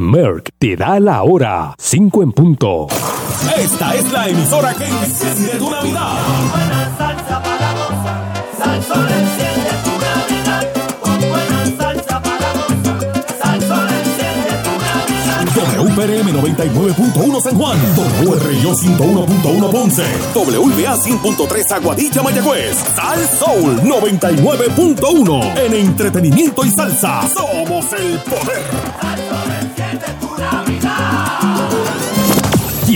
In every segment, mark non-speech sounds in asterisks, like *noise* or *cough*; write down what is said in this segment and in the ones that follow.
Merck te da la hora. 5 en punto. Esta es la emisora que enciende tu Navidad. buena salsa para gozar. Salsón enciende tu Navidad. Con buena salsa para gozar. Salsón enciende tu Navidad. WPRM 99.1 San Juan, WRIO 101.1 Ponce, WBA 100.3 Aguadilla Mayagüez, Sal Soul 99.1 en entretenimiento y salsa. Somos el poder.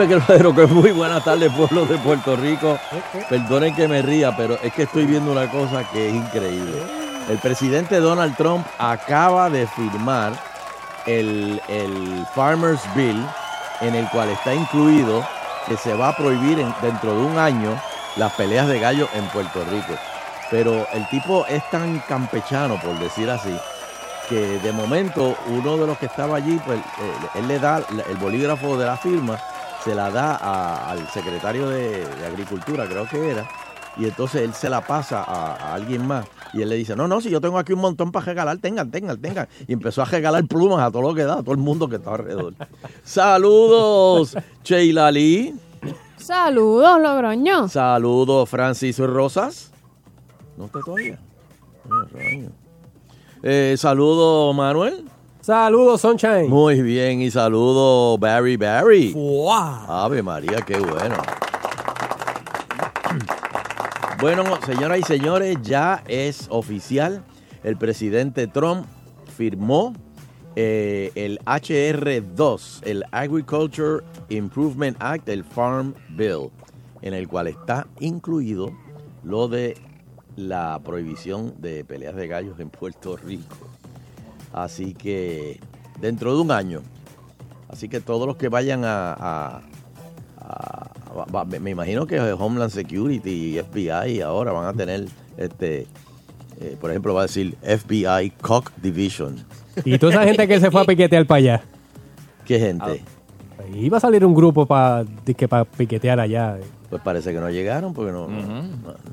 Muy me creo que muy buenas tardes, pueblo de Puerto Rico. Perdonen que me ría, pero es que estoy viendo una cosa que es increíble. El presidente Donald Trump acaba de firmar el, el Farmers Bill, en el cual está incluido que se va a prohibir en- dentro de un año las peleas de gallo en Puerto Rico. Pero el tipo es tan campechano, por decir así, que de momento uno de los que estaba allí, pues eh, él le da el bolígrafo de la firma, se la da a- al secretario de, de Agricultura, creo que era, y entonces él se la pasa a, a alguien más. Y él le dice, no, no, si yo tengo aquí un montón para regalar, tengan, tengan, tengan. Y empezó a regalar plumas a todo lo que da, a todo el mundo que estaba alrededor. Saludos, Sheila Lee. Saludos, Logroño. Saludos, Francisco Rosas. No está todavía. Ah. Eh, saludos, Manuel. Saludos, Sunshine. Muy bien, y saludo Barry Barry. Ave María, qué bueno. Bueno, señoras y señores, ya es oficial. El presidente Trump firmó eh, el HR2, el Agriculture Improvement Act, el Farm Bill, en el cual está incluido lo de la prohibición de peleas de gallos en Puerto Rico. Así que dentro de un año. Así que todos los que vayan a... a- me me imagino que Homeland Security y FBI ahora van a tener, este, eh, por ejemplo, va a decir FBI Cock Division. Y toda esa gente que se fue a piquetear para allá. ¿Qué gente? Iba a salir un grupo para para piquetear allá. Pues parece que no llegaron porque no,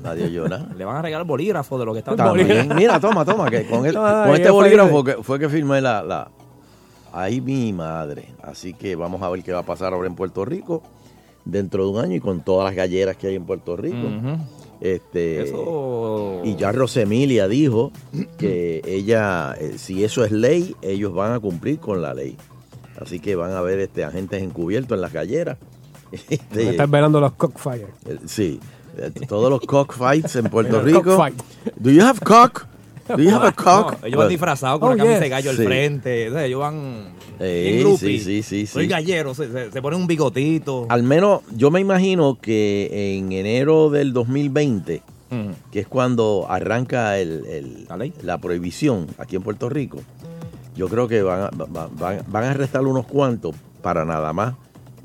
nadie oyó nada. *laughs* Le van a regalar bolígrafo de lo que está También, mira, toma, toma, que con, *laughs* el- Toma, con este bolígrafo que- fue que firmé la, la... Ay, mi madre. Así que vamos a ver qué va a pasar ahora en Puerto Rico dentro de un año y con todas las galleras que hay en Puerto Rico. Este, Eso. Y ya Rosemilia dijo que ella, eh, si eso es ley, ellos van a cumplir con la ley. Así que van a haber este, agentes encubiertos en las galleras. A estar velando los cockfire. eh, Sí, eh, todos los cockfights en Puerto Rico. Do you have cock? Do you have a *laughs* cock? No, ellos van disfrazados con Oh, la camisa yes. de gallo al Sí. frente. o sea, ellos van. Eh, sí, sí, sí, Soy sí. gallero, se, se- se ponen un bigotito. Al menos yo me imagino que en enero del 2020, Mm. que es cuando arranca el- el- ¿La ley? la prohibición aquí en Puerto Rico, yo creo que van a, va- van, van a arrestar unos cuantos para nada más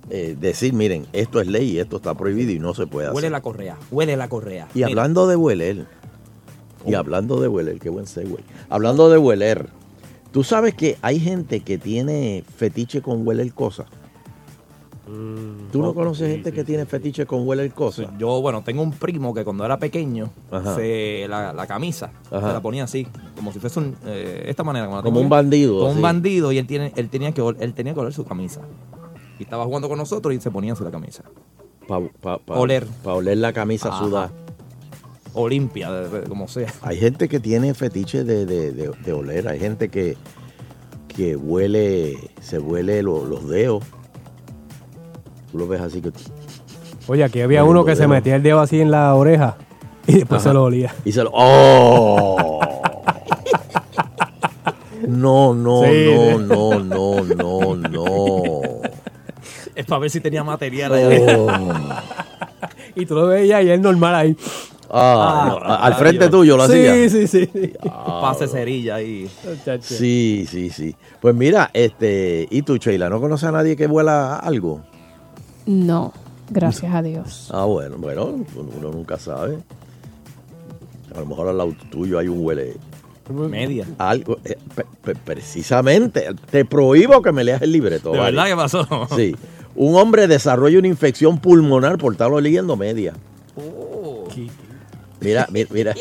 eh, decir, miren, esto es ley y esto está prohibido y no se puede hacer. Huele la correa, huele la correa. Y Mira, hablando de hueler, y hablando de hueler, qué buen segue. Hablando de hueler, tú sabes que hay gente que tiene fetiche con hueler cosas. ¿Tú no conoces gente que tiene fetiche con hueler cosas? Yo, bueno, tengo un primo que cuando era pequeño, se, la, la camisa Ajá. se la ponía así, como si fuese un, eh, esta manera. la Como tengo un bandido, Como así. un bandido y él, tiene, él, tenía que, él tenía que oler su camisa. Y estaba jugando con nosotros y se ponía así la camisa. Para Oler. oler la camisa Ajá. sudada. O limpia, de- de- como sea. Hay gente que tiene fetiche de, de- de- de oler. Hay gente que, que huele, se huele lo- los dedos. Tú lo ves así que... Oye, aquí había uno que se metía el dedo así en la oreja Y después se lo olía. Y se lo. ¡Oh! *laughs* No, no, Sí, no, no, no, no, no. Es para ver si tenía material. Oh. *laughs* Y tú lo veías y él normal ahí. Ah, no, Ah, al frente Dios. tuyo lo hacía. Sí, sí, sí. Pase cerilla ahí. Sí, sí, sí. Pues mira, este, ¿y tú, Sheila, no conoces a nadie que vuela algo? No, gracias a Dios. Ah, bueno, bueno, uno nunca sabe. A lo mejor al lado tuyo hay un huele. Media. Algo, eh, precisamente, te prohíbo que me leas el libreto. ¿De ¿vale? verdad qué pasó? Sí. Un hombre desarrolla una infección pulmonar por estarlo leyendo media. Oh. Mira, mira, *laughs* mira.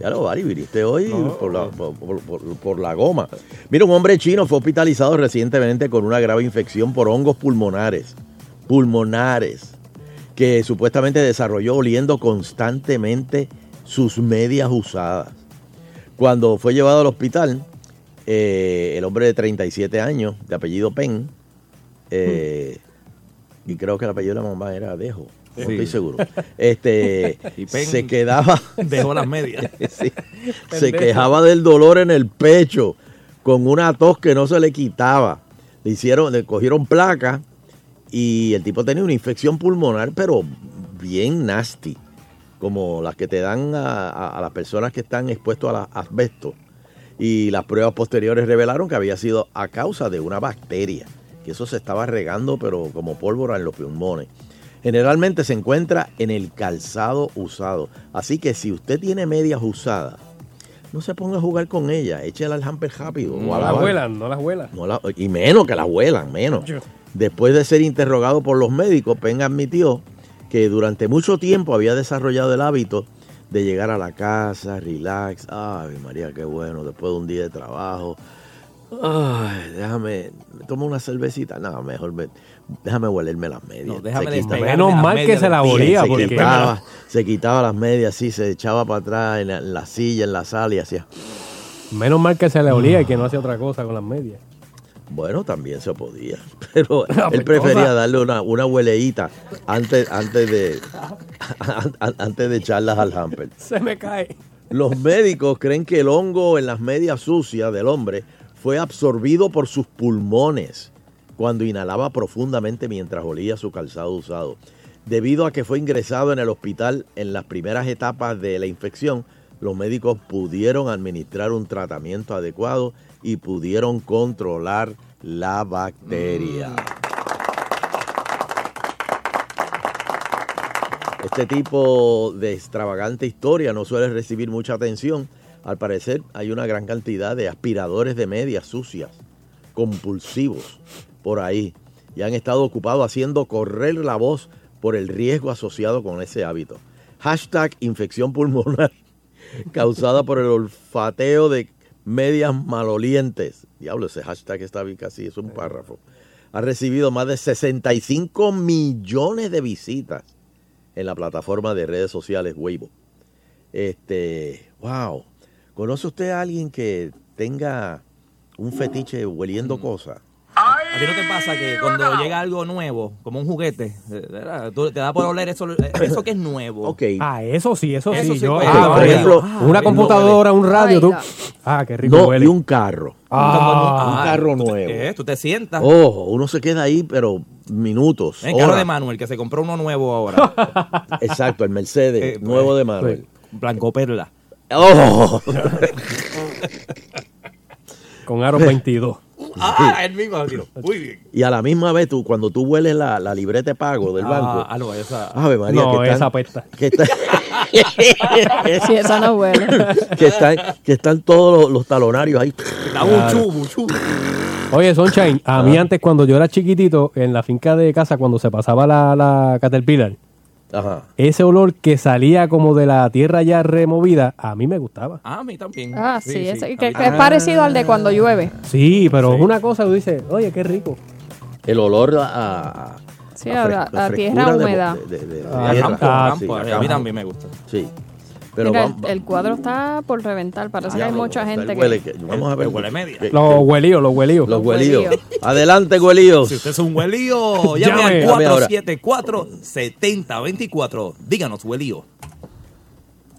Ya lo Bari, viniste hoy por, la, por- por- por- por la goma. Mira, un hombre chino fue hospitalizado recientemente con una grave infección por hongos pulmonares. Pulmonares. Que supuestamente desarrolló oliendo constantemente sus medias usadas. Cuando fue llevado al hospital, eh, el hombre de 37 años, de apellido Pen, eh, y creo que el apellido de la mamá era Dejo, no estoy seguro, este, *laughs* Y Pen- se quedaba, *laughs* Dejó las medias. *laughs* sí, se quejaba del dolor en el pecho, con una tos que no se le quitaba. Le hicieron, le cogieron placa y el tipo tenía una infección pulmonar, pero bien nasty, como las que te dan a, a- a las personas que están expuestos a asbesto. Y las pruebas posteriores revelaron que había sido a causa de una bacteria, que eso se estaba regando, pero como pólvora en los pulmones. Generalmente se encuentra en el calzado usado. Así que si usted tiene medias usadas, no se ponga a jugar con ellas, échela al hamper rápido. No las vuelan, no las vuelan. No la- y menos que las huelan, menos. Después de ser interrogado por los médicos, Penn admitió que durante mucho tiempo había desarrollado el hábito de llegar a la casa, relax. Ay, María, qué bueno, después de un día de trabajo. Ay, déjame, me tomo una cervecita. No, mejor me- déjame huelerme las medias. No, déjame Se quita- despegarme Menos mal que se la olía, se porque- quitaba, se quitaba las medias así, se echaba para atrás en la, en la silla, en la sala y hacía. Menos mal que se le olía y que no hacía otra cosa con las medias. Bueno, también se podía, *laughs* pero *laughs* Ah, él prefería darle una, una hueleíta antes, antes, de, an- *laughs* an- antes de echarlas al hamper. Se me cae. Los médicos creen que el hongo en las medias sucias del hombre fue absorbido por sus pulmones cuando inhalaba profundamente mientras olía su calzado usado. Debido a que fue ingresado en el hospital en las primeras etapas de la infección, los médicos pudieron administrar un tratamiento adecuado y pudieron controlar la bacteria. Este tipo de extravagante historia no suele recibir mucha atención. Al parecer hay una gran cantidad de aspiradores de medias sucias, compulsivos, por ahí. Y han estado ocupados haciendo correr la voz por el riesgo asociado con ese hábito. Hashtag infección pulmonar *laughs* causada por el olfateo de medias malolientes. Diablo, ese hashtag está casi, es un párrafo. Ha recibido más de 65 millones de visitas en la plataforma de redes sociales Weibo. Este, wow. ¿Conoce usted a alguien que tenga un fetiche hueliendo cosas? ¿A ti no te pasa que cuando llega algo nuevo, como un juguete, eh, ¿verdad? Tú te da por oler eso, eh, eso que es nuevo? Ok. Ah, eso sí, eso, Eso sí. sí yo, huele. ah, por oye, ejemplo, una ah, computadora, un radio, tú. Ah, qué rico No, huele. y un carro. Ah, un carro tú te- nuevo. ¿qué? Tú te sientas. Ojo, uno se queda ahí, pero minutos. el carro horas. de Manuel, que se compró uno nuevo ahora. *laughs* Exacto, el Mercedes Eh, nuevo pues, de Manuel. Blanco Perla. ¡Oh! con Aro 22. Ah, él mismo. tío. Muy bien. Y a la misma vez, tú, cuando tú hueles la, la libreta de pago del banco, Ah, no, esa. Ave María, No, que están, esa apesta. Que, están, *laughs* Si esa no huele. que, están, que están todos los, los talonarios ahí. Buchú. Oye, Sunshine, a Ah. mí antes cuando yo era chiquitito, en la finca de casa, cuando se pasaba la, la Caterpillar, Ajá. ese olor que salía como de la tierra ya removida, a mí me gustaba. Ah, a mí también. Ah, sí, ese- a que, es parecido al de cuando llueve. Sí, pero es una cosa que dice, oye, qué rico. El olor a, a, Sí, a la- fres- a frescura tierra de- húmeda. de- de- de Ah, tierra. Campo, Ah, campo, sí, a mí también me gusta. Sí. Pero Mira, vamos, el, el cuadro está por reventar. Parece que hay mucha gente huele que... que- Vamos a ver. El huele media. Los huelíos, los huelíos. Los huelíos. Adelante, huelíos. Si usted es un huelío, *laughs* llame al Llame ahora. 474-7024. Díganos, huelío.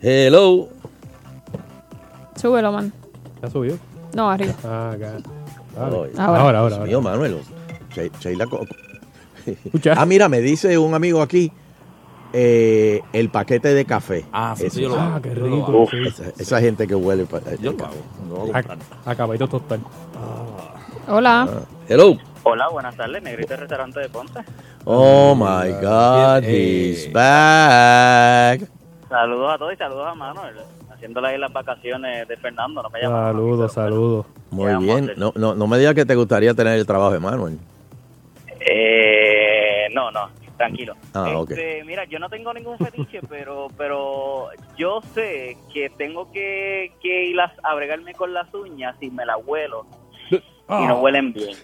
Hello. Súbelo, man. ¿Ya subió? No, arriba. Ah, acá. Ahora. Ahora, ahora, ahora. mío, Manuel. Sheila. *laughs* Ah, mira, me dice un amigo aquí eh, el paquete de café. Ah, sí, Eso. sí, yo lo Ah, hago. qué Yo lo rico. hago. sí. Esa, esa gente que huele. Yo lo hago. Lo. Acabadito tostar. Hola. Ah, Hello. Hola, buenas tardes, Negrito del restaurante de Ponce. Oh my God, Eh, he's back. Saludos a todos y saludos a Manuel, haciéndole ahí las vacaciones de Fernando, no me llaman. Saludos, saludos. Muy bien. No, no, no me digas que te gustaría tener el trabajo de Manuel. Eh, no, no, tranquilo. Ah, ok. Este, Mira, yo no tengo ningún fetiche, *laughs* pero pero yo sé que tengo que, que ir a, a bregarme con las uñas y me las huelo y Ah. no huelen bien.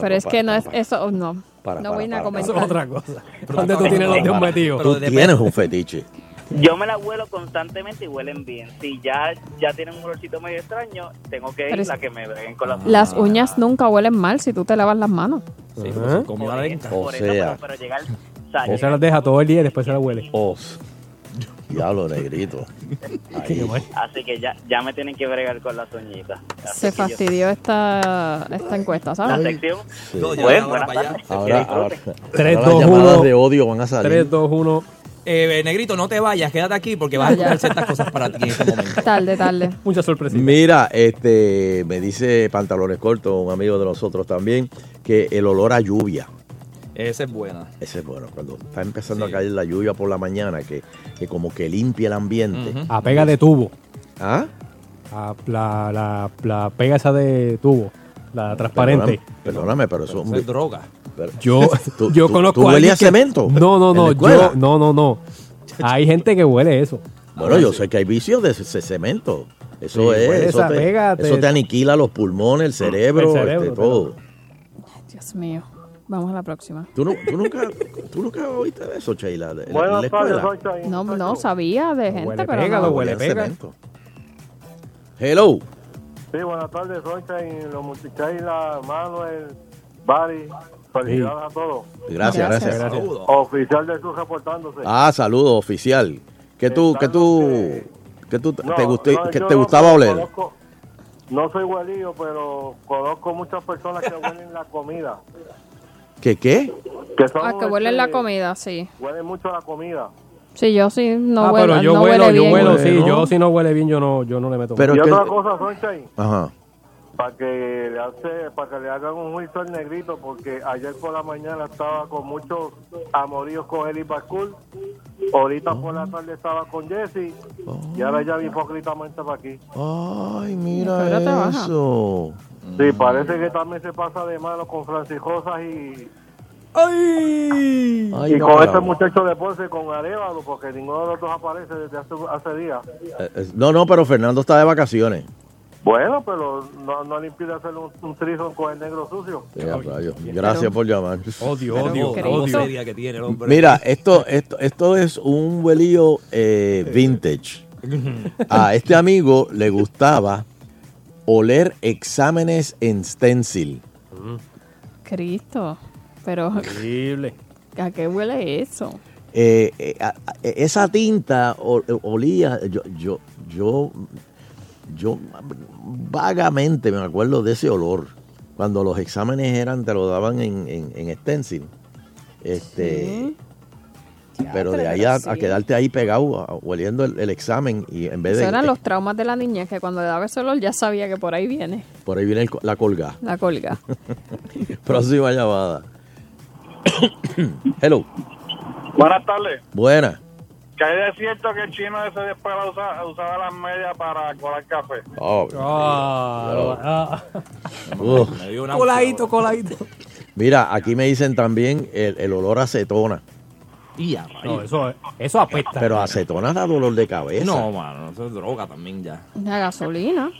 Pero es que no es Para, eso, no. para, No para, voy a para, Eso comentar. es otra cosa. ¿Dónde tú tienes los dedos metidos? Tú tienes un fetiche. Yo me las huelo constantemente y huelen bien. Si ya ya tienen un olorcito medio extraño, tengo que Pero ir es- a que me breguen con las uñas. Las uñas nunca huelen mal si tú te lavas las manos. Sí, Ajá. pero son comida Por eso, O por eso, sea. pero, pero llegar, o sea, O se llegar- las deja todo el día y después se las huele. Os. Diablo, negrito. *laughs* Así que ya, ya me tienen que bregar con las uñitas. Así Se yo- fastidió esta, esta encuesta, La ¿sabes? sección. Sí. No, ya Pues, ahora buenas para allá. Ahora, ahora, disfruten. Tres, ahora las dos, llamadas uno. de odio van a salir. 3, 2, 1. Eh, Negrito, no te vayas, quédate aquí porque vas a escuchar ciertas cosas para ti en este momento. *laughs* Tarde, tarde. Mucha sorpresita. Mira, este, me dice pantalones cortos, un amigo de nosotros también, que el olor a lluvia, Esa es buena. ese es bueno, cuando está empezando Sí. a caer la lluvia por la mañana, que, que como que limpia el ambiente. A pega de tubo. ¿Ah? A la, la, la pega esa de tubo. La transparente. Perdóname, perdóname, pero eso Eso es droga. Yo, *laughs* ¿Tú- yo tú- conozco tú a huelías que- cemento No, no, no. Yo, no, no, no. Hay gente que huele eso. Bueno, yo sé que hay vicios de ese cemento. Eso Sí, es, huele eso esa te, eso te aniquila los pulmones, el cerebro, El cerebro, este, todo. Dios mío. Vamos a la próxima. ¿Tú, no, tú, nunca, ¿Tú nunca oíste de eso, Sheila? De, Buenas tardes. No, no sabía de gente, huele pero pega, no. lo huele pega. cemento. Hello. Sí, buenas tardes, soy Multichaila, Manuel, Bari. Felicidades a todos. Gracias, gracias. Gracias. Gracias. Saludos. Oficial de Sur reportándose. Ah, saludos, oficial. ¿Qué tú, qué tú, qué tú No, te, gusté- no, qué yo te no, gustaba oler? conozco- no soy huelillo, pero conozco muchas personas que huelen la comida. ¿Qué qué? Que son, Ah, que huelen la este, comida, sí. Huelen mucho la comida. Sí, yo sí no ah, huelo, pero yo no huelo, huele yo bien. huelo, sí. Yo si no huele bien, yo no, yo no le meto. Pero y que- otra cosa, Sunshine, Ajá. Para que le hace, para que le hagan un juicio al negrito, porque ayer por la mañana estaba con muchos amoríos con Eli Bascul, ahorita por la tarde estaba con Jesse, y ahora ya hipócritamente para aquí. Ay, mira eso. Sí, parece que también se pasa de mano con Franciscosas y, ¡Ay! Ay, y no, con este muchacho de Ponce, con Arevalo, porque ninguno de los dos aparece desde hace, hace días. Eh, eh, No, no, pero Fernando está de vacaciones. Bueno, pero no, no le impide hacer un, un con el negro sucio. Ya. Gracias por llamar. Odio, odio, odio. seria que tiene el hombre. Mira, esto, esto, esto es un huelillo eh, vintage. *laughs* A este amigo le gustaba oler exámenes en stencil. Cristo. Pero, Horrible. ¿a qué huele eso? Eh, eh, a- a- esa tinta olía, yo, yo, yo, yo vagamente me acuerdo de ese olor. Cuando los exámenes eran, te lo daban en, en, en stencil. Este, pero de ahí a, quedarte ahí pegado, a- oliendo el, el examen y en vez Esos de... eran los traumas de la niñez, que cuando le daba ese olor ya sabía que por ahí viene Por ahí viene el la colga. *laughs* la colga. *laughs* Próxima llamada. *coughs* Hello. Buenas tardes. Buena. Que hay de cierto que el chino ese después usaba, usaba las medias para colar café. Oh. Me dio una Coladito, coladito. Mira, aquí me dicen también el, el olor a acetona. Y a No, eso, eso apesta. Pero acetona da dolor de cabeza. No, mano, eso es droga también ya. La gasolina.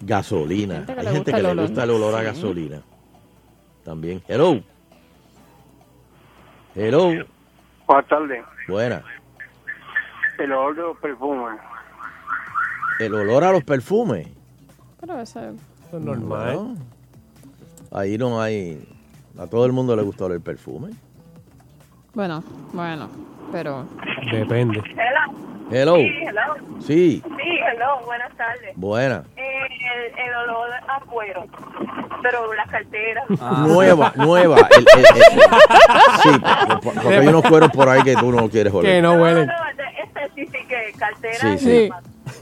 Gasolina. Gente que Hay le gente gusta que el le gusta el olor a gasolina. También. Hello. Hello. Buenas tardes. Buena. El olor de los perfumes. El olor a los perfumes. Pero. Eso es normal. No. Ahí no hay. A todo el mundo le gusta oler perfume. Bueno, bueno, pero... Depende. Hello. Sí, hello. Sí, Sí, hello, buenas tardes. buena. Eh, el, el olor a cuero, pero las carteras. Ah. Nueva, nueva. El- el- el- sí, por- porque hay unos cueros por ahí que tú no quieres oler. Que no huelen. No, de- especifique cartera. Sí, sí.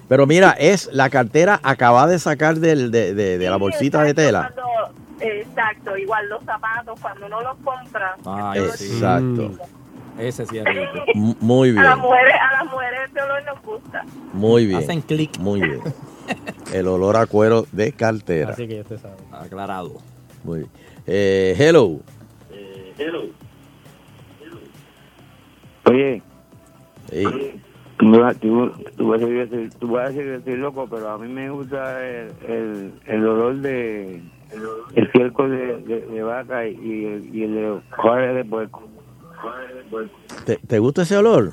Pero mira, es la cartera acabada de sacar del, de, de- de la Sí, bolsita de tela. cuando- exacto, igual los zapatos, cuando uno los compra. Sí. Exacto. Ese sí es rico. M- Muy A bien, las mujeres, a las mujeres este olor nos gusta. muy bien. Hacen clic. Muy bien. *laughs* El olor a cuero de cartera. Así que ya usted sabe. Aclarado. Muy bien. Eh, hello. Oye, Sí. tú, me vas- tú, tú vas a decir, tú vas a decir que estoy loco, pero a mí me gusta el, el, el olor de el fielco de, de, de vaca y, y el, y el de de puerco. ¿Te, te gusta ese olor?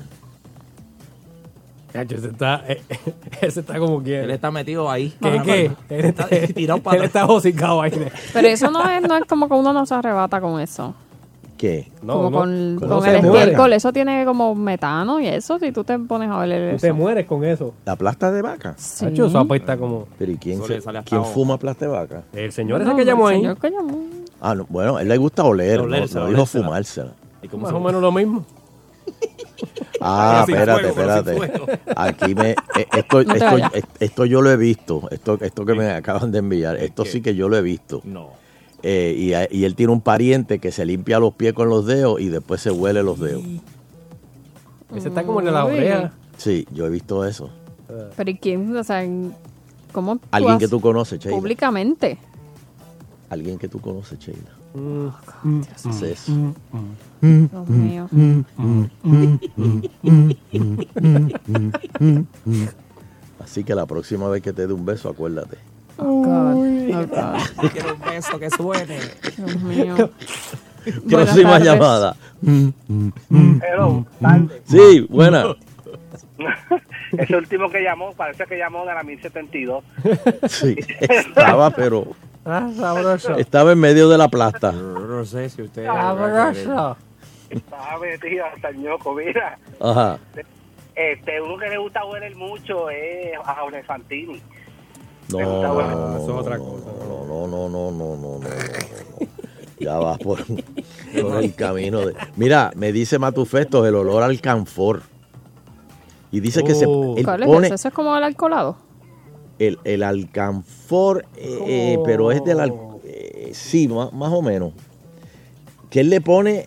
Cacho, ese está, eh, *laughs* ese está como Él quiere. está metido ahí. ¿Qué, qué? Él está, tirado para *laughs* él está hocicado ahí. Pero eso no es, no es como que uno no se arrebata con eso. ¿Qué? No, como no, con, con se el estiércol, eso tiene como metano y eso, si tú te pones a oler Tú eso. te mueres con eso. ¿La plasta de vaca? Sí. Cacho, eso apesta como... ¿Pero y quién, se- quién fuma plasta de vaca? El señor No, ese que llamó el ahí, señor que llamó. Ah, no, bueno, a él le gusta oler, Olérsela, no, no dijo fumársela. ¿Y cómo más o menos lo mismo. Ah, espérate, espérate. Aquí me, eh, *laughs* esto, No esto, esto, esto yo lo he visto, esto, esto que me acaban de enviar, esto sí que yo lo he visto. No. Eh, y, y él tiene un pariente que se limpia los pies con los dedos y después se huele los dedos. Ese está como en la oreja. Sí, yo he visto eso. Pero ¿y quién? O sea, ¿cómo tú Alguien que tú conoces, Sheila. Públicamente. Alguien que tú conoces, Sheila. Mm, Hace eso. Dios mío. Así que la próxima vez que te dé un beso, acuérdate. Oh, God. Oh, God. Quiero un beso que suene. Dios mío. Próxima llamada. Hello, tarde. Sí, buena. *laughs* Ese último que llamó, parece que llamó de la 1072. Sí, estaba, pero Ah, sabroso. estaba en medio de la plasta. No sé si usted. Sabroso. Estaba metido hasta el ñoco, mira. Ajá. Este, uno que le gusta huele mucho es a Jorge Fantini. No, no, eso es no, otra no, cosa. No, no, no, no, no, no, no, no. Ya vas por, por el camino de. Mira, me dice Matufestos el olor al canfor. Y dice que se Oh. él ¿Cuál es pone ese? ¿Eso es como el alcoholado? el, el alcanfor, eh, eh, pero es del al- eh, sí, más, más o menos. Que él le pone,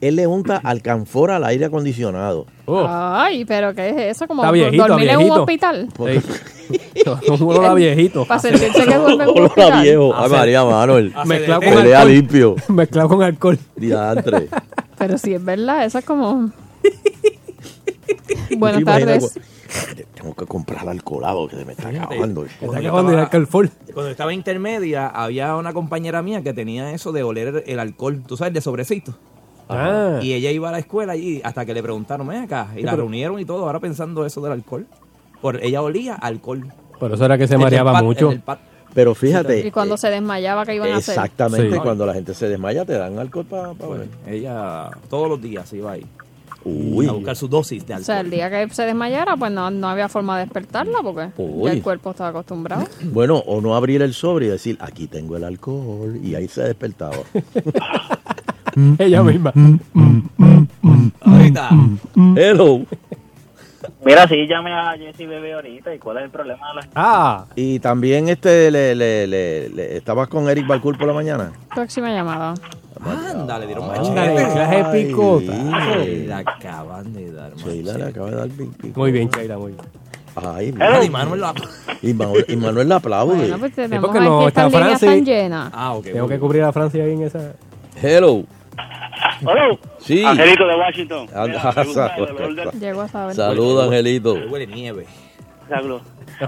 él le unta alcanfor al aire acondicionado. Oh, Ay, pero ¿qué es eso? Como Está viejito, dormir en un hospital. sí. *laughs* un olor a viejito. Para sentirse que duerme en un Olor a hospital. viejo. Ay, Hace- María Manuel. *laughs* Mezclado con Pelea alcohol. limpio. *laughs* Mezclado con alcohol. Diantre. Pero si es verdad, eso es como... ¿Tú Buenas tardes. cu- Tengo que comprar alcoholado que se me está acabando. Está Cuando estaba- alcohol. Cuando estaba intermedia, había una compañera mía que tenía eso de oler el alcohol, tú sabes, de sobrecito. Ah. Y ella iba a la escuela y hasta que le preguntaron, ven acá, y la pero- reunieron y todo, ahora pensando eso del alcohol. Por, ella olía alcohol. Por eso era que se En mareaba pat- mucho. Pero Y fíjate, cuando se desmayaba, ¿qué iban a hacer? exactamente Sí. cuando la gente se desmaya te dan alcohol para beber. Ella todos los días iba ahí Uy, a buscar su dosis de O alcohol. sea, el día que se desmayara, pues no, no había forma de despertarla porque Uy. ya el cuerpo estaba acostumbrado. bueno, o no abrir el sobre y decir, aquí tengo el alcohol, y ahí se despertaba. *laughs* Ella misma. Ahorita. Hello. Mira, sí, llamé a Jessy Bebé ahorita. ¿Y cuál es el problema de la Ah, Y también este le, le, le, le- estabas con Eric Balcour por la mañana. Próxima llamada. Anda, le dieron Ándale, machete. clase de picota. Ay, Le acaban de dar Sheila le machete. acaba de dar pi- pico. muy bien, Chaira, muy bien. Ay, Ay, mira. Manuel la- Y Manuel, y Manuel le aplaude. Bueno, pues tenemos porque aquí no estas está líneas Francis. tan llenas. Ah, ok. Tengo que cubrir a Francia ahí en esa. Hello. Hola, Sí. Angelito de Washington. Ah, del- Llegó a saber. Saludos, Angelito. Huele nieve.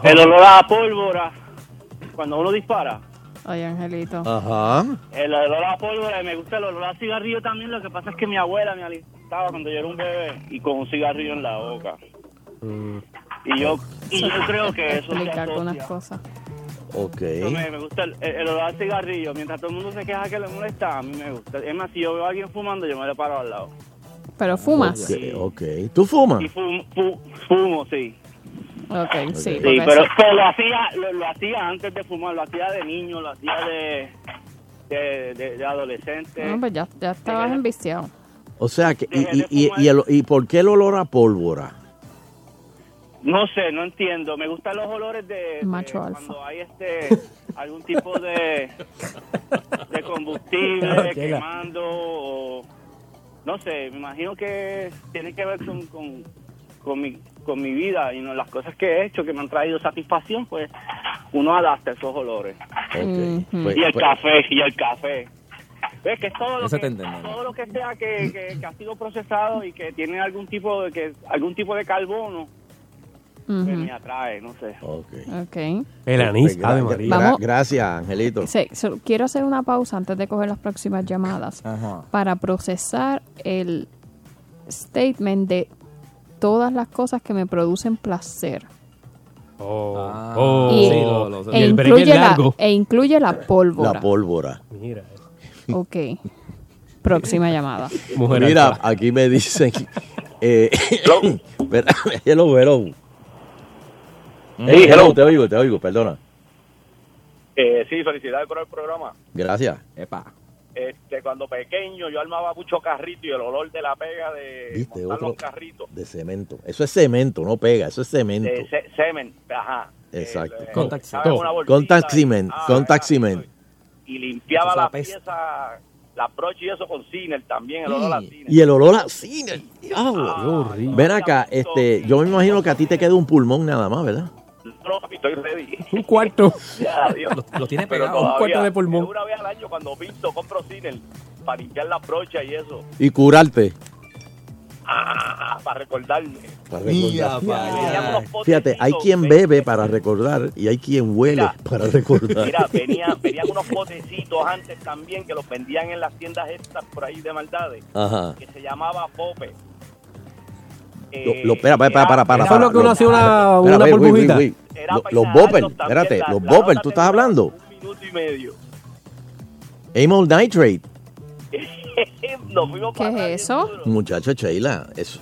El olor a pólvora cuando uno dispara. Oye, Angelito. Ajá. El olor a pólvora y me gusta el olor a cigarrillo también. Lo que pasa es que mi abuela me alistaba cuando yo era un bebé y con un cigarrillo en la boca. Y yo, y yo creo que eso se asocia. cosas. Ok. Me, me gusta el, el olor al cigarrillo. Mientras todo el mundo se queja que le molesta, a mí me gusta. Es más, si yo veo a alguien fumando, yo me le paro al lado. Pero fumas. Ok, ok. ¿Tú fumas? Y fumo, fu- fumo, sí. Ok, sí. Sí, pero, pero lo hacía lo, lo hacía antes de fumar, lo hacía de niño, lo hacía de, de, de, de adolescente. No, pues ya, ya estabas enviciado. O sea, que, y, y, y, y el- ¿y por qué el olor a pólvora? No sé, no entiendo. Me gustan los olores de, de Macho alfa. cuando hay este algún tipo de, de combustible *laughs* quemando o no sé. Me imagino que tiene que ver con, con, con mi con mi vida y no las cosas que he hecho que me han traído satisfacción, pues uno adapta esos olores. Ok. Pues- y el pues- café, y el café. Ves que es todo lo Eso que, entendemos. todo lo que sea que, que, que ha sido procesado y que tiene algún tipo de que algún tipo de carbono pues Ujú. me atrae, no sé. Ok. El anís, Pues, Ave gra- María. gra- Vamos. Gracias, Angelito. Sí, so- quiero hacer una pausa antes de coger las próximas llamadas Ajá. para procesar el statement de todas las cosas que me producen placer. Oh, Oh, y, sí, lo- lo- e, y el break incluye la, e incluye la pólvora. La pólvora. Mira. *laughs* ok. Próxima llamada. Mira, aquí me dicen. Eh, *laughs* hello, hello. Hey, hello. Te oigo, te oigo, perdona. Eh, sí, felicidades por el programa. Gracias. Este, cuando pequeño yo armaba mucho carrito y el olor de la pega de ¿Viste? montar Otro los carritos de cemento. Eso es cemento, no pega, eso es cemento. de se- semen, ajá. Exacto. eh, Contact, bolsita contact cement, ah, contact cement. y limpiaba la pieza, la brocha y eso con ciner también, el olor a ciner. Y el olor a cine, el diablo. Ven acá, este, yo me imagino que a ti te queda un pulmón nada más, ¿verdad? No, papi, estoy ready. *laughs* Un cuarto. Ya, Dios. Lo tiene Pero pegado. todavía, Un cuarto de pulmón. Una vez al año cuando pinto, compro ciner para limpiar la brocha y eso. Y curarte. Ah, para recordarme. Para recordar. Fíjate, hay quien bebe para recordar y hay quien huele para recordar. Mira, *laughs* venía, venían unos potecitos antes también que los vendían en las tiendas estas por ahí de maldades. Ajá. Que se llamaba Pope. Lo, lo- espera, para, para, para, para. Eso es lo que uno hacía una- espera, una burbujita. Los Bopper, espérate, la- los Bopper, ¿tú estás hablando? Un minuto y medio. Amyl Nitrate. *laughs* ¿Qué es eso? Muchacho Sheila, eso.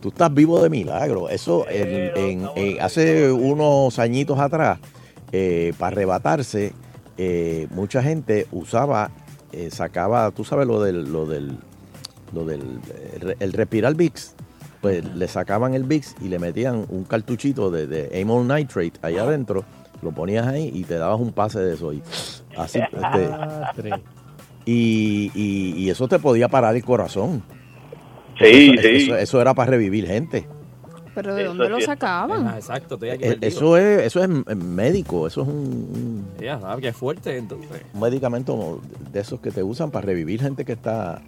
Tú estás vivo de milagro. Eso en, en- en- hace unos añitos atrás, eh, para arrebatarse, eh, mucha gente usaba, eh, sacaba, tú sabes lo del, lo del, lo del, el respirar Vicks. Pues le sacaban el Vicks y le metían un cartuchito de, de Amyl Nitrate allá adentro, lo ponías ahí y te dabas un pase de eso. Y, así, este, y, y- y eso te podía parar el corazón. Sí, Eso- sí. Eso, eso era para revivir gente. ¿Pero de Eso dónde lo sacaban? Ah, exacto, estoy aquí Eh. Eso es, eso es médico, eso es un, un- Ya sabes que es fuerte, entonces. un medicamento de esos que te usan para revivir gente que está.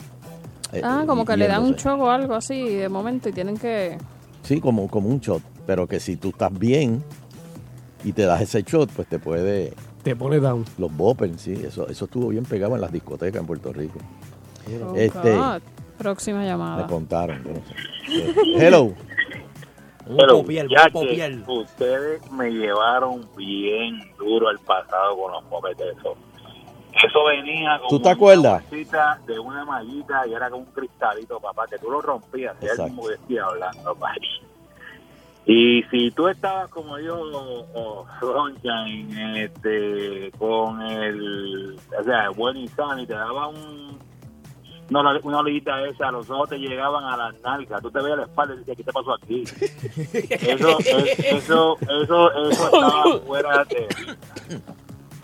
Eh, Ah, eh, como que le dan un choco o algo así de momento y tienen que... Sí, como, como un shot. Pero que si tú estás bien y te das ese shot, pues te puede. Te pone down. Los boppers, sí, eso, eso estuvo bien pegado en las discotecas en Puerto Rico. Oh, este, God. Próxima me llamada. contaron. yo no sé. Eh, Hello. Pero, popiel, ya que ustedes me llevaron bien duro al pasado con los popetesos. Eso venía como ¿Tú te una acuerdas? de una mallita y era como un cristalito, papá, que tú lo rompías, y es el que estoy hablando, papi. Y si tú estabas como yo, o, *laughs* este, con el, o sea, buen y sano, y te daba un, no, una, una olita esa, los ojos te llegaban a las nalgas, tú te veías la espalda y decías, ¿qué te pasó aquí? Eso, es- eso, eso, eso estaba *laughs* fuera de...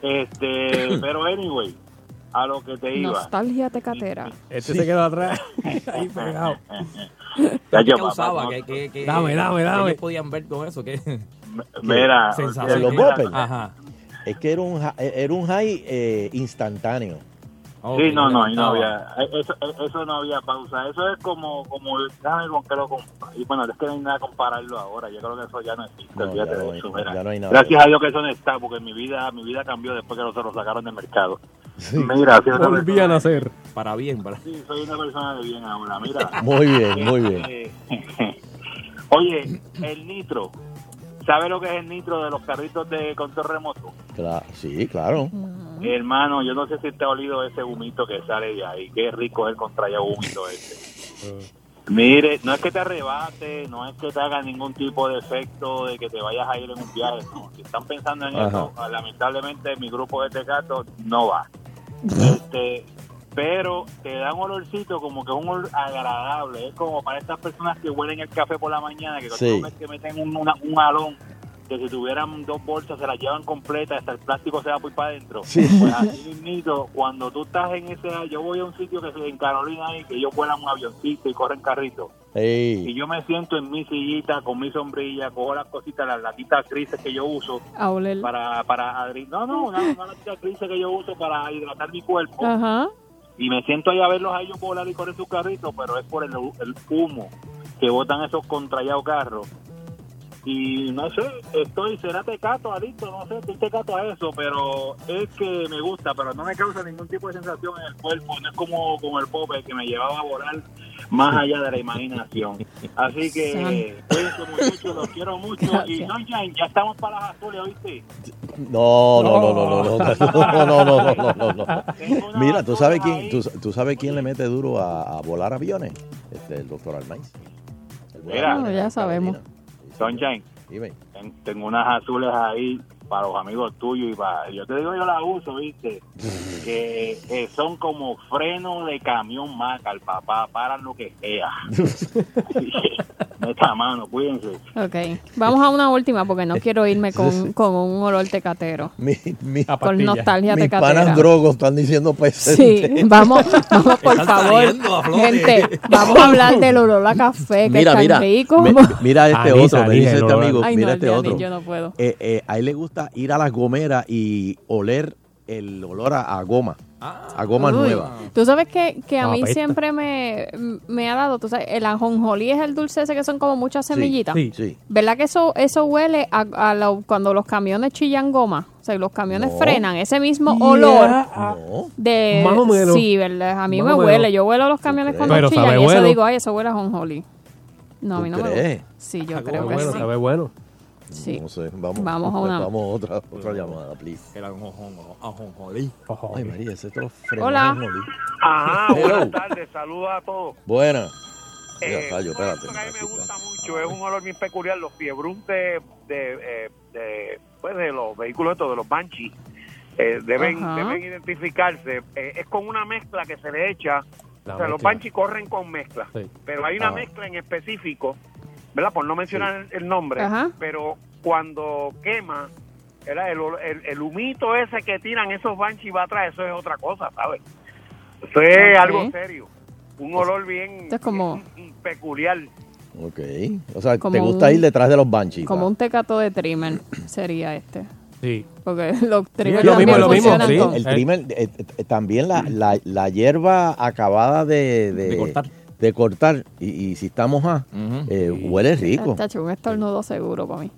Este, *laughs* pero anyway, a lo que te iba. Nostalgia tecatera. Este se quedó atrás. *laughs* Ahí pegado. *laughs* Ya, ¿Qué usaba? no- ¿Qué, qué, qué- Dame, dame, qué dame. ellos podían ver con eso? ¿Qué? Mira, Sensación. Los. Ajá. Es que era un, era un high eh, instantáneo. Sí, no, no, y no había, eso, eso no había pausa. Eso es como, como, déjame con qué lo Y bueno, es que no hay nada que compararlo ahora. Yo creo que eso ya no existe. No, olvídate ya de no hay- eso, mira. ya no hay nada. Gracias a Dios que eso no está, porque mi vida, mi vida cambió después que nosotros lo sacaron del mercado. Mira, soy una Volví a nacer. Para bien, para Sí, soy una persona de bien ahora. Mira. *laughs* Muy bien, muy bien. *laughs* Oye, el nitro. ¿Sabe lo que es el nitro de los carritos de control remoto? Cla- sí, claro. Hermano, yo no sé si te ha olido ese humito que sale de ahí. Qué rico es el contraya humito ese. *laughs* Mire, no es que te arrebate, no es que te haga ningún tipo de efecto de que te vayas a ir en un viaje. No. Si están pensando en Ajá. eso, lamentablemente mi grupo de tecato no va. Este, *laughs* pero te da un olorcito como que es un olor agradable. Es como para estas personas que huelen el café por la mañana, que Sí. que meten un, una- un alón, que si tuvieran dos bolsas se las llevan completas, hasta el plástico se va por para adentro. Sí. Pues así mismito, cuando tú estás en ese, yo voy a un sitio que es en Carolina ahí, que ellos vuelan un avioncito y corren carrito. Ey. Y yo me siento en mi sillita con mi sombrilla, cojo las cositas, las latitas grises que yo uso A oler. para, para no, no, una, una latita gris que yo uso para hidratar mi cuerpo. Ajá. Y me siento ahí a verlos a ellos volar y correr sus carritos, pero es por el, el humo que botan esos contrallados carros. Y no sé, estoy, será tecato, adicto, no sé, estoy tecato a eso, pero es que me gusta, pero no me causa ningún tipo de sensación en el cuerpo, no es como, como el pope que me llevaba a volar más allá de la imaginación. Así que, cuídense muchachos, los quiero mucho. Y no, ya, ya estamos para las azules, ¿oíste? No, no, no, no, no, no, no, no, no, no, no, no. Mira, ¿tú sabes quién, tú, tú sabes quién le mete duro a, a volar aviones? Este, el doctor vuela Mira. No, ya sabemos. Sunshine, Dime. ten- tengo unas azules ahí para los amigos tuyos y para yo te digo yo las uso viste *laughs* que eh, son como freno de camión maca el papá paran lo que sea esta mano cuídense Ok. Vamos a una última porque no quiero irme con, *laughs* con un olor tecatero. Mi, mi, Con nostalgia mis tecatera. panas drogos están diciendo pues. Sí, vamos, *laughs* vamos por Están favor. Gente, vamos a hablar del olor a café, que Mira, es tan mira, rico. me- mira este otro, me dice este amigo, Ay, mira no, este otro. yo no puedo. Eh, eh, a él le gusta ir a las gomeras y oler el olor a, a goma, a goma Uy. nueva. Tú sabes que, que a mí apesta. siempre me, me ha dado, tú sabes, el ajonjolí es el dulce ese que son como muchas semillitas. Sí. Sí. ¿Verdad que eso eso huele a, a lo- cuando los camiones chillan goma? O sea, los camiones No. frenan, ese mismo olor No. de... Más o menos. Sí, ¿verdad? A mí Más me o menos. huele, yo huelo los camiones cuando Pero chillan sabe y eso digo, ay, eso huele a ajonjolí. No, a mí ¿Tú no me gusta. Sí, yo creo que bueno, sí. sabe bueno. Sí. No sé, vamos, Vamos a una- vamos a otra, otra llamada, please. El ajonjolí. ajonjolí. Ojo. Ay, María, ese otro freno Hola. Ajá, Hello. buenas tardes, saludos a todos. Buena. Eh, Mira, fallo, espérate. que a mí me gusta mucho, es un olor bien peculiar, los fiebruntes de, de, eh, de, pues de los vehículos estos, de los Banshee, eh, deben, Ajá. deben identificarse. Eh, es con una mezcla que se le echa, La o sea, los. Banshee corren con mezcla, Sí. pero hay una Ah. mezcla en específico, ¿verdad? Por no mencionar el, el nombre, Ajá. pero cuando quema, ¿verdad? El, el, el humito ese que tiran esos Banshee va atrás, eso es otra cosa, ¿sabes? Eso es algo serio. Un olor bien, Esto es como- bien peculiar. Ok. O sea, Como te gusta un- ir detrás de los banshees. Como va. un tecato de trimmer sería este. Sí. Porque los lo mismo, lo mismo, sí. El trimmer, eh, eh, también la, la, la hierba acabada de, de, De cortar. De cortar, y, y si está mojada, Ujú. eh, huele rico. Tacho, un estornudo seguro para mí.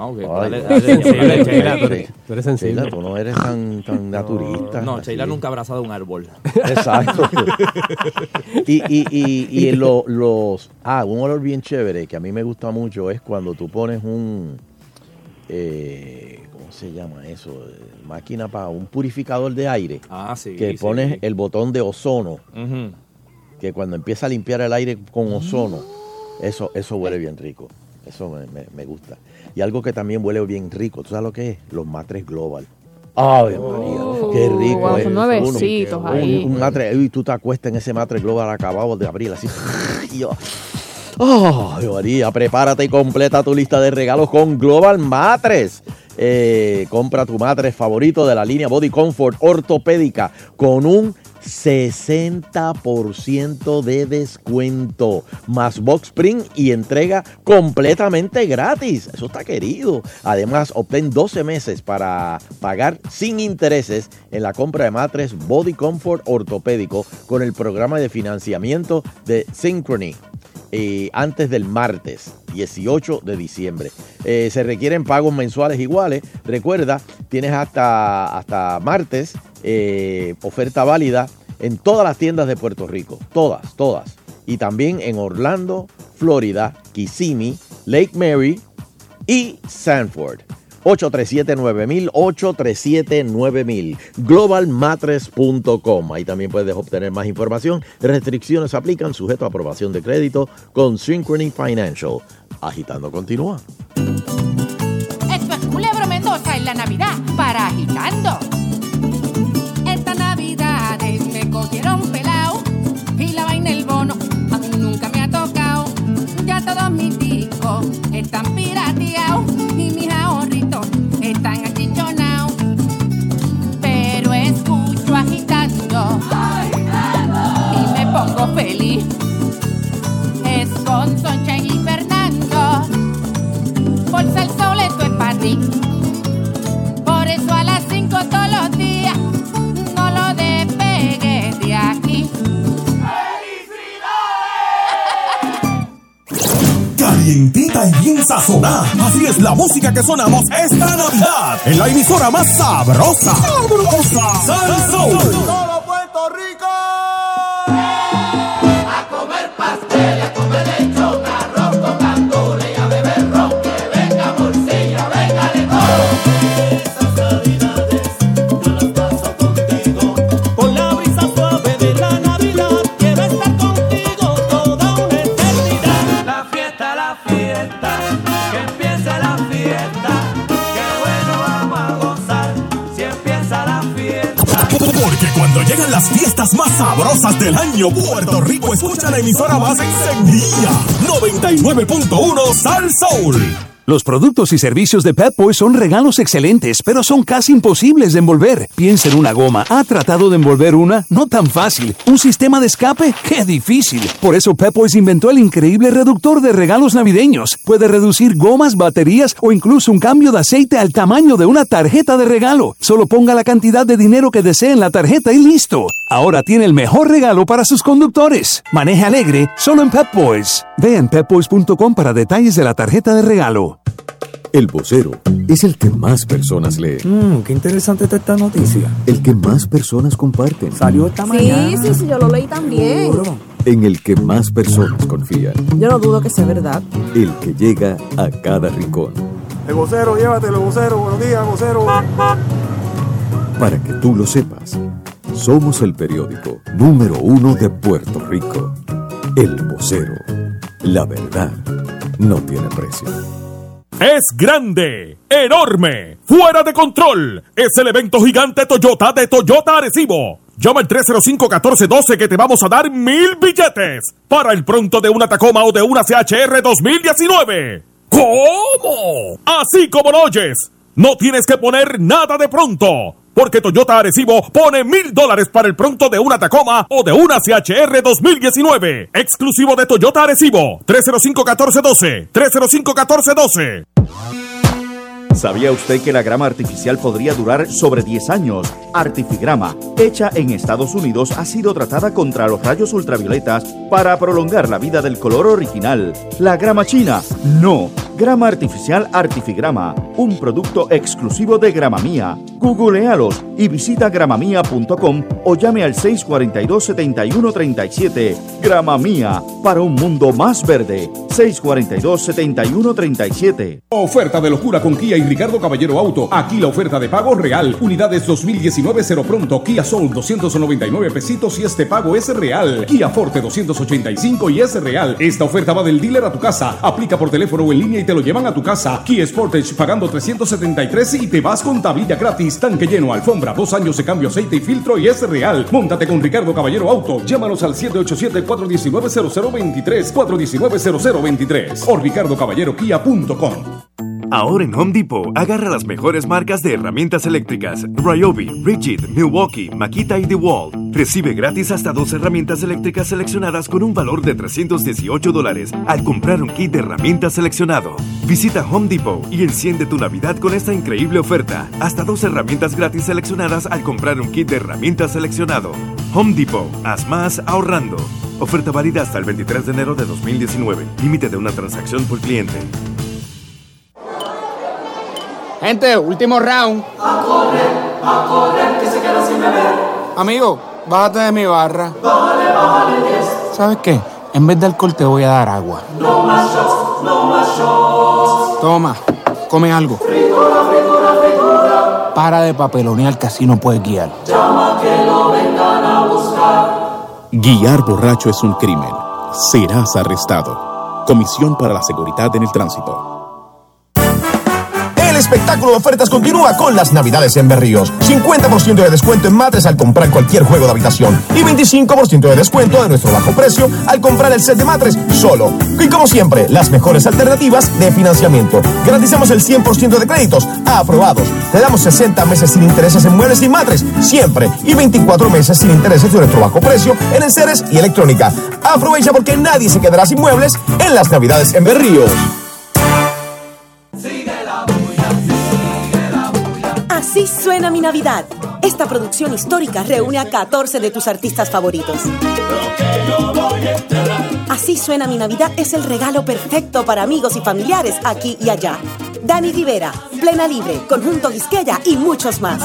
Ah, ok. Dale, no. dale, Sheila, tú eres, tú eres sensible. Sheila, tú no eres tan, tan naturista. No. Sheila nunca ha abrazado un árbol. Exacto. *laughs* y y, y, y lo- los. Ah, un olor bien chévere que a mí me gusta mucho es cuando tú pones un. eh, ¿Cómo se llama eso? Máquina para un purificador de aire. Ah, sí. que sí. pones el botón de ozono. Ujú. Que cuando empieza a limpiar el aire con ozono, eso, eso huele bien rico. Eso me, me- me gusta. Y algo que también huele bien rico, ¿tú sabes lo que es? Los matres global. ¡Ay, María! ¡Qué rico! wow, son nuevecitos Uno- ahí. Un, un matre, y tú te acuestas en ese matre global acabado de abril, así. *laughs* Y yo, ¡Ay, María! Prepárate y completa tu lista de regalos con Global Matres. Eh, compra tu matres favorito de la línea Body Comfort ortopédica con un 60% de descuento, más box spring y entrega completamente gratis. Eso está querido. Además, obtén 12 meses para pagar sin intereses en la compra de matres Body Comfort ortopédico con el programa de financiamiento de Synchrony. eh, antes del martes 18 de diciembre. Eh, se requieren pagos mensuales iguales. Recuerda, tienes hasta, hasta martes eh, oferta válida en todas las tiendas de Puerto Rico. Todas, todas. Y también en Orlando, Florida, Kissimmee, Lake Mary y Sanford. 837-9000, 837-9000, globalmatres.com. Ahí también puedes obtener más información. Restricciones aplican, sujeto a aprobación de crédito con Synchrony Financial. Agitando continúa. Esto es Culebro Mendoza en la Navidad para agitando. Están pirateados y mis ahorritos están achichonados. Pero escucho agitando y me pongo feliz. Es con Soncha y Fernando. Bolsa el sol, esto es para ti. Calientita y bien sazonada. Así es la música que sonamos esta Navidad. En la emisora más sabrosa. Sabrosa. Sal Soul. Puerto Rico. Sabrosas del año, Puerto Rico escucha la emisora más encendida. 99.1 Sal Soul. Los productos y servicios de Pep Boys son regalos excelentes, pero son casi imposibles de envolver. Piensa en una goma. ¿Ha tratado de envolver una? No tan fácil. ¿Un sistema de escape? ¡Qué difícil! Por eso Pep Boys inventó el increíble reductor de regalos navideños. Puede reducir gomas, baterías o incluso un cambio de aceite al tamaño de una tarjeta de regalo. Solo ponga la cantidad de dinero que desee en la tarjeta y listo. Ahora tiene el mejor regalo para sus conductores. Maneje alegre solo en Pep Boys. Ve en pepboys.com para detalles de la tarjeta de regalo. El vocero es el que más personas lee. Mmm, qué interesante está esta noticia. El que más personas comparten. Salió esta Sí, mañana. sí, sí, yo lo leí también. En el que más personas confían. Yo no dudo que sea verdad. El que llega a cada rincón. El vocero, llévatelo, vocero. Buenos días, vocero. Para que tú lo sepas, somos el periódico número uno de Puerto Rico. El vocero. La verdad no tiene precio. Es grande, enorme, fuera de control. Es el evento gigante Toyota de Toyota Arecibo. Llama al 305-1412 que te vamos a dar mil billetes para el pronto de una Tacoma o de una CHR 2019. ¿Cómo? Así como lo oyes. No tienes que poner nada de pronto. Porque Toyota Arecibo pone mil dólares para el pronto de una Tacoma o de una CHR 2019. Exclusivo de Toyota Arecibo. 305-1412. 305-1412. ¿Sabía usted que la grama artificial podría durar sobre 10 años? Artifigrama, hecha en Estados Unidos, ha sido tratada contra los rayos ultravioletas para prolongar la vida del color original. ¿La grama china? No. Grama artificial Artifigrama, un producto exclusivo de Grama Mía. Googlealos y visita gramamía.com o llame al 642-7137. Grama Mía, para un mundo más verde. 642-7137. Oferta de locura con Kia y Ricardo Caballero Auto. Aquí la oferta de pago real. Unidades 2019 cero pronto. Kia Soul 299 pesitos y este pago es real. Kia Forte 285 y es real. Esta oferta va del dealer a tu casa. Aplica por teléfono o en línea y te lo llevan a tu casa. Kia Sportage pagando 373 y te vas con tablilla gratis. Tanque lleno, alfombra, dos años de cambio aceite y filtro y es real. Móntate con Ricardo Caballero Auto. Llámanos al 787-419-0023. 419-0023 o ricardocaballerokia.com. Ahora en Home agarra las mejores marcas de herramientas eléctricas: Ryobi, Rigid, Milwaukee, Makita y DeWalt. Recibe gratis hasta dos herramientas eléctricas seleccionadas con un valor de 318 dólares al comprar un kit de herramientas seleccionado. Visita Home Depot y enciende tu Navidad con esta increíble oferta: hasta dos herramientas gratis seleccionadas al comprar un kit de herramientas seleccionado. Home Depot, haz más ahorrando. Oferta válida hasta el 23 de enero de 2019. Límite de una transacción por cliente. Gente, último round. A correr, a correr, que se queda sin beber. Amigo, bájate de mi barra. Bájale, bájale, yes. ¿Sabes qué? En vez de alcohol te voy a dar agua. No más shots, no más shots. Toma, come algo. Frijola, frijola. Para de papelonear que así no puedes guiar. Llama que lo vengan a buscar. Guiar borracho es un crimen. Serás arrestado. Comisión para la Seguridad en el Tránsito. Espectáculo de ofertas continúa con las Navidades en Berríos. 50% de descuento en matres al comprar cualquier juego de habitación y 25% de descuento de nuestro bajo precio al comprar el set de matres solo. Y como siempre, las mejores alternativas de financiamiento. Garantizamos el 100% de créditos aprobados. Te damos 60 meses sin intereses en muebles y matres, siempre. Y 24 meses sin intereses de nuestro bajo precio en enseres y electrónica. Aprovecha porque nadie se quedará sin muebles en las Navidades en Berríos. Así suena mi Navidad. Esta producción histórica reúne a 14 de tus artistas favoritos. Así suena mi Navidad es el regalo perfecto para amigos y familiares aquí y allá. Dani Rivera, Plena Libre, Conjunto Quisqueya y muchos más.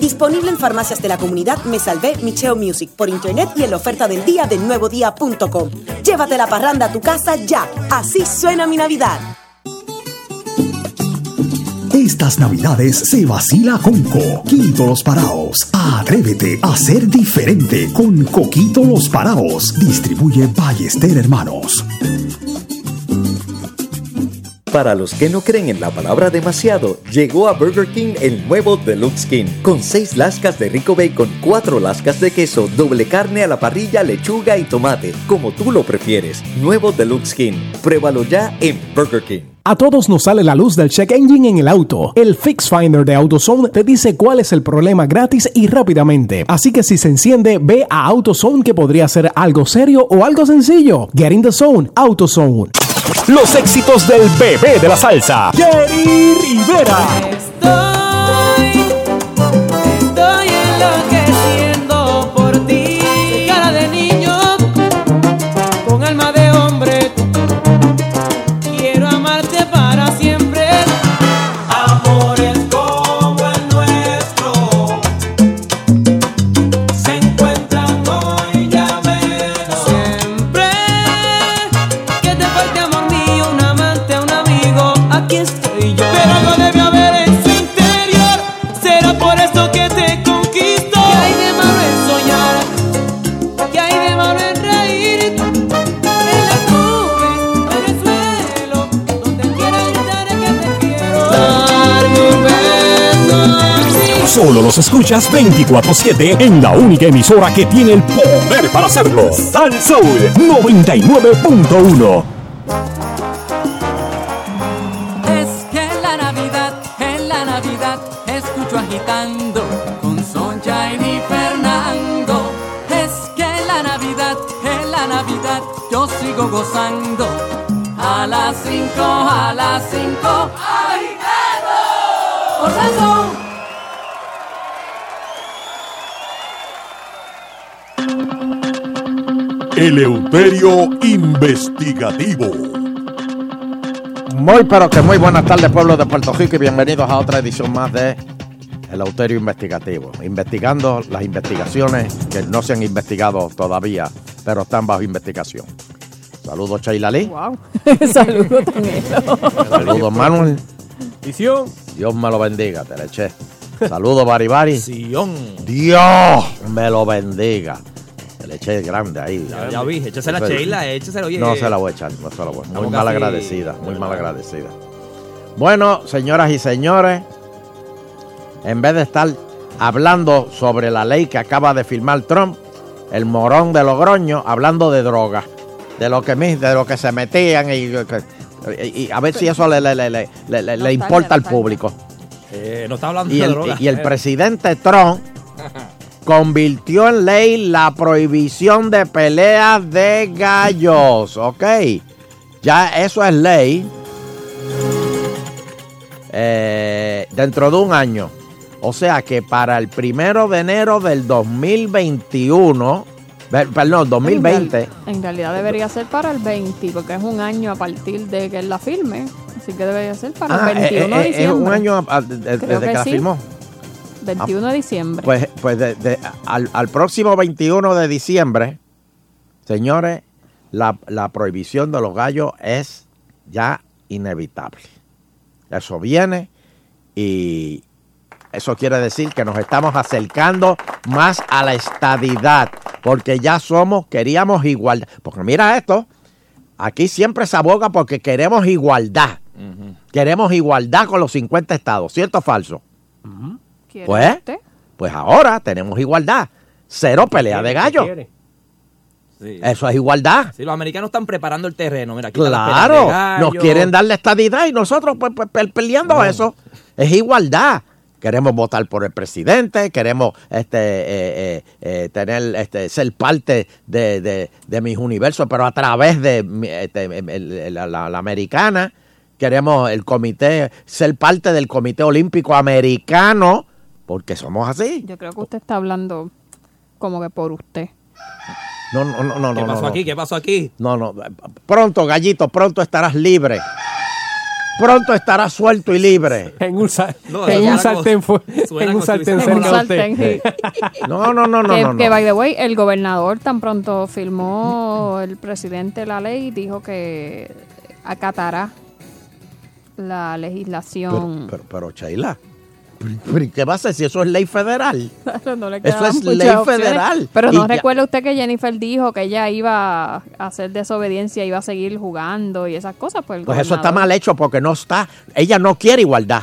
Disponible en farmacias de la comunidad Me Salvé Micheo Music por internet y en la oferta del día de nuevodía.com. Llévate la parranda a tu casa ya. Así suena mi Navidad. Estas navidades se vacila con Coquito Los Paraos. Atrévete a ser diferente con Coquito Los Paraos. Distribuye Ballester Hermanos. Para los que no creen en la palabra demasiado, llegó a Burger King el nuevo Deluxe King, con 6 lascas de rico bacon, 4 lascas de queso, doble carne a la parrilla, lechuga y tomate, como tú lo prefieres. Nuevo Deluxe King. Pruébalo ya en Burger King. A todos nos sale la luz del check engine en el auto. El Fix Finder de AutoZone te dice cuál es el problema gratis y rápidamente. Así que si se enciende, ve a AutoZone que podría ser algo serio o algo sencillo. Get in the zone, AutoZone. Los éxitos del bebé de la salsa, Jerry Rivera. Estoy enloqueciendo Solo los escuchas 24-7 en la única emisora que tiene el poder para hacerlo. Sal Soul 99.1. Es que en la Navidad, en la Navidad, escucho agitando con Sunshine y Fernando. Es que en la Navidad, en la Navidad, yo sigo gozando. A las 5, a las 5, agitando. Por Salsón. Eleuterio Investigativo. Muy pero que muy buenas tardes pueblo de Puerto Rico y bienvenidos a otra edición más de El Auterio Investigativo. Investigando las investigaciones que no se han investigado todavía, pero están bajo investigación. Saludos Sheila Lee. Wow. *laughs* Saludos también. Saludos Manuel. Visión. Dios me lo bendiga, te le eché. Saludos Bari Bari. Sion. Dios me lo bendiga. Te le eché grande ahí. Ya, ya vi, échase la Eso es- Sheila, échase oye. No se la voy a echar, no se la voy a Muy Estamos mal casi- agradecida, muy mal agradecida. Bueno, señoras y señores, en vez de estar hablando sobre la ley que acaba de firmar Trump, el morón de Logroño, hablando de droga, de lo que, de lo que se metían y, y- y a ver si eso le, le- le- le- le- le- le importa al público. Eh, no está hablando Y de el, droga. y el presidente Trump convirtió en ley la prohibición de peleas de gallos, ¿ok? Ya eso es ley. Eh, dentro de un año. O sea que para el primero de enero del 2021, ver- perdón, 2020, En realidad debería ser para el 20, porque es un año a partir de que la firme. Así que debería ser para Ah, el eh, 21 eh, de eh, diciembre. es un año a- Creo desde que, la firmó. 21 de diciembre. Pues, pues de- de- al, al próximo 21 de diciembre, señores, la, la prohibición de los gallos es ya inevitable. Eso viene Y eso quiere decir que nos estamos acercando más a la estadidad, porque ya somos, queríamos igualdad. Porque mira esto, aquí siempre se aboga porque queremos igualdad. Queremos igualdad con los 50 estados, ¿cierto o falso? ¿Quiere Pues, usted? pues ahora tenemos igualdad. Cero pelea de gallo. Sí. Eso es igualdad. Sí, los americanos están preparando el terreno. Mira, Claro, nos quieren dar la estadidad y nosotros pues, pues, pe- peleando eso. Es igualdad. Queremos votar por el presidente, queremos este, eh, eh, eh, tener, este, ser parte de, de- de mis universos, pero a través de mi- este, el- el- la, la- la americana. Queremos el comité, ser parte del Comité Olímpico Americano, porque somos así. Yo creo que usted está hablando como que por usted. No, no, no, no. ¿Qué no, pasó no. aquí? ¿Qué pasó aquí? No, no. Pronto, gallito, pronto estarás libre. Pronto estarás suelto y libre. *laughs* En un, sa- No, en un co- sartén, fue- suena en un como sartén si cerca En un de sartén, usted. sí. *laughs* No, no, no, no, que, no. que, by the way, el gobernador tan pronto firmó el presidente la ley, dijo que acatará la legislación. pero, pero, pero, ¿y ¿qué va a hacer si eso es ley federal? *laughs* Claro, no le Eso es ley opciones. federal. Pero no ya- recuerda usted que Jennifer dijo que ella iba a hacer desobediencia, iba a seguir jugando y esas cosas. Pues, Pues eso está mal hecho porque no está. Ella no quiere igualdad.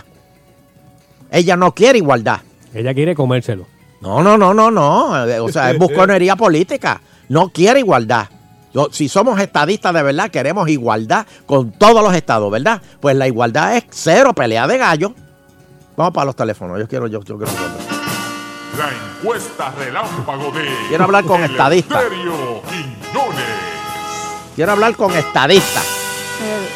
Ella no quiere igualdad. Ella quiere comérselo. No, no, no, no, no. O sea, es busconería *laughs* política. No quiere igualdad. Yo- si somos estadistas de verdad, queremos igualdad con todos los estados, ¿verdad? Pues la igualdad es cero pelea de gallo. Vamos para los teléfonos. Yo quiero, yo, yo quiero. La encuesta relámpago de. Quiero hablar con estadistas. Quiero hablar con estadistas. Eh,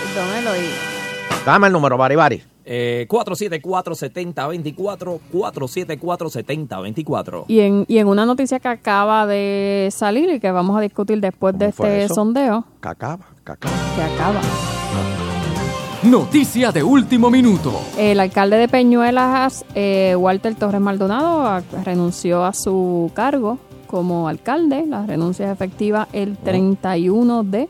Dame el número, Baribari. Eh, 474-7024, 474-7024. Y en, y en una noticia que acaba de salir y que vamos a discutir después de este eso? sondeo, Cacaba, cacaba. que acaba. Noticia de último minuto. El alcalde de Peñuelas, eh, Walter Torres Maldonado, a- renunció a su cargo como alcalde. La renuncia es efectiva el 31 de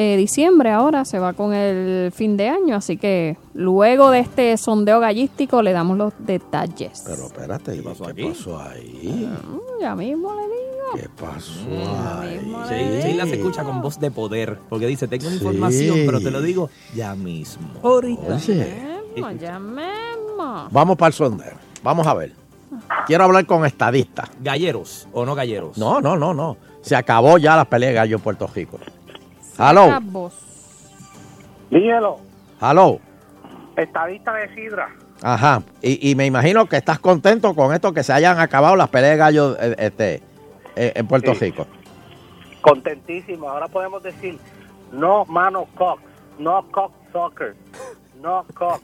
eh, diciembre. Ahora se va con el fin de año, así que luego de este sondeo gallístico le damos los detalles. Pero espérate, ¿qué pasó, ahí? Mm, Ya mismo le digo. ¿Qué pasó Sí, Sheila se escucha con voz de poder, porque dice, tengo una información, pero te lo digo ya mismo. Ahorita. Oye. Llamemos, llamemos. Vamos para el sondeo. Vamos a ver. Quiero hablar con estadistas. ¿Galleros o no galleros? No, no, no, no. Se acabó ya la pelea de gallo en Puerto Rico. Hello, Dígelo, hello. estadista de Sidra. Ajá. Y, y me imagino que estás contento con esto que se hayan acabado las peleas de gallo eh, este, eh, en Puerto Sí. Rico. Contentísimo. Ahora podemos decir, no mano cock, no cock soccer, no cock.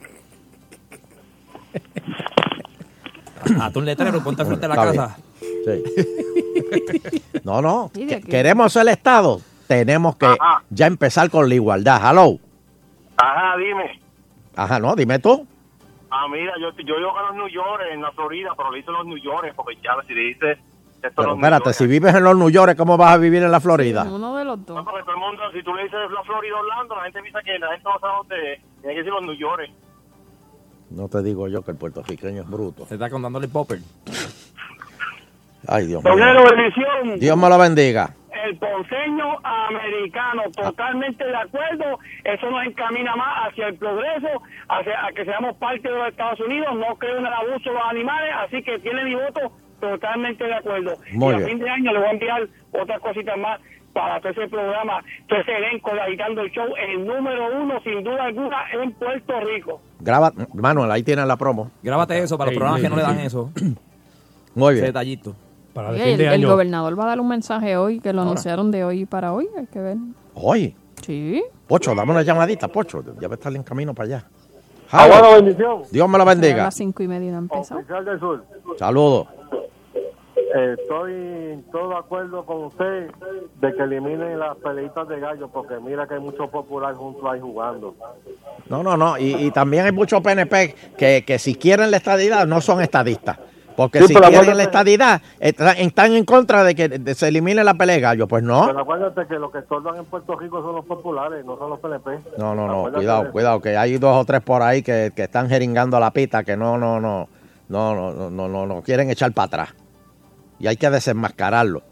Hazte un letrero, ponte frente a la casa. Sí. *laughs* No, no. Queremos el Estado. Tenemos que ya empezar con la igualdad. Hello. Ajá, dime. Ajá, no, dime tú. Ah, mira, yo, yo vivo en los New York, en la Florida, pero le hice los New York, porque ya si le dice esto Pero espérate, si vives en los New York, ¿cómo vas a vivir en la Florida? Uno de los dos. No, porque todo el mundo, si tú le dices la Florida Orlando, la gente piensa que la gente no sabe dónde, tiene que decir los New York. No te digo yo que el puertorriqueño es bruto. Se está contándole popper. Ay, Dios mío. Bendición. Dios me lo bendiga. El ponceño americano, totalmente de acuerdo. Eso nos encamina más hacia el progreso, hacia a que seamos parte de los Estados Unidos. No creo en el abuso de los animales, así que tiene mi voto totalmente de acuerdo. Muy y a bien. fin de año le voy a enviar otras cositas más para todo ese programa, todo ese elenco de Agitando el Show, el número uno, sin duda alguna, en Puerto Rico. Graba, Manuel, ahí tienes la promo. Grábate eso para los programas que no le dan eso. Muy Ese bien. detallito. Para Oye, el, el gobernador va a dar un mensaje hoy que lo Ahora. anunciaron de hoy para hoy. Hay que ver. Hoy. Sí. Pocho, dame una llamadita, Pocho. Ya va a estar en camino para allá. Ah, bueno, bendición. Dios me lo A bendiga. las cinco y media. Oficial del Sur. Saludos. Eh, estoy en todo de acuerdo con usted de que eliminen las peleitas de gallo porque mira que hay mucho popular junto ahí jugando. No, no, no. Y, y también hay muchos PNP que, que si quieren la estadidad no son estadistas. Porque si quieren acuérdate. la estadidad, están en contra de que se elimine la pelea de gallo. Pues no. Pero acuérdate que los que estorban en Puerto Rico son los populares, no son los PLP. No, no, no. Cuidado, cuidado, que hay dos o tres por ahí que, que están jeringando la pita, que no, no, no. No, no, no, no, no, no quieren echar para atrás. Y hay que desenmascararlo.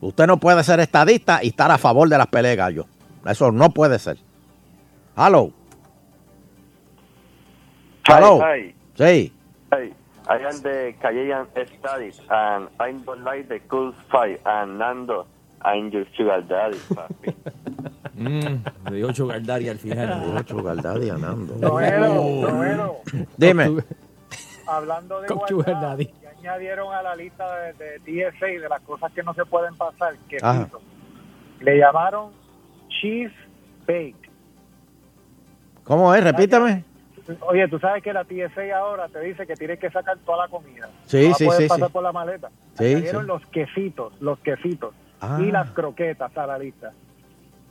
Usted no puede ser estadista y estar a favor de las peleas de gallo. Eso no puede ser. Hello. Hello. Hi, hi. Sí. Hi. I am the Cayenne studies and I don't like the cool fight and Nando, I'm your sugar daddy, papi. *laughs* Mm, le dio Sugar Daddy al final. Le dio Sugar Daddy a Nando. Noero, Noero, Dime. hablando de Daddy. ya añadieron a la lista de, de TSA de las cosas que no se pueden pasar, que Ajá. le llamaron cheese bake. ¿Cómo es? Repítame. Oye, tú sabes que la TSA ahora te dice que tienes que sacar toda la comida. Sí, no la sí, puedes sí, pasar sí. por la maleta. Sí, sí. los quesitos, los quesitos Ah. y las croquetas a la lista.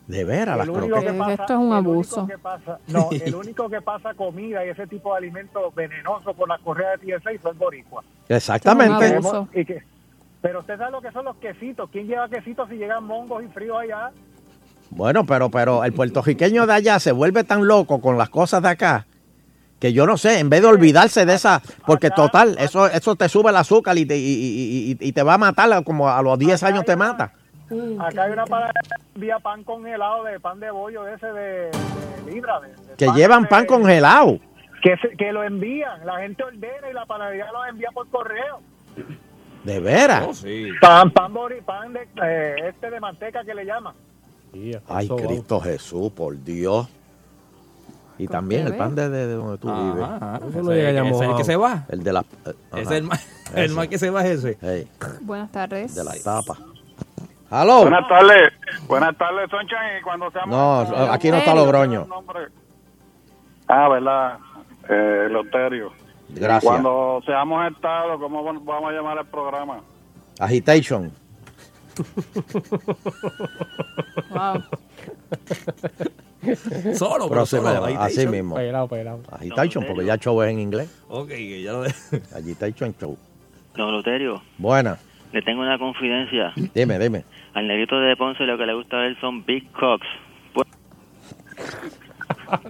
De veras, las El único croquetas. que pasa- Esto es un abuso. que pasa- no, *laughs* el único que pasa comida y ese tipo de alimentos venenosos por la correa de TSA son el boricua. Exactamente. Y que- pero usted sabe lo que son los quesitos. ¿Quién lleva quesitos si llegan mongos y fríos allá? Bueno, pero, pero el puertorriqueño de allá se vuelve tan loco con las cosas de acá que yo no sé, en vez de olvidarse de esa, porque total, eso, eso te sube el azúcar y te, y, y- y- y te va a matar como a los 10 años te mata. Acá hay una para envía pan congelado de pan de bollo de ese de, de libra. de- de Que pan llevan de- pan congelado. Que, se- que lo envían. La gente ordena y la panadería lo envía por correo. De veras. Pan, pan, bori- pan de, eh, este de manteca que le llaman. Ay, Cristo Jesús, por Dios. Y también el pan de, de- de donde tú Ajá, vives. ajá. Ese no llega ya ese es el que se va. El de la. eh, Ese es el más, el más que se va es ese. Ey, Buenas tardes. de la tapa. ¡Aló! Buenas tardes. Buenas tardes, Soncha. Y cuando seamos. No, aquí no está Logroño. Ah, ¿verdad? Eh, Loterio. Gracias. Cuando seamos Estado, ¿cómo vamos a llamar el programa? Agitation. Wow. *laughs* *laughs* Solo, pero solo, así Agitation. mismo. Pelado, pelado. Agitation, porque ya show es en inglés. Ok, que ya lo Agitation *laughs* Show. Don Loterio, Buena. le tengo una confidencia. Dime, dime. Al negrito de Ponce lo que le gusta ver son Big Cocks. Pues, ¿Qué,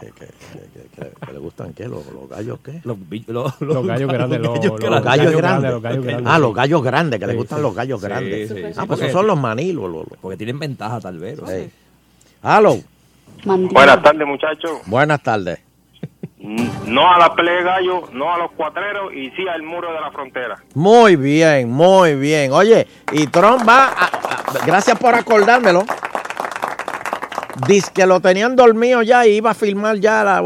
qué, qué, qué, qué le gustan qué? ¿Los, los gallos qué? Los, los, Los gallos grandes, los- los los gallos gallos grandes. grandes, los gallos grandes, Ah, los gallos grandes, que le Sí, gustan sí. los gallos Sí, grandes. sí, sí, ah, pues esos son los manilos. Los, los- Porque tienen ventaja, tal vez. Hello. Buenas tardes, muchachos. Buenas tardes. No a la pelea de gallo, no a los cuatreros y sí al muro de la frontera. Muy bien, muy bien. Oye, y Trump va, a- a- gracias por acordármelo. Dice que lo tenían dormido ya y iba a firmar ya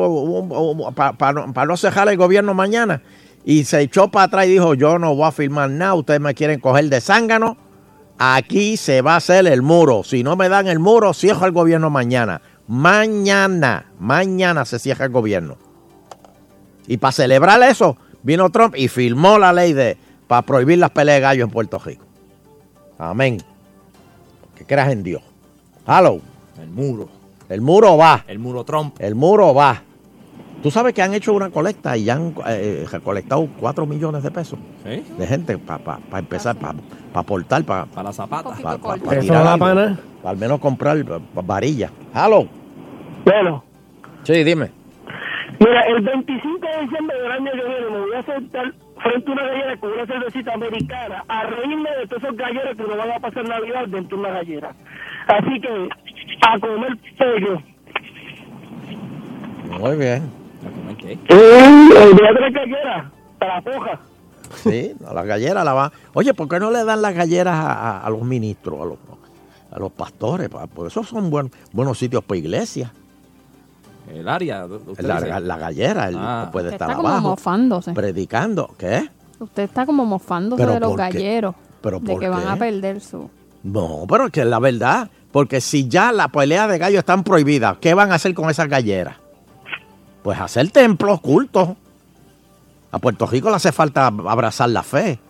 para no cejar el gobierno mañana. Y se echó para atrás y dijo, yo no voy a firmar nada, ustedes me quieren coger de zángano. Aquí se va a hacer el muro. Si no me dan el muro, cierro el gobierno mañana. Mañana, mañana se cierra el gobierno. Y para celebrar eso, vino Trump y firmó la ley de para prohibir las peleas de gallos en Puerto Rico. Amén. Que creas en Dios. El muro. El muro va. El muro Trump. El muro va. Tú sabes que han hecho una colecta y ya han eh, recolectado 4 millones de pesos ¿Sí? de gente para empezar, para aportar, para Para la zapata. ¿Eso no da pana? al menos comprar pa- pa- varillas. Hello. Bueno, Sí, dime. mira, el 25 de diciembre del año que viene me voy a sentar frente a una gallera con una cervecita americana a reírme de todos esos galleros que nos van a pasar Navidad dentro de una gallera. Así que, a comer pollo. Muy bien. Eh, olvídate de la gallera, para la poja. Sí, a las galleras la van. Oye, ¿por qué no le dan las galleras a, a- a los ministros, a los, a los pastores? pa? Porque esos son buen- buenos sitios para iglesias. El área. usted La, dice. la gallera, él Ah. puede Usted estar está como abajo mofándose. predicando. ¿Qué? Usted está como mofándose ¿Pero de los por qué? galleros. ¿Pero de por que van a perder su... No, pero es que es la verdad. Porque si ya las peleas de gallos están prohibidas, ¿qué van a hacer con esas galleras? Pues hacer templos, cultos. A Puerto Rico le hace falta abrazar la fe.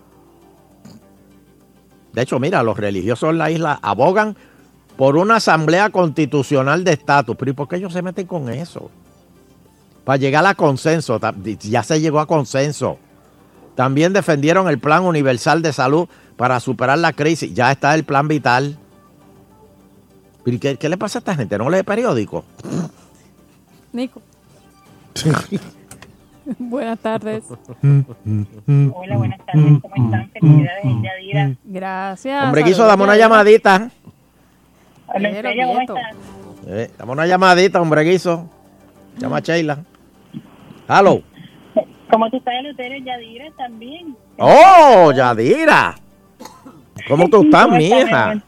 De hecho, mira, los religiosos en la isla abogan por una asamblea constitucional de estatus. Pero ¿y por qué ellos se meten con eso? para llegar a consenso. Ya se llegó a consenso. También defendieron el Plan Universal de Salud para superar la crisis. Ya está el Plan Vital. ¿Pero ¿Qué, qué le pasa a esta gente? ¿No lee periódico? Nico. *laughs* Buenas tardes. Hola, buenas tardes. ¿Cómo están? Felicidades, Yadira. Gracias. Hombre, quiso, dame una llamadita. Hola, Estrella, ¿cómo estás? Eh, dame una llamadita, hombre, guiso. Llama a Sheila. Hello. ¿Cómo tú estás en el hotel, Yadira, también? ¡Oh, Yadira! ¿Cómo tú estás, *laughs* ¿Cómo estás, mi mija?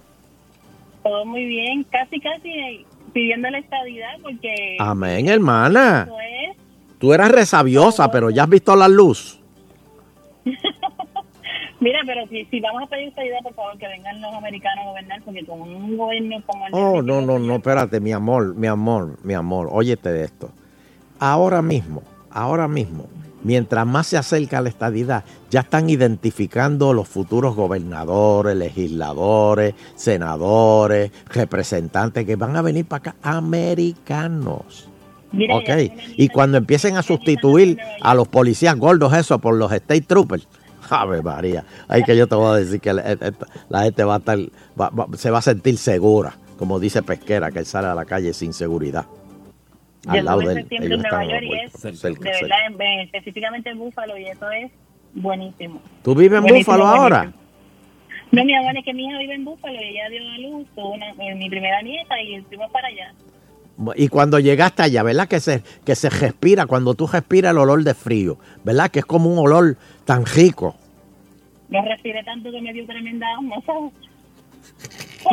Todo muy bien. Casi, casi eh, pidiendo la estadidad porque... Amén, hermana. Es. Tú eras resabiosa, pero ya has visto la luz. *laughs* Mira, pero si, si vamos a pedir estadidad, por favor, que vengan los americanos a gobernar, porque con un gobierno como el... Oh, no, no, no, espérate, mi amor, mi amor, mi amor, óyete de esto. Ahora mismo, ahora mismo, mientras más se acerca la estadidad, ya están identificando los futuros gobernadores, legisladores, senadores, representantes que van a venir para acá, americanos. Mira, ok, y cuando empiecen a sustituir a los policías gordos esos por los state troopers, Ave María, ahí que yo te voy a decir que la, esta- la gente va a estar, va- va- se va a sentir segura, como dice Pesquera, que él sale a la calle sin seguridad. Yo Al lado estuve en septiembre en Nueva York la y es, cerca, de verdad, en- en- específicamente en Búfalo, y eso es buenísimo. ¿Tú vives en Buenísimo, Búfalo ahora? buenísimo. No, mi amor, es que mi hija vive en Búfalo y ella dio a luz, tuvo una, eh, mi primera nieta y fuimos para allá. Y cuando llegaste allá, ¿verdad? Que se, que se respira, cuando tú respiras el olor de frío, ¿verdad? Que es como un olor tan rico. No respiré tanto que me dio tremenda asma, ¿sabes?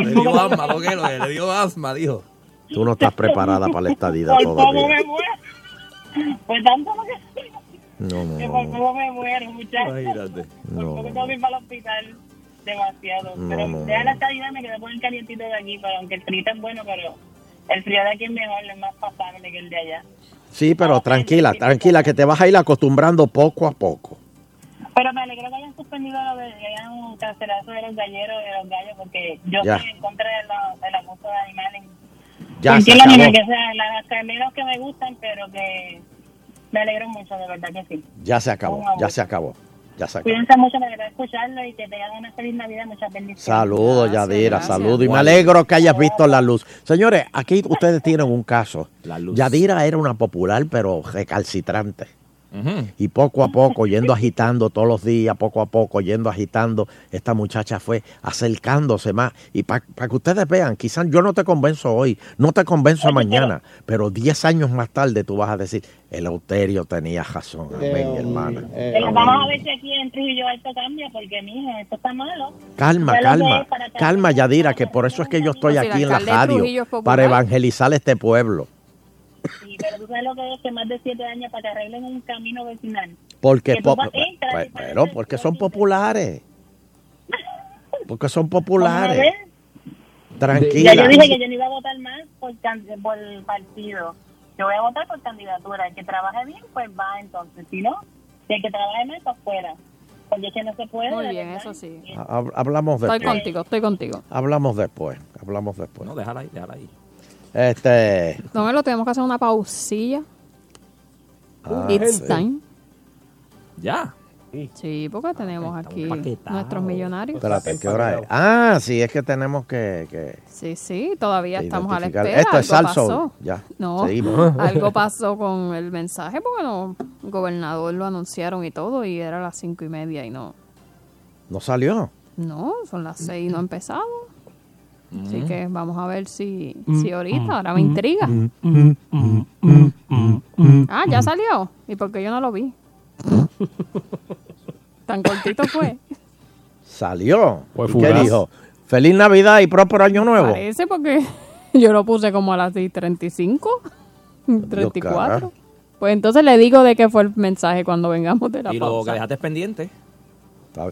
Le dio asma, lo que lo que le dio asma, dijo. Tú no estás preparada para la estadidad *laughs* Por poco todavía. me muero. Pues tanto lo que, No, no, que por no. poco me muero, muchachos. Imagínate. Por No, poco no. tengo que ir para el hospital. Demasiado. No, pero no, deja no. la estadidad, me quedé por el calientito de aquí, pero aunque el frío es bueno, pero el frío de aquí es mejor, es más pasable que el de allá. Sí, pero tranquila, tranquila, que te vas a ir acostumbrando poco a poco. Pero me alegro que hayan suspendido lo de que hayan cancelado de los galleros de los gallos, porque yo Ya. estoy en contra de la- del abuso de animales. Ya se acabó. que sea, las carneros que me gustan, pero que me alegro mucho, de verdad que sí. Ya se acabó, ya se acabó, ya se acabó. Cuídense mucho, me alegra escucharlo y que tengan una feliz Navidad, muchas bendiciones. Saludos, Yadira, saludos. Y me alegro que hayas visto la luz. Señores, aquí ustedes tienen un caso. Yadira era una popular, pero recalcitrante. Y poco a poco, yendo agitando todos los días, poco a poco, yendo agitando, esta muchacha fue acercándose más. Y para que ustedes vean, quizás yo no te convenzo hoy, no te convenzo mañana, pero 10 años más tarde tú vas a decir, el Euterio tenía razón. Amén, mi hermana. Pero vamos a ver si aquí en Trujillo esto cambia, porque mija, esto está malo. Calma, calma, calma, Yadira, que por eso es que yo estoy aquí en la radio, para evangelizar este pueblo. Sí, pero tú sabes lo que es que más de siete años para que arreglen un camino vecinal. Porque, po- vas- entras pues, y pero porque son populares. Porque son populares. Vamos Ya Tranquila. yo dije que yo no iba a votar más por, por el partido. Yo voy a votar por candidatura. El que trabaje bien, pues va entonces. Si no, si el que trabaje mal, pues fuera. Porque es que no se puede. Muy bien, eso sí. Hab- Hablamos Estoy después. contigo, estoy contigo. Hablamos después. Hablamos después. No, déjala ahí, déjala ahí. Este. No me lo tenemos que hacer una pausilla. ah, It's time. Ya. Sí, porque tenemos aquí nuestros millonarios. Espérate, ¿qué hora es? Ah, sí, es que tenemos que. que Sí, sí, todavía estamos a la espera. Esto es pasó. Ya. No, Seguimos. *laughs* algo pasó con el mensaje porque no, el gobernador lo anunciaron y todo y era a las cinco y media y no. No salió. No, son las seis y no ha empezado. Así Mm. que vamos a ver si, Mm, si ahorita, mm, ahora me intriga. Ah, ya salió. ¿Y por qué yo no lo vi? *laughs* Tan cortito fue. Salió. Fue ¿Y qué dijo? Feliz Navidad y próspero año nuevo. Parece porque *laughs* yo lo puse como a las 6:35, 34. Pues entonces le digo de qué fue el mensaje cuando vengamos de la Y lo que pausa. dejaste pendiente.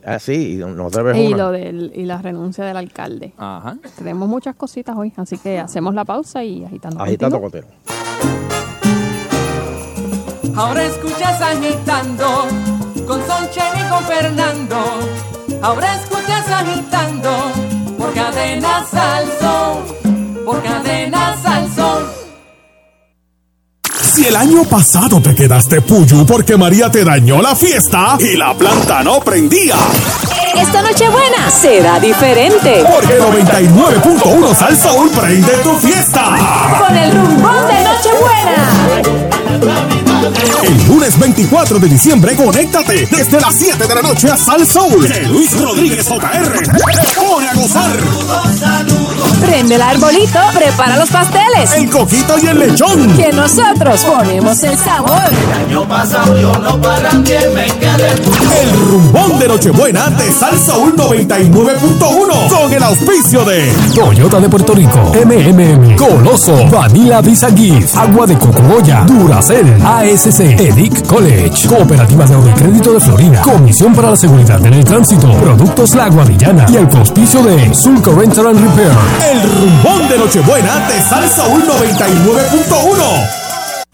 Ah, sí, y nos debes Y, una. lo del, y la renuncia del alcalde. Ajá. Tenemos muchas cositas hoy, así que hacemos la pausa y agitando. Agitando contigo. cotero. Ahora escuchas agitando con Sonchen y con Fernando. Ahora escuchas agitando por cadena Salsón, por cadena Salsón. el año pasado te quedaste puyu porque María te dañó la fiesta y la planta no prendía. Esta Nochebuena será diferente. Porque 99.1 Sal Soul prende tu fiesta. Con el rumbón de Nochebuena. El lunes 24 de diciembre, conéctate desde las 7 de la noche a Sal Soul. Que Luis Rodríguez JR te pone a gozar. Prende el arbolito, prepara los pasteles. El coquito y el lechón. Que nosotros ponemos el sabor. año pasado yo no parrandié, me quedé El rumbón de Nochebuena de Sal Soul 99.1 con el auspicio de Toyota de Puerto Rico, MMM, Coloso, Vanilla Visa Gift, Agua de Cocoboya, Duracell, ASC, EDIC College, Cooperativa de Crédito de Florida, Comisión para la Seguridad en el Tránsito, Productos La Guadillana y el auspicio de Sulco Rental and Repair. El rumbón de Nochebuena de Sal Soul 99.1.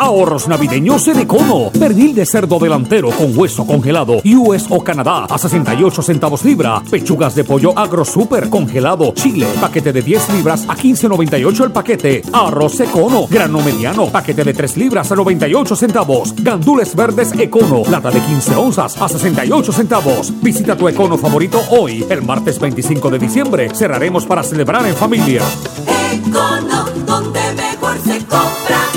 Ahorros navideños en Econo. Pernil de cerdo delantero con hueso congelado. US o Canadá a 68 centavos libra. Pechugas de pollo agro super congelado. Chile. Paquete de 10 libras a 15.98 el paquete. Arroz Econo. Grano mediano. Paquete de 3 libras a 98 centavos. Gandules verdes Econo. Lata de 15 onzas a 68 centavos. Visita tu Econo favorito hoy. El martes 25 de diciembre. Cerraremos para celebrar en familia. Econo, donde mejor se compra.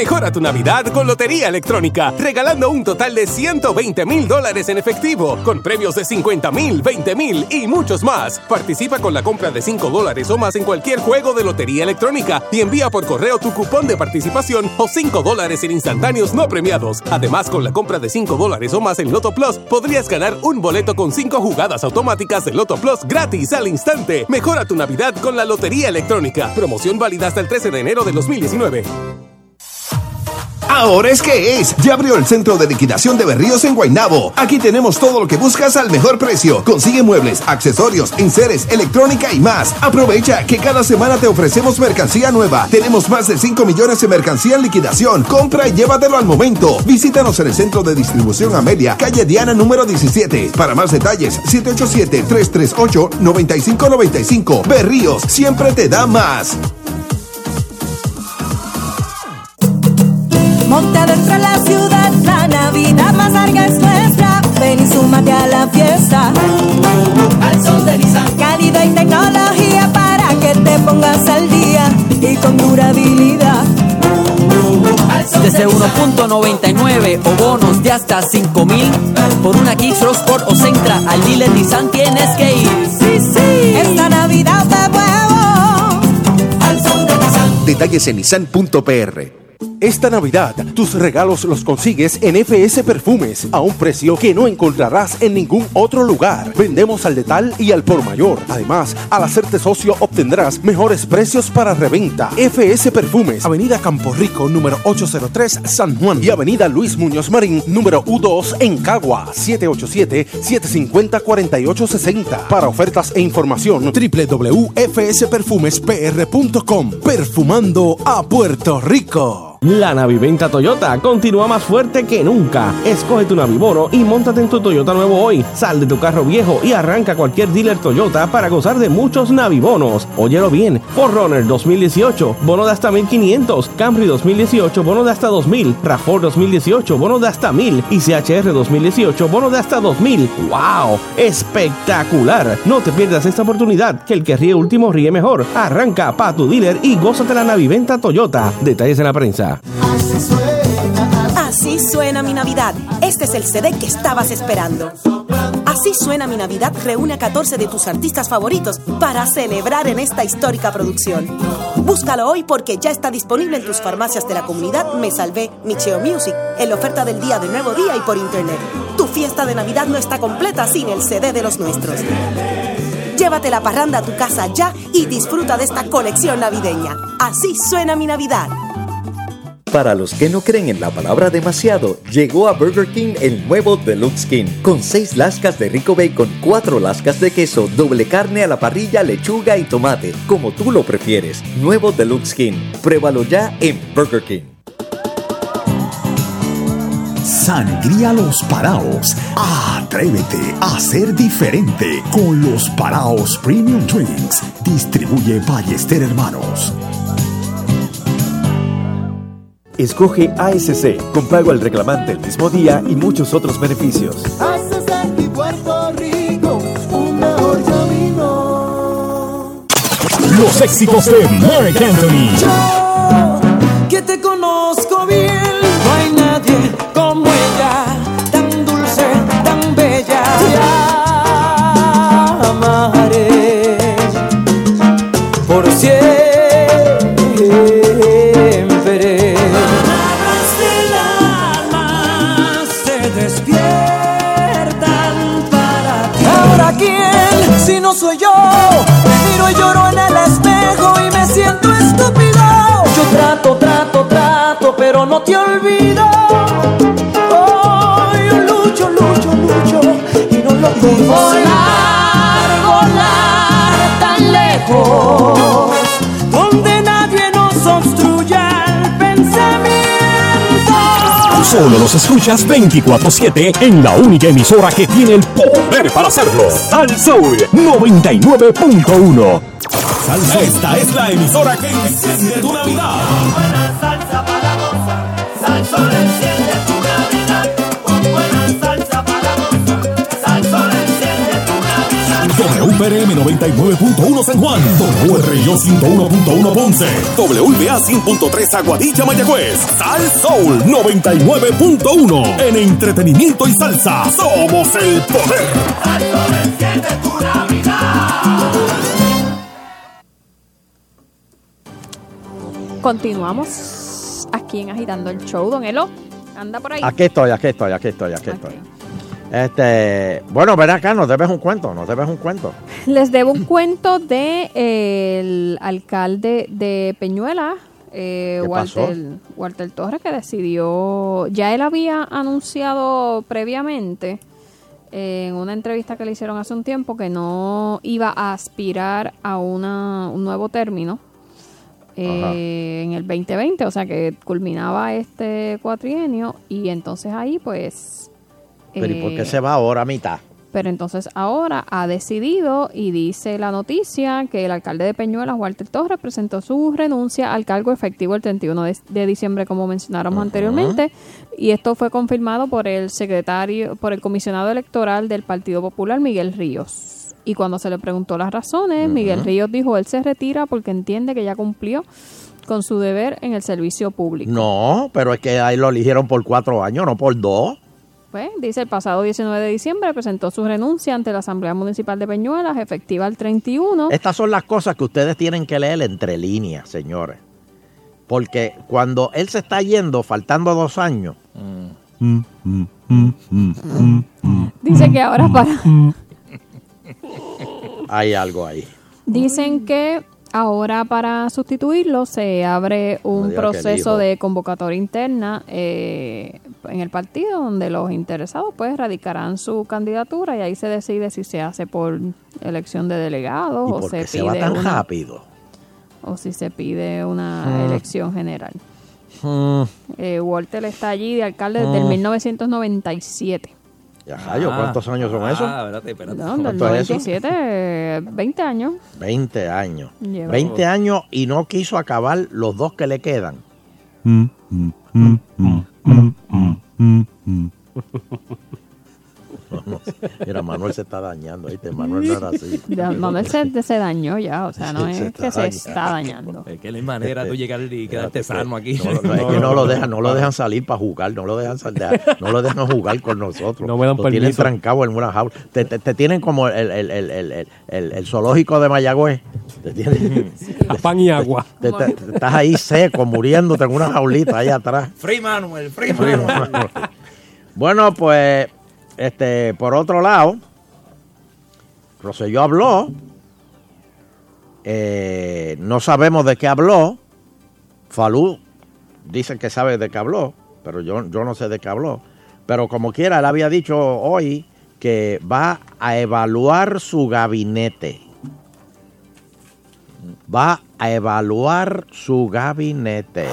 Mejora tu Navidad con Lotería Electrónica, regalando un total de 120 mil dólares en efectivo, con premios de 50 mil, 20 mil y muchos más. Participa con la compra de 5 dólares o más en cualquier juego de Lotería Electrónica y envía por correo tu cupón de participación o 5 dólares en instantáneos no premiados. Además, con la compra de 5 dólares o más en Loto Plus, podrías ganar un boleto con 5 jugadas automáticas de Loto Plus gratis al instante. Mejora tu Navidad con la Lotería Electrónica. Promoción válida hasta el 13 de enero de 2019. Ahora es que es. Ya abrió el centro de liquidación de Berríos en Guaynabo. Aquí tenemos todo lo que buscas al mejor precio. Consigue muebles, accesorios, enseres, electrónica y más. Aprovecha que cada semana te ofrecemos mercancía nueva. Tenemos más de 5 millones de mercancía en liquidación. Compra y llévatelo al momento. Visítanos en el centro de distribución Amelia, calle Diana número 17. Para más detalles, 787-338-9595. Berríos siempre te da más. Monte adentro en la ciudad, la Navidad más larga es nuestra. Ven y súmate a la fiesta. Al son de Nissan. Calidad y tecnología para que te pongas al día y con durabilidad. Desde 1.99 o bonos de hasta 5000 por una Kicks Sport o Centra al dealer Nissan tienes que ir. Sí, sí. Esta Navidad de nuevo. Al son de Nissan. Detalles en nissan.pr. Esta Navidad, tus regalos los consigues en FS Perfumes a un precio que no encontrarás en ningún otro lugar. Vendemos al detal y al por mayor. Además, al hacerte socio obtendrás mejores precios para reventa. FS Perfumes, Avenida Campo Rico, número 803, San Juan. Y Avenida Luis Muñoz Marín, número U2, en Cagua, 787-750-4860. Para ofertas e información, www.fsperfumespr.com. Perfumando a Puerto Rico. La Naviventa Toyota continúa más fuerte que nunca. Escoge tu Navibono y montate en tu Toyota nuevo hoy. Sal de tu carro viejo y arranca cualquier dealer Toyota para gozar de muchos Navibonos. Óyelo bien. Forerunner 2018, bono de hasta 1500. Camry 2018, bono de hasta 2000. RAV4 2018, bono de hasta 1000. Y CHR 2018, bono de hasta 2000. ¡Wow! ¡Espectacular! No te pierdas esta oportunidad, que el que ríe último ríe mejor. Arranca pa' tu dealer y gózate la Naviventa Toyota. Detalles en la prensa. Así suena mi Navidad. Este es el CD que estabas esperando. Así suena mi Navidad reúne a 14 de tus artistas favoritos para celebrar en esta histórica producción. Búscalo hoy porque ya está disponible en tus farmacias de la comunidad Me Salvé, Micheo Music, en la oferta del día de Nuevo Día y por internet. Tu fiesta de Navidad no está completa sin el CD de los nuestros. Llévate la parranda a tu casa ya y disfruta de esta colección navideña. Así suena mi Navidad. Para los que no creen en la palabra demasiado, llegó a Burger King el nuevo Deluxe King, con 6 lascas de rico bacon, 4 lascas de queso, doble carne a la parrilla, lechuga y tomate, como tú lo prefieres. Nuevo Deluxe King. Pruébalo ya en Burger King. Sangría Los Paraos. Atrévete a ser diferente con los Paraos Premium Drinks. Distribuye Ballester Hermanos. Escoge ASC con pago al reclamante el mismo día y muchos otros beneficios. De ti Puerto Rico un mejor camino. Los éxitos de Mark Anthony. Si no soy yo, me miro y lloro en el espejo y me siento estúpido. Yo trato, trato, trato, pero no te olvido. Oh, yo lucho, lucho, lucho y no lo consigo. Volar, volar tan lejos, Solo los escuchas 24-7 en la única emisora que tiene el poder para hacerlo. Al Soul 99.1. Salsa, esta es la emisora que enciende tu Navidad. salsa para gozar, Salsón WPRM 99.1 San Juan, WRIO 101.1 Ponce, WBA 100.3 Aguadilla Mayagüez, Sal Soul 99.1 en entretenimiento y salsa. Somos el poder. Tu Navidad. Continuamos aquí en Agitando el Show. Don Elo, anda por ahí. Aquí estoy, aquí estoy, aquí estoy, aquí estoy. Este, bueno, ven acá, nos debes un cuento, nos debes un cuento. *laughs* Les debo un cuento de eh, el alcalde de Peñuela, eh. Walter, Walter Torres, que decidió, ya él había anunciado previamente eh, en una entrevista que le hicieron hace un tiempo que no iba a aspirar a una, un nuevo término eh, en el 2020, o sea que culminaba este cuatrienio y entonces ahí pues... Pero ¿y por eh, qué se va ahora a mitad? pero entonces ahora ha decidido y dice la noticia que el alcalde de Peñuelas, Walter Torres, presentó su renuncia al cargo efectivo el 31 de, de diciembre, como mencionáramos anteriormente. Y esto fue confirmado por el secretario, por el comisionado electoral del Partido Popular, Miguel Ríos. Y cuando se le preguntó las razones, Miguel Ríos dijo, él se retira porque entiende que ya cumplió con su deber en el servicio público. No, pero es que ahí lo eligieron por cuatro años, no por dos. Pues, dice, el pasado 19 de diciembre presentó su renuncia ante la Asamblea Municipal de Peñuelas, efectiva el 31. Estas son las cosas que ustedes tienen que leer entre líneas, señores. Porque cuando él se está yendo, faltando dos años, Dice que ahora para... hay algo ahí. Dicen que ahora para sustituirlo se abre un proceso de convocatoria interna eh, en el partido donde los interesados pues radicarán su candidatura y ahí se decide si se hace por elección de delegados ¿Y o se qué se pide va tan una, rápido? o si se pide una Hmm. elección general. Hmm. Eh, Walter está allí de alcalde desde el Hmm. 1997. Ya, rayo, ¿cuántos años son esos? Ah, espérate, espérate. No, del ¿Cuánto es eso? 97, eh, 20 años. 20 años. Lleva. 20 años y no quiso acabar los dos que le quedan. No, *laughs* no. Mira, Manuel se está dañando, ¿viste? Manuel no era así. Ya, *laughs* Manuel se, se dañó ya, o sea, no Sí, es se que se está dañando. Es que no hay manera de tú llegar y quedarte sano aquí. No, no, es que *laughs* no lo dejan, no lo dejan salir para jugar, no lo dejan salir, no lo dejan jugar con nosotros. No me dan lo tienen trancado en una jaula. Te, te- te tienen como el, el- el- el- el- el- el zoológico de Mayagüez. Te tienen, A pan y agua. te- te- te- estás ahí seco, muriéndote en una jaulita ahí atrás. Free Manuel, free Free Manuel. Manuel. Bueno, pues, este, por otro lado, Rosselló habló. eh, no sabemos de qué habló. Falú dice que sabe de qué habló, pero yo, yo no sé de qué habló. Pero como quiera, él había dicho hoy que va a evaluar su gabinete. Va a evaluar su gabinete.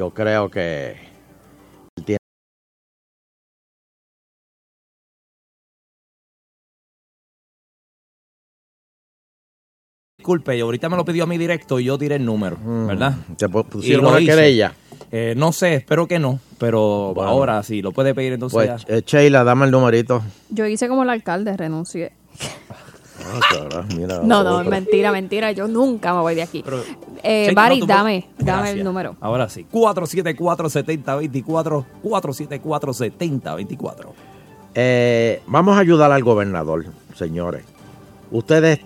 Yo creo que Disculpe, y ahorita me lo pidió a mí directo y yo tiré el número, ¿verdad? ¿Te pusieron lo una querella? Eh, no sé, espero que no, pero Bueno. ahora sí, lo puede pedir entonces. Pues, ya. eh, Sheila, dame el numerito. Yo hice como el alcalde, renuncié. *laughs* Ah, mira, No, no, otro. mentira, mentira. Yo nunca me voy de aquí. Eh, Bari, no, tú- dame, dame Gracias. el número. Ahora sí, 474-7024, 474-7024. Eh, vamos a ayudar al gobernador, señores. Ustedes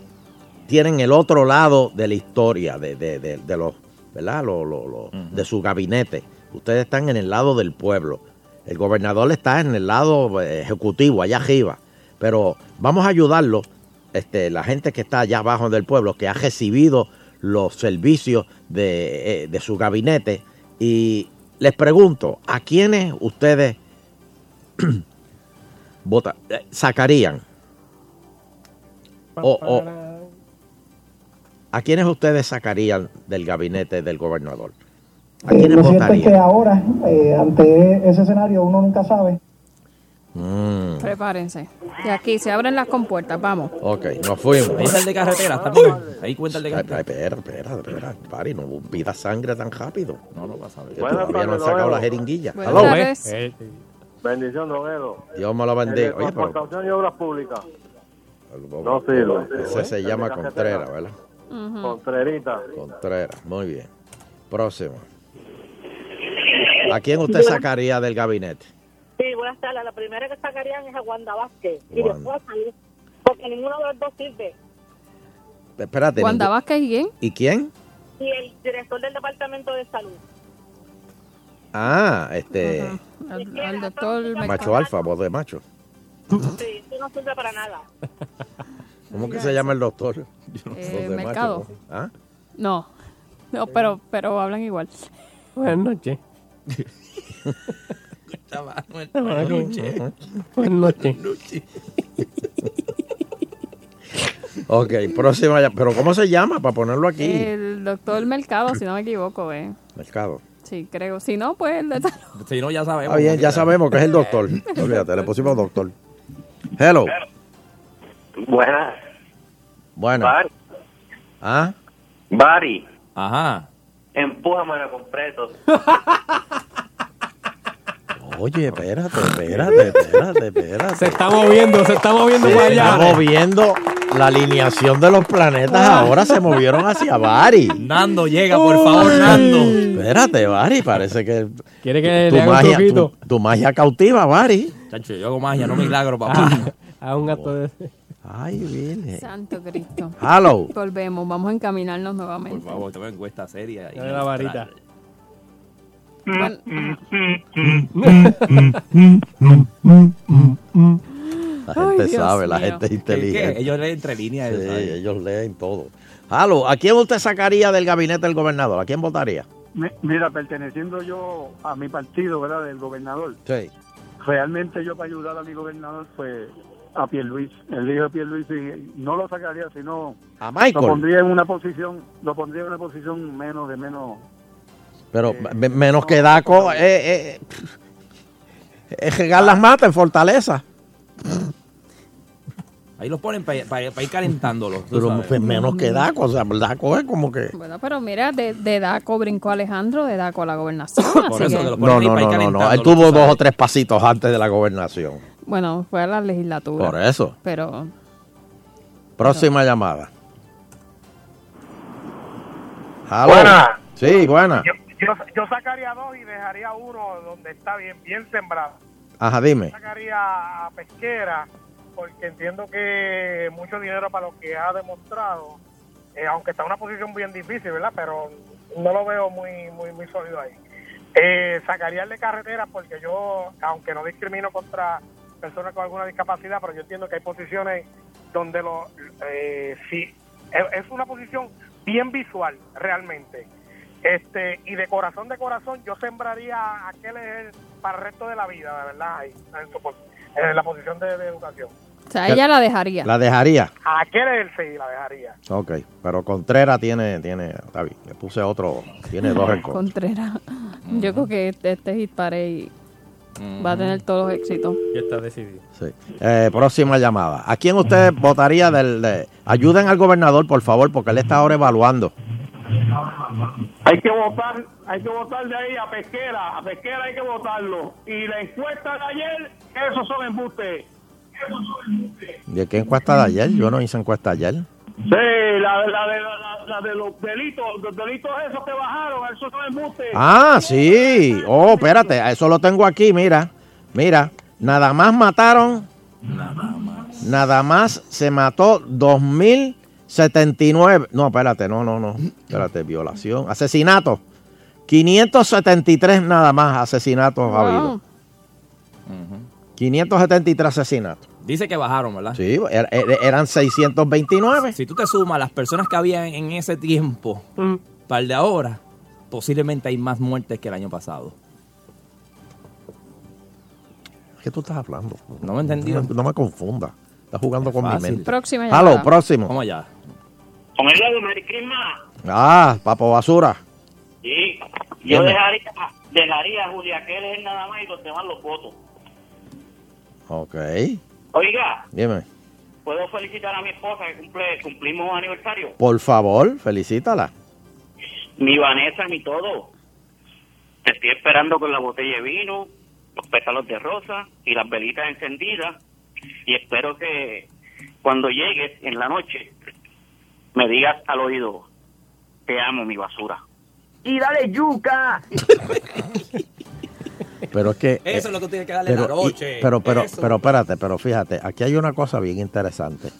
tienen el otro lado de la historia de, de- de- de los, ¿verdad? Lo- lo- lo- De su gabinete. Ustedes están en el lado del pueblo. El gobernador está en el lado eh, ejecutivo, allá arriba. Pero vamos a ayudarlo, este, la gente que está allá abajo del pueblo, que ha recibido los servicios de, eh, de su gabinete. Y les pregunto, ¿a quiénes ustedes *clears throat* vota- eh, sacarían? O, o- ¿A quiénes ustedes sacarían del gabinete del gobernador? ¿A Eh, lo cierto es que votarían? ahora, eh, ante ese escenario, uno nunca sabe. Mm, Prepárense. Y aquí se abren las compuertas, vamos. ok, nos fuimos. Ahí está el de carretera también. Ahí cuenta el de carretera. Espera, espera, espera, pari, no pida sangre tan rápido. No lo vas a ver. Que todavía no han sacado la jeringuilla. Buenas Aló. tardes. Eh, Bendición, Donero. Dios me lo bendiga. Oye, pero y Obras Públicas. No sirve. ese se llama Contreras, ¿verdad? Contrerita. Contreras, muy bien. Próximo. ¿A quién usted sacaría del gabinete? Sí, buenas tardes. La primera que sacarían es a Wanda Vázquez. Y Wanda. después a salir. Porque ninguno de los dos sirve. Espérate. Wanda Vázquez y quién? ¿Y quién? Y el director del Departamento de Salud. Ah, este. Al, al doctor Macho alfa, voz de macho. Sí, eso no sirve para nada. *laughs* ¿Cómo que se llama el doctor? Eh, Voz de macho, Mercado. ¿no? ¿Ah? No. No, pero, pero hablan igual. Buenas noches. *laughs* Buenas noches. *laughs* Ok, próxima. ya- ¿Pero cómo se llama para ponerlo aquí? El doctor Mercado, si no me equivoco, eh. Mercado. Sí, creo. Si no, pues el de salud. Si no, ya sabemos. Está bien, ya sabemos que es el doctor. *laughs* Olvídate, le pusimos doctor. Hello. Buenas. Bueno. Bari. ¿Ah? Bari. Ajá. Empújamelo completo. *laughs* Oye, espérate, espérate, espérate, espérate. Se está moviendo, se está moviendo Se para está allá. moviendo la alineación de los planetas. Ahora se movieron hacia Bari. Nando, llega, por favor, Nando. Espérate, Bari, parece que. ¿Quiere que tu le haga un magia, tu, tu magia cautiva, Bari. Chacho, yo hago magia, no milagro, papá. *laughs* A un acto de... Ay, Virgen. Santo Cristo. Hello. Volvemos, vamos a encaminarnos nuevamente. Por favor, te voy a encuesta seria. y Dale la varita. La Ay, gente Dios sabe, la mío. gente es ¿Qué, inteligente. qué? Ellos leen entre líneas. Sí, ellos leen todo. Halo, ¿a quién usted sacaría del gabinete del gobernador? ¿A quién votaría? Mi- Mira, perteneciendo yo a mi partido, ¿verdad? Del gobernador. Sí. Realmente yo para ayudar a mi gobernador fue a Pierluis. El hijo de Pierluis y no lo sacaría, sino A Michael. lo pondría en una posición, lo pondría en una posición menos de menos. Pero me- menos que Daco, eh, eh, es regar las matas en Fortaleza. Ahí los ponen para ir calentándolos. Pero sabes. pues, menos que Daco, o sea, Daco es como que... bueno, pero mira, de, de Daco brincó Alejandro, de Daco a la gobernación. así que- No, no, no, no, no, él tuvo dos o tres pasitos antes de la gobernación. Bueno, fue a la legislatura. Por eso. Pero Próxima llamada. Halo. Buena. Sí, buena. Yo, yo, yo sacaría dos y dejaría uno donde está bien, bien sembrado. Ajá, dime. Sacaría a Pesquera porque entiendo que mucho dinero para lo que ha demostrado, eh, aunque está en una posición bien difícil, ¿verdad? Pero no lo veo muy muy muy sólido ahí. Eh, sacaría el de carretera porque yo, aunque no discrimino contra personas con alguna discapacidad, pero yo entiendo que hay posiciones donde lo, eh, sí, es una posición bien visual realmente. Este, y de corazón de corazón, yo sembraría a aquel para el resto de la vida, de verdad, ahí, en, su pos- en la posición de, de educación. O sea, ella la dejaría. La dejaría. A aquel es el sí, la dejaría. Ok, pero Contreras tiene, tiene, está bien, le puse otro, tiene dos *laughs* en contra. Contreras. Yo creo que este, este es hit parade Va a tener todos los éxitos. Ya está decidido. Sí. Eh, próxima llamada. ¿A quién usted votaría del... de- ayuden al gobernador, por favor, porque él está ahora evaluando. Hay que votar, hay que votar de ahí a Pesquera, a Pesquera hay que votarlo. Y la encuesta de ayer, esos son embustes. ¿De qué encuesta de ayer? Yo no hice encuesta ayer. Sí, la, la, de, la, la de los delitos, los delitos esos que bajaron, esos son embustes. Ah, sí. Oh, espérate, eso lo tengo aquí, mira. Mira, nada más mataron. Nada más. se mató 2079. No, espérate, no, no, no. Espérate, violación. Asesinato. 573 nada más asesinatos ha habido. 573 asesinatos. Dice que bajaron, ¿verdad? Sí, er- er- eran 629. Si tú te sumas las personas que había en ese tiempo, Mm. para el de ahora, posiblemente hay más muertes que el año pasado. ¿Qué tú estás hablando? No me he entendido. No, me- no me confunda. Estás jugando con mi mente. Próxima Halo, próximo. Vamos allá. Con el de Merry Christmas. Ah, papo basura. Sí. Yo Dime. dejaría, dejaría a Julia Keller nada más y los demás los votos. Ok. Oiga, Dime. ¿puedo felicitar a mi esposa que cumple, cumplimos aniversario? Por favor, felicítala. Mi Vanessa, mi todo. Te estoy esperando con la botella de vino, los pétalos de rosa y las velitas encendidas. Y espero que cuando llegues en la noche me digas al oído, te amo, mi basura. Y dale yuca. Pero es que. Eso es lo que tiene que darle pero, la noche. y- pero, pero, Eso. pero espérate, pero fíjate, aquí hay una cosa bien interesante.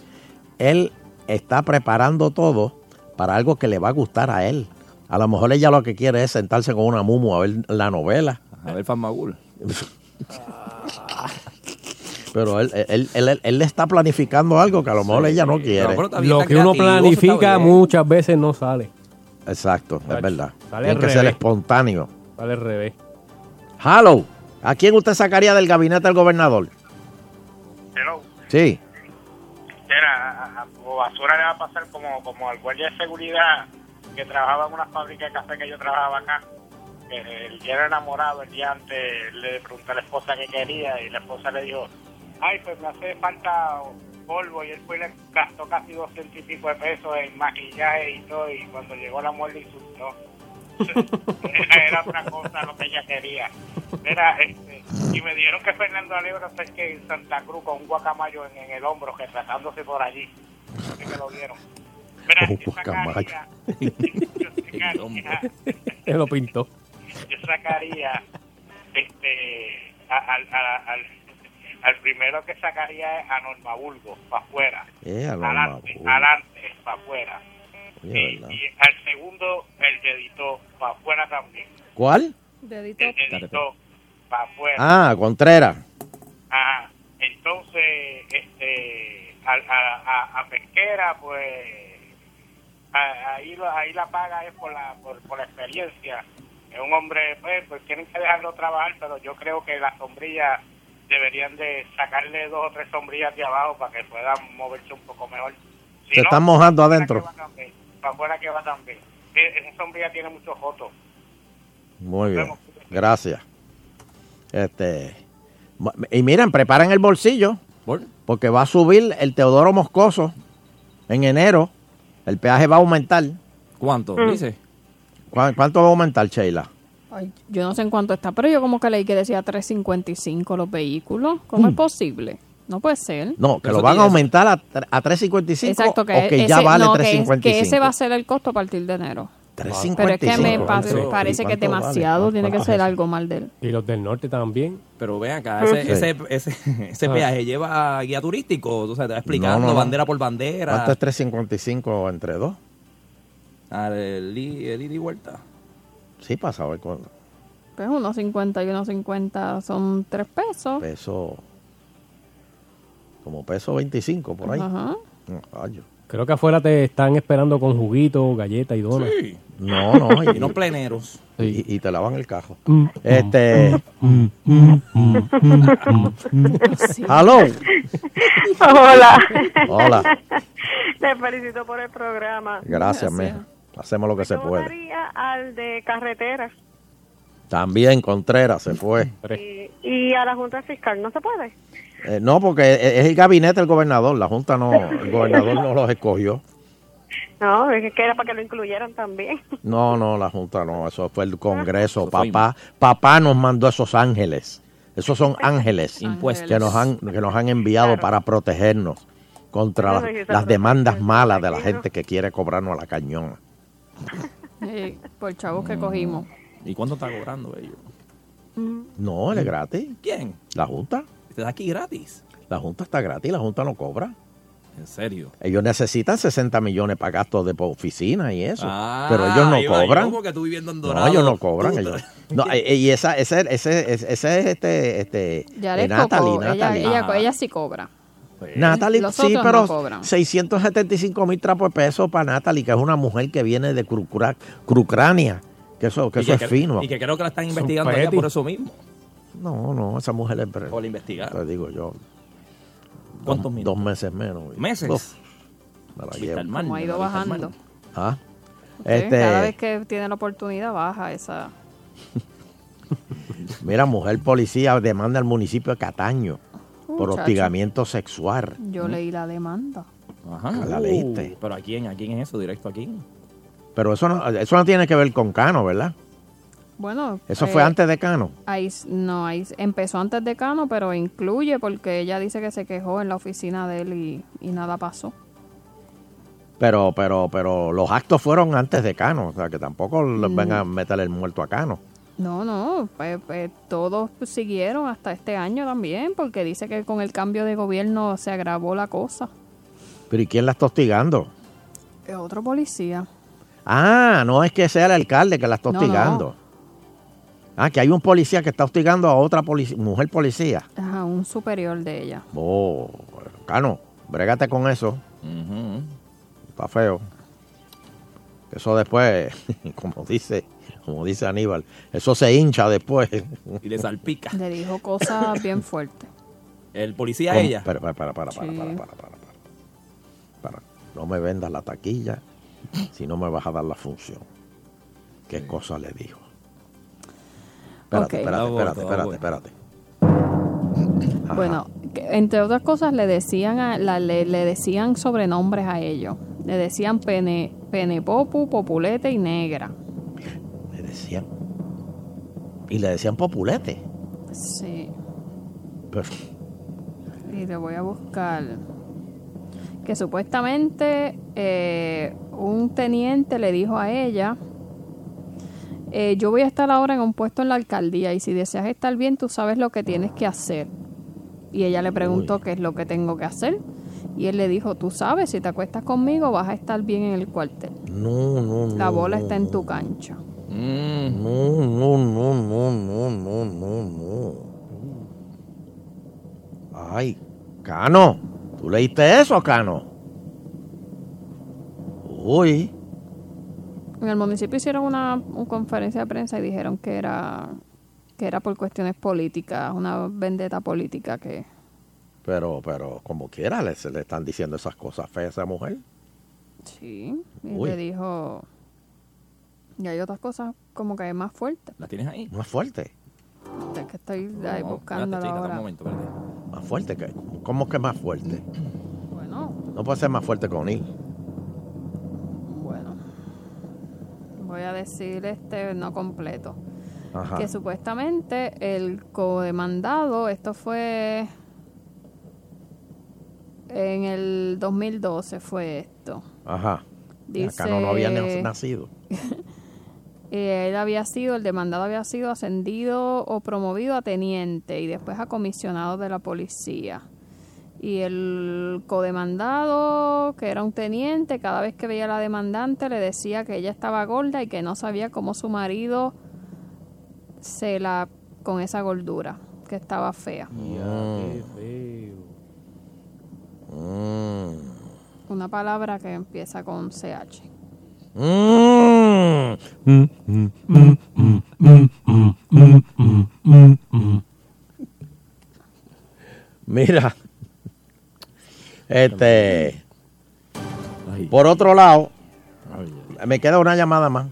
Él está preparando todo para algo que le va a gustar a él. A lo mejor ella lo que quiere es sentarse con una mumu a ver la novela. A ver Famagul. *laughs* Pero él, él, él, él- él le está planificando algo que a lo mejor ella no quiere. Lo que uno planifica muchas veces no sale. Exacto, es verdad. Sale Tiene que ser revés. espontáneo. Sale al revés. Hello, ¿a quién usted sacaría del gabinete del gobernador? Hello. Sí. Mira, a, a tu basura le va a pasar como, como al guardia de seguridad que trabajaba en una fábrica de café que yo trabajaba acá. Que el día era enamorado, el día antes le preguntó a la esposa qué quería y la esposa le dijo, ay, pues me hace falta polvo y él fue le gastó casi doscientos y pico de pesos en maquillaje y todo y cuando llegó la muerte insultó. era, *laughs* era otra cosa lo que ella quería. Era, este, y me dijeron que Fernando Alegro es que en Santa Cruz con un guacamayo en, en el hombro, retrasándose por allí. Que me lo vieron. Mira, Un yo sacaría, yo sacaría, Él lo pintó. yo sacaría este a- al, a- al, al primero que sacaría es a Norma Burgos, para afuera. Eh, Adelante, adelante, para afuera. Oye, ¿verdad? Y al segundo, el dedito, para afuera también. ¿Cuál? Dedito. El dedito, para afuera. Ah, Contreras. Ajá. Entonces, este, a, a, a, a Pesquera, pues, a- ahí, lo- ahí la paga es por la, por, por la experiencia. Es un hombre, pues, pues tienen que dejarlo trabajar, pero yo creo que las sombrillas deberían de sacarle dos o tres sombrillas de abajo para que puedan moverse un poco mejor. Si Se no, están mojando para adentro. también, Para afuera que va también. Esa sombrilla tiene muchos fotos. Muy bien. Gracias. Este. Y miren, preparen el bolsillo. Porque va a subir el Teodoro Moscoso en enero. El peaje va a aumentar. ¿Cuánto? Mm. Dice. ¿Cuán- ¿Cuánto va a aumentar, Sheila? Ay, yo no sé en cuánto está, pero yo como que leí que decía 3.55 los vehículos. ¿Cómo es posible? No puede ser. Mm. No, que Eso lo van a aumentar a, a 3.55 Exacto, que, o que ese, ya vale no, que, es- 3.55. que ese va a ser el costo a partir de enero. 3.55. Pero es que me pa- ¿Cuánto? parece que es demasiado, tiene que ¿Cuánto ser algo mal de él. Y los del norte también. Pero ven acá, ese, Sí. ese, ese, ese Ah. peaje lleva guía turístico, o sea, te va explicando No, no, no. bandera por bandera. ¿Cuánto es 3.55 entre dos? Ah, el, i- el ida y vuelta. Sí, pasa a ver cuánto. Pues unos 50 y unos 50 son 3 pesos. Peso. Como peso 25 por ahí. Ajá. Ay, Creo que afuera te están esperando con juguito, galleta y donas. No, no. *laughs* Y no pleneros. Y, y te lavan el cajo. Mm, Este. *laughs* Sí. ¡Aló! Hola. Hola. Te felicito por el programa. Gracias, mija. Hacemos lo que se Yo puede. al de carretera. También Contreras se fue. Y, y a la Junta Fiscal no se puede. Eh, no, porque es el gabinete del gobernador. La Junta no, *laughs* el gobernador no los escogió. No, es que era para que lo incluyeran también. *laughs* No, no, la Junta no. Eso fue el Congreso. Papá, papá nos mandó esos ángeles. Esos son ángeles *laughs* Impuestos. que nos han, que nos han enviado para protegernos contra las, las demandas malas de la gente que quiere cobrarnos a la cañona. *laughs* Eh, por chavos que cogimos. ¿Y cuánto está cobrando ellos? No, él es gratis. ¿Quién? La Junta. ¿Te da aquí gratis? La Junta está gratis, la Junta no cobra. ¿En serio? Ellos necesitan 60 millones para gastos de oficina y eso. Ah, pero ellos no yo, cobran. porque tú viviendo en no, Dorado. ellos no cobran. Ellos- No, eh, y esa, ese, ese, ese, ese es este, este, Ya eh, les Natalie, tocó. Ella, Natalie. ella, ella sí cobra. Natalie, Los sí, otros pero no cobran. 675 mil trapos de peso para Natalie, que es una mujer que viene de Crucra- Crucrania, que eso, que Y eso es fino. Y que creo que la están investigando allá petty. por eso mismo. No, no, esa mujer es... Por la investigar. Te digo yo. ¿Cuántos dos, mil? dos meses menos. ¿Meses? Uf, me la llevo. Como ha ido bajando. Ah, este, Cada vez que tiene la oportunidad baja esa. *laughs* Mira, mujer policía demanda al municipio de Cataño por Muchacho. hostigamiento sexual. Yo leí la demanda. Ajá. La leíste. Pero ¿a quién? ¿A quién es eso? ¿Directo a quién? Pero eso no, eso no tiene que ver con Cano, ¿verdad? Bueno. Eso eh, fue antes de Cano. Ahí, no, ahí empezó antes de Cano, pero incluye porque ella dice que se quejó en la oficina de él y, y nada pasó. Pero, pero, pero los actos fueron antes de Cano. O sea, que tampoco les Mm. vengan a meterle el muerto a Cano. No, no, pues, pues, todos siguieron hasta este año también, porque dice que con el cambio de gobierno se agravó la cosa. Pero ¿y quién la está hostigando? Es otro policía. Ah, no es que sea el alcalde que la está No, hostigando. Ah, que hay un policía que está hostigando a otra polici- mujer policía. Ajá, un superior de ella. Oh, Cano, brégate con eso. Está feo. Que Eso después, *laughs* como dice, como dice Aníbal, eso se hincha después. Y le salpica. Le dijo cosas *laughs* bien fuertes. El policía a ¿Cómo? ella. Para, para, para, para, para, Sí. para, para, para, para. Para. No me vendas la taquilla si no me vas a dar la función. ¿Qué cosa le dijo? Espérate, Ok. espérate, espérate, espérate, espérate. Ajá. Bueno, entre otras cosas le decían a- la- le, le decían sobrenombres a ellos. Le decían pene, penepopu, populete y negra. Decían. Y le decían populete. Sí. Pero, Y le voy a buscar. Que supuestamente eh, un teniente le dijo a ella, eh, yo voy a estar ahora en un puesto en la alcaldía y si deseas estar bien, tú sabes lo que tienes que hacer. Y ella le preguntó qué es lo que tengo que hacer. Y él le dijo, tú sabes, si te acuestas conmigo vas a estar bien en el cuartel. no, no, no. La bola no, está en tu cancha. Mm. No, no, no, no, no, no, no, no. Ay, Cano, ¿tú leíste eso, Cano? Uy, En el municipio hicieron una, una conferencia de prensa y dijeron que era que era por cuestiones políticas, una vendetta política que pero, pero, como quiera, le, se le están diciendo esas cosas feas a esa mujer. sí, y Uy. le dijo y hay otras cosas como que más fuertes. ¿La tienes ahí? Más fuerte, Es que estoy ahí No, chica, ahora. Un momento, espérate. más fuerte. que ¿Cómo que más fuerte? Bueno, No puede ser más fuerte que O'Neill. bueno. Voy a decir este no completo. Ajá. Que supuestamente el codemandado, esto fue en el 2012 fue esto. Ajá. Dice- Cano no había nacido. *laughs* Eh, él había sido, el demandado había sido ascendido o promovido a teniente y después a comisionado de la policía. Y el codemandado, que era un teniente, cada vez que veía a la demandante le decía que ella estaba gorda y que no sabía cómo su marido se la con esa gordura, que estaba fea. Mm. Una palabra que empieza con CH. Mm. Mira, este, por otro lado, me queda una llamada más.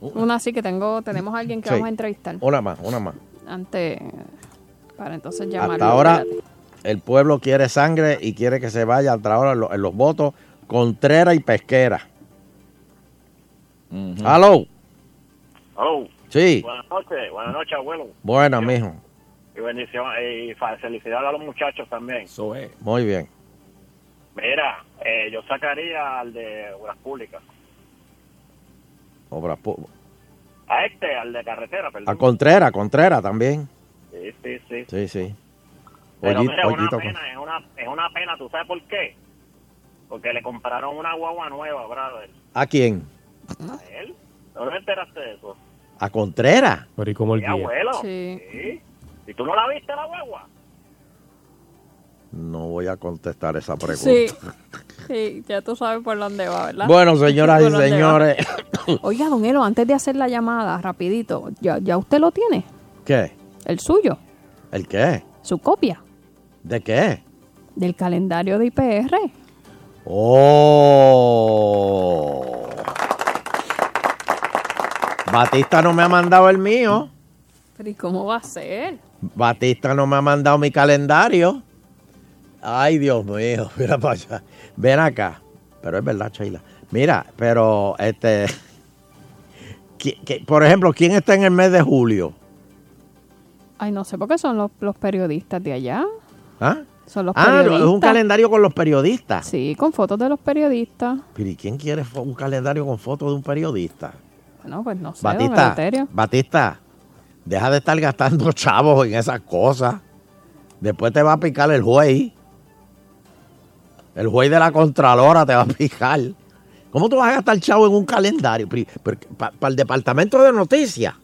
Una sí que tengo, tenemos a alguien que Sí. vamos a entrevistar. Una más, una más. Antes, para entonces llamarlo. Hasta ahora el pueblo quiere sangre y quiere que se vaya hasta ahora en los, en los votos Contrera y Pesquera. Hello. Oh, Sí. buenas noches, buenas noches, abuelo. Buena, mijo. Y bendición y felicidades a los muchachos también. Eso es. Muy bien. Mira, eh, yo sacaría al de Obras Públicas. Obras pu- A este, al de carretera, perdón. A Contrera, Contrera también. Sí, sí, sí. Sí, sí. Pero Ollito- mira, es una pena, es una, es una pena, ¿tú sabes por qué? Porque le compraron una guagua nueva, brother. ¿A quién? A él. ¿No te enteraste de eso? A Contrera. Pero ¿y cómo el abuelo. Sí. Sí. ¿Y tú no la viste, la guagua? No voy a contestar esa pregunta. Sí. *laughs* Sí, ya tú sabes por dónde va, ¿verdad? Bueno, señoras y señores. *coughs* Oiga, don Elo, antes de hacer la llamada, rapidito, ¿ya, ya usted lo tiene? ¿Qué? El suyo, ¿El qué? su copia ¿De qué? del calendario de IPR. Oh. Batista no me ha mandado el mío. Pero ¿y cómo va a ser? Batista no me ha mandado mi calendario. Ay, Dios mío, *laughs* mira para allá. Ven acá. Pero es verdad, Sheila. Mira, pero este. *laughs* ¿qui- qui- por ejemplo, ¿quién está en el mes de julio? Ay, no sé por qué son los, los periodistas de allá. ¿Ah? Son los Ah, es un calendario con los periodistas. Sí, con fotos de los periodistas. Pero ¿y quién quiere un calendario con fotos de un periodista? Bueno, pues no sé, Batista. Batista, deja de estar gastando *laughs* chavos en esas cosas. Después te va a picar el juez. El juez de la Contralora te va a picar. ¿Cómo tú vas a gastar chavo en un calendario? Para el departamento de noticias.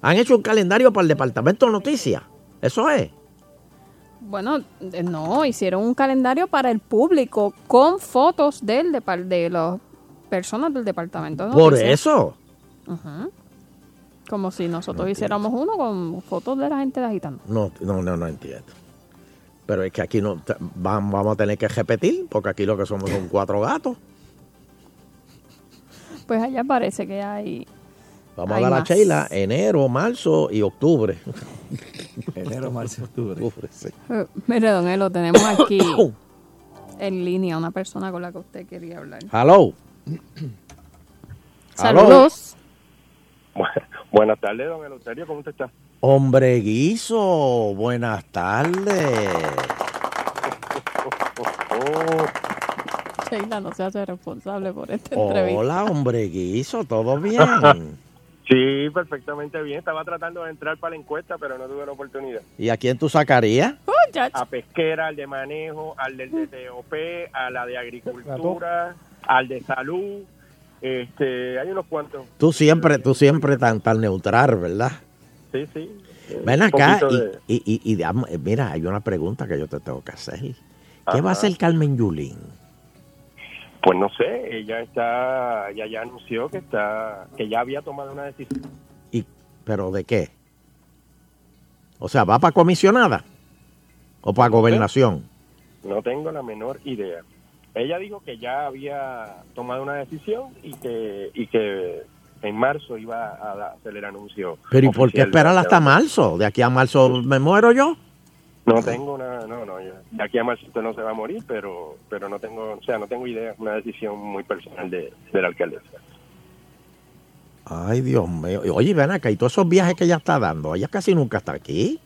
Han hecho un calendario para el departamento de noticias. Eso es. Bueno, eh, no, hicieron un calendario para el público con fotos del depar- de las personas del departamento de Por noticias. Ujú. Como si nosotros hiciéramos uno con fotos de la gente de agitando. No, no, no, no entiendo. Pero es que aquí no vamos a tener que repetir, porque aquí lo que somos son cuatro gatos. *laughs* Pues allá parece que hay... Vamos hay a dar a. Sheila enero, marzo y octubre. *laughs* Enero, marzo, octubre. sí. Eh, Mire, don Elo, tenemos aquí *coughs* en línea una persona con la que usted quería hablar. Hello. Saludos. *laughs* Buenas tardes, don Eleuterio, ¿cómo usted está? Hombre guiso, buenas tardes. *laughs* Sheila no se hace responsable por esta entrevista. Hola, hombre guiso, ¿todo *laughs* bien? Sí, perfectamente bien. Estaba tratando de entrar para la encuesta, pero no tuve la oportunidad. ¿Y a quién tú sacarías? A pesquera, al de manejo, al del DTOP, a la de agricultura, al de salud. Este, hay unos cuantos. Tú siempre, tú siempre tan, tan neutral, ¿verdad? Sí, sí. Ven acá y, de- y, y- y mira, hay una pregunta que yo te tengo que hacer. ¿Qué Ajá. va a hacer Carmen Yulín? Pues no sé, ella está, ella ya anunció que está, que ya había tomado una decisión. ¿Y, ¿Pero de qué? O sea, ¿va para comisionada? ¿O para gobernación? No tengo la menor idea. Ella dijo que ya había tomado una decisión y que, y que en marzo iba a hacer el anuncio. ¿Pero y por qué esperar hasta marzo? ¿De aquí a marzo me muero yo? No tengo una, no, no, yo- de aquí a marzo usted no se va a morir, pero, pero no tengo, o sea, no tengo idea, es una decisión muy personal de, de la alcaldesa. Ay, Dios mío. Oye, ven acá, y todos esos viajes que ella está dando, ella casi nunca está aquí.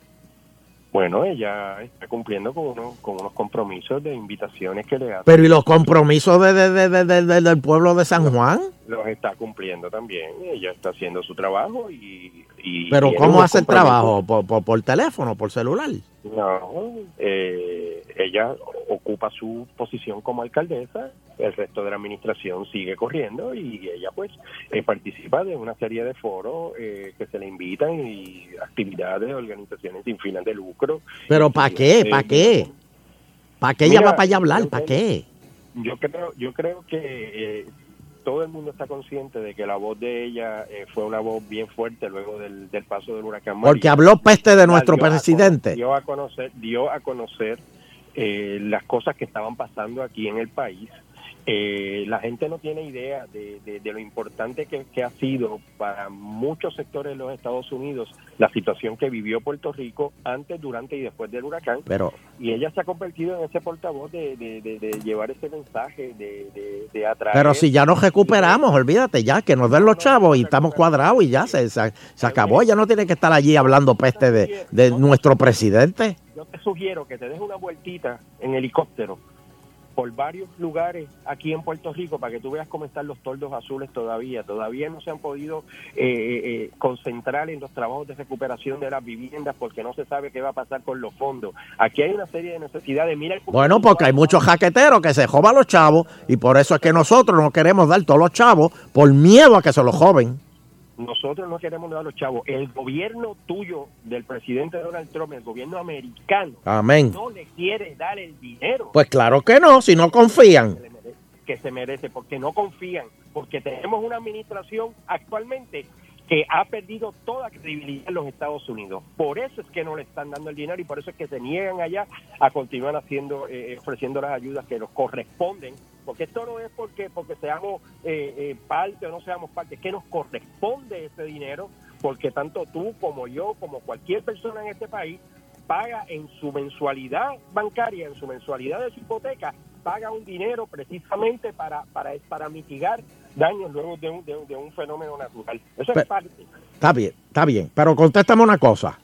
Bueno, ella está cumpliendo con, uno, con unos compromisos de invitaciones que le hacen. Pero ¿y los compromisos de, de- de- de- de- de- del pueblo de San Juan? Los está cumpliendo también. Ella está haciendo su trabajo y... y ¿Pero tiene cómo hace el trabajo? ¿Por, por, por teléfono, por celular? No, eh, ella ocupa su posición como alcaldesa, el resto de la administración sigue corriendo y ella pues eh, participa de una serie de foros eh, que se le invitan y actividades de organizaciones sin fines de lucro. ¿Pero para qué? Eh, ¿Para qué? ¿Para qué ella va para allá a hablar? ¿Para qué? Yo creo, yo creo que eh, todo el mundo está consciente de que la voz de ella eh, fue una voz bien fuerte luego del, del paso del huracán María. Porque habló peste de nuestro dio presidente. dio a conocer, dio a conocer eh, las cosas que estaban pasando aquí en el país Eh, la gente no tiene idea de, de- de lo importante que, que ha sido para muchos sectores de los Estados Unidos la situación que vivió Puerto Rico antes, durante y después del huracán. Pero, Y ella se ha convertido en ese portavoz de, llevar ese mensaje, de, de, atraer. pero si ya nos recuperamos, olvídate ya, que nos den los chavos y estamos cuadrados y ya se, se, se acabó. Ella no tiene que estar allí hablando peste de, de nuestro presidente. Yo te sugiero que te des una vueltita en helicóptero por varios lugares aquí en Puerto Rico para que tú veas cómo están los toldos azules todavía. Todavía no se han podido eh, eh, concentrar en los trabajos de recuperación de las viviendas porque no se sabe qué va a pasar con los fondos. Aquí hay una serie de necesidades. Mira el Bueno, porque hay muchos jaqueteros que se joban los chavos y por eso es que nosotros no queremos dar todos los chavos por miedo a que se los joven. Nosotros no queremos dar a los chavos. El gobierno tuyo, del presidente Donald Trump, el gobierno americano, Amén. no le quiere dar el dinero Pues claro que no, si no confían. que se merece, porque no confían, porque tenemos una administración actualmente que ha perdido toda credibilidad en los Estados Unidos. Por eso es que no le están dando el dinero y por eso es que se niegan allá a continuar haciendo, eh, ofreciendo las ayudas que nos corresponden, porque esto no es porque porque seamos eh, eh, parte o no seamos parte, es que nos corresponde ese dinero, porque tanto tú como yo, como cualquier persona en este país, paga en su mensualidad bancaria, en su mensualidad de su hipoteca, paga un dinero precisamente para, para, para mitigar daños luego de un, de un, de un fenómeno natural. Eso es parte. Está bien, está bien. Pero contéstame una cosa.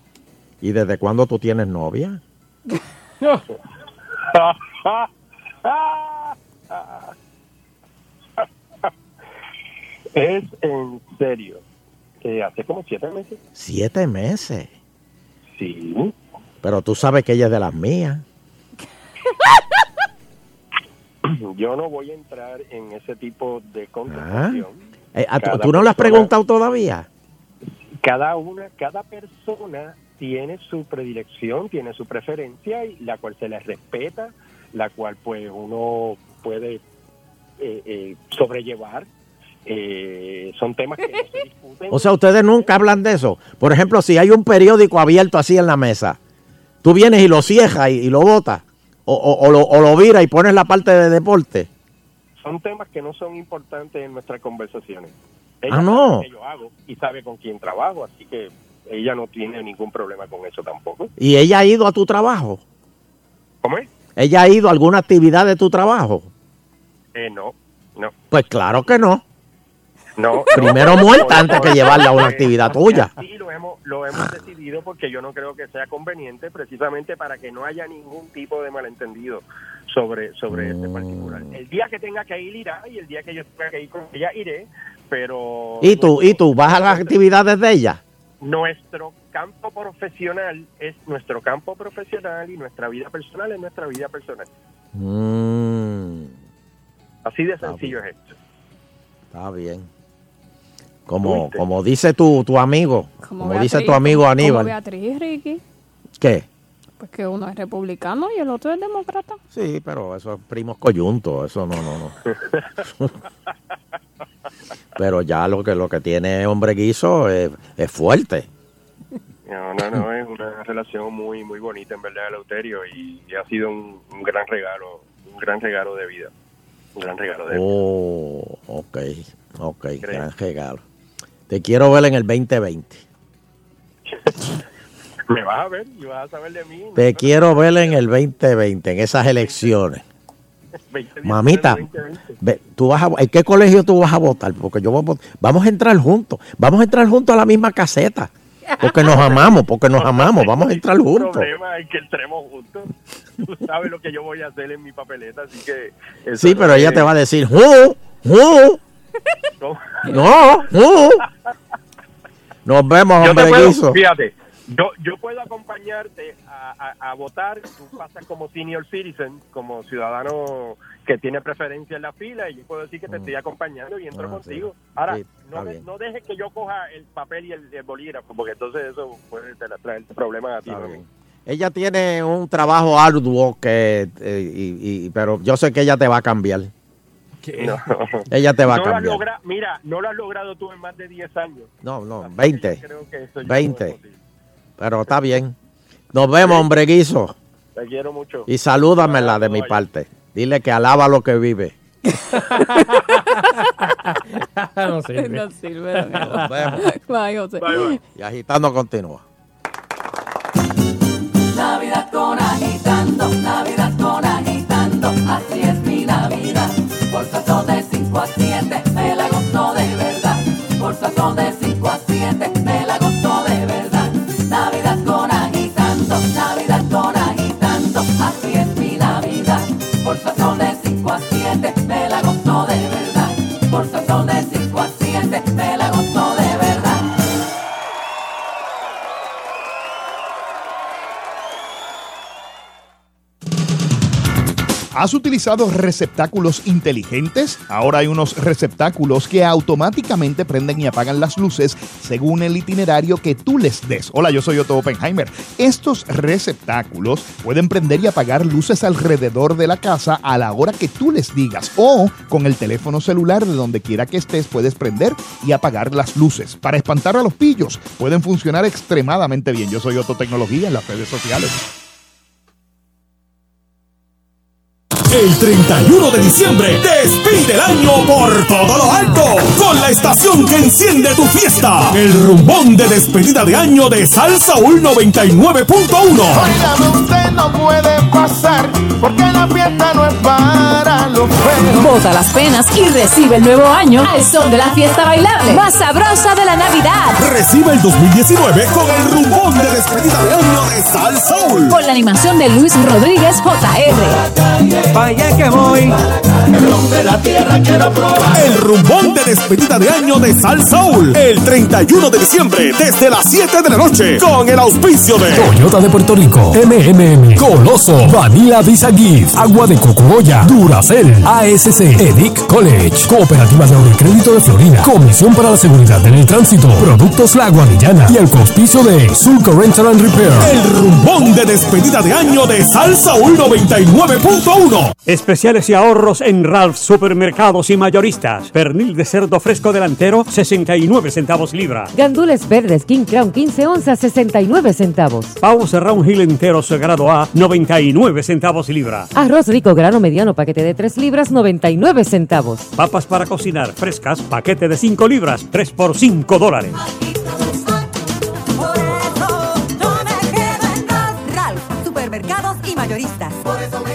¿Y desde cuándo tú tienes novia? *laughs* *laughs* *laughs* *laughs* es en serio. Que hace como siete meses. Siete meses. Sí. Pero tú sabes que ella es de las mías. *laughs* Yo no voy a entrar en ese tipo de Ah. conversación. Eh, ¿a tú- Cada ¿Tú no le has persona- preguntado todavía? cada una, cada persona tiene su predilección, tiene su preferencia, y la cual se le respeta, la cual pues uno puede eh, eh, sobrellevar. Eh, son temas que no se discuten. O sea, ustedes nunca hablan de eso. Por ejemplo, si hay un periódico abierto así en la mesa, tú vienes y lo ciejas y, y lo botas. O, o- o lo, o lo viras y pones la parte de deporte. son temas que no son importantes en nuestras conversaciones. Ah, no. sabe que yo hago y sabe con quién trabajo, así que ella no tiene ningún problema con eso tampoco. Y ella ha ido a tu trabajo. ¿Cómo es? ¿Ella ha ido a alguna actividad de tu trabajo? Eh, no, no, Pues claro que no. no. Primero no, muerta no, antes no, que llevarla a una actividad tuya. Sí, lo hemos, lo hemos decidido porque yo no creo que sea conveniente precisamente para que no haya ningún tipo de malentendido sobre, sobre este particular. Mm. El día que tenga que ir, irá, y el día que yo tenga que ir con ella, iré, pero... ¿Y tú? ¿Y tú? ¿Vas a las actividades de ella? Nuestro campo profesional es nuestro campo profesional y nuestra vida personal es nuestra vida personal. Mm, Así de sencillo es esto. está bien. Como, como dice tu, tu amigo, como, dice Beatriz, tu amigo Aníbal. Como Beatriz, Ricky. ¿Qué? Pues que uno es republicano y el otro es demócrata. Sí, pero eso es primos coyuntos, eso no, no, no. *laughs* pero ya lo que lo que tiene hombre guiso es, es fuerte. No, no, no, es una relación muy muy bonita en verdad, Eleuterio, y, y ha sido un, un gran regalo, un gran regalo de vida. Un gran regalo de. Oh, ok, ok, gran regalo. Te quiero ver en el 2020. *laughs* Me vas a ver y vas a saber de mí. Te quiero ver en el 2020, en esas elecciones. *laughs* 2019, Mamita, 2020. ve, tú vas a, ¿en qué colegio tú vas a votar? Porque yo voy a vamos a entrar juntos, vamos a entrar juntos a la misma caseta, porque nos amamos, porque nos amamos, vamos a entrar El juntos. problema es que entremos juntos. Tú sabes lo que yo voy a hacer en mi papeleta, así que... Sí, no pero ella te va a decir, ¡Ju! ¡Ju! ¡No! ¡Ju! Nos vemos, Yo hombre puedo, guiso. fíjate, yo, yo puedo acompañarte a, a- a votar, tú pasas como senior citizen, como ciudadano que tiene preferencia en la fila, y yo puedo decir que te estoy acompañando y entro Ah, contigo. sí. Ahora, Sí, no, no dejes que yo coja el papel y el, el bolígrafo, porque entonces eso puede te- traer problemas a ti. Ella tiene un trabajo arduo que, eh, y- y- pero yo sé que ella te va a cambiar. No. *laughs* Ella te va a No lo has cambiar. logra- mira, no lo has logrado tú en más de 10 años. No, no, 20. Creo que eso es 20. posible. Pero está bien. Nos vemos, hombre guiso. Te quiero mucho. Y salúdamela de mi parte. Dile que alaba lo que vive. *laughs* no sirve. No sirve. Nos vemos. Bye, José. Y agitando continúa. Navidad con agitando, Navidad con agitando, así es mi Navidad. Por de 5 a 7, de 5 a 7, me la gozo de verdad. Por sazón de ¿Has utilizado receptáculos inteligentes? Ahora hay unos receptáculos que automáticamente prenden y apagan las luces según el itinerario que tú les des. Hola, yo soy Otto Oppenheimer. Estos receptáculos pueden prender y apagar luces alrededor de la casa a la hora que tú les digas o con el teléfono celular de donde quiera que estés puedes prender y apagar las luces. Para espantar a los pillos pueden funcionar extremadamente bien. Yo soy Otto Tecnología en las redes sociales. El 31 de diciembre despide el año por todo lo alto con la estación que enciende tu fiesta. El rumbón de despedida de año de Salsa Soul 99.1. Óigame, usted no puede pasar porque la fiesta no es para los feos. Bota las penas y recibe el nuevo año al son de la fiesta bailable más sabrosa de la Navidad. Recibe el 2019 con el rumbón de despedida de año de Sal Soul. Con la animación de Luis Rodríguez JR. Vaya que voy. El de la tierra quiero probar. El rumbón de despedida de año de Sal Soul. El 31 de diciembre desde las 7 de la noche con el auspicio de Toyota de Puerto Rico, MMM, Coloso, Vanilla Visa Gift, Agua de Cocuoya, Duracel, ASC, Edic College, Cooperativa de Ahorro y Crédito de Florida, Comisión para la Seguridad en el Tránsito, Productos La Guadillana y el auspicio de Sulco Rental and Repair. El rumbón de despedida de año de Sal Soul 99.1. Especiales y ahorros en Ralph Supermercados y Mayoristas. Pernil de cerdo fresco delantero, 69 centavos libra. Gandules verdes King Crown 15 onzas 69 centavos. Pavo Round Hill entero sagrado A, 99 centavos libra. Arroz rico grano mediano paquete de 3 libras 99 centavos. Papas para cocinar frescas, paquete de 5 libras, 3 por 5 dólares. Ralph, supermercados y mayoristas. Por eso me quedo en Ralph.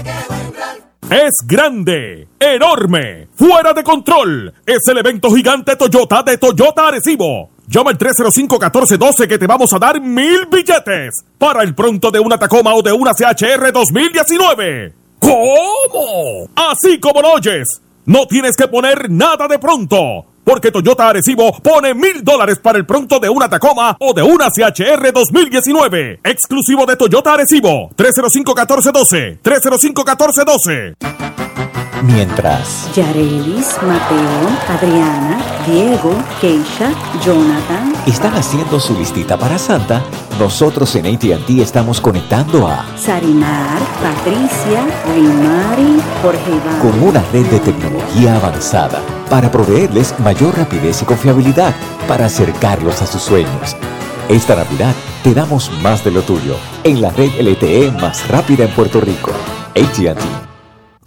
Es grande, enorme, fuera de control. Es el evento gigante Toyota de Toyota Arecibo. Llama al 305-1412 que te vamos a dar mil billetes para el pronto de una Tacoma o de una CHR 2019. ¿Cómo? Así como lo oyes. No tienes que poner nada de pronto. Porque Toyota Arecibo pone mil dólares para el pronto de una Tacoma o de una CHR 2019. Exclusivo de Toyota Arecibo. 305-1412. 305-1412. Mientras, Yarelis, Mateo, Adriana, Diego, Keisha, Jonathan. están haciendo su listita para Santa, nosotros en ATT estamos conectando a Sarimar, Patricia, Rimari, Jorge Iván. con una red de tecnología avanzada para proveerles mayor rapidez y confiabilidad para acercarlos a sus sueños. Esta Navidad te damos más de lo tuyo en la red LTE más rápida en Puerto Rico. ATT.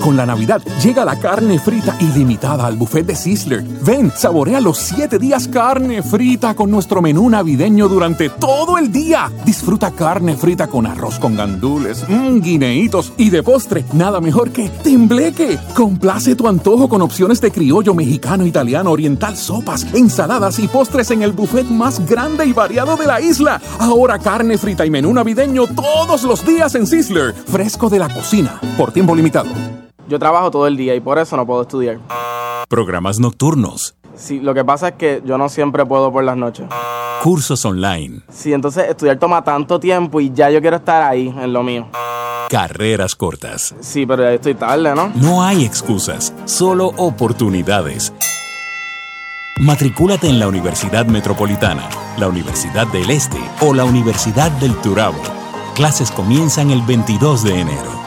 Con la Navidad llega la carne frita ilimitada al buffet de Sizzler. Ven, saborea los 7 días carne frita con nuestro menú navideño durante todo el día. Disfruta carne frita con arroz con gandules, mmm, guineitos y de postre, nada mejor que tembleque. Complace tu antojo con opciones de criollo mexicano, italiano, oriental, sopas, ensaladas y postres en el buffet más grande y variado de la isla. Ahora carne frita y menú navideño todos los días en Sizzler. Fresco de la cocina, por tiempo limitado. Yo trabajo todo el día y por eso no puedo estudiar. Programas nocturnos, Sí, lo que pasa es que yo no siempre puedo por las noches. cursos online, Sí, entonces estudiar toma tanto tiempo y ya yo quiero estar ahí en lo mío. carreras cortas. Sí, pero ya estoy tarde, ¿no? No hay excusas, solo oportunidades. Matricúlate en la Universidad Metropolitana, la Universidad del Este o la Universidad del Turabo. Clases comienzan el 22 de enero.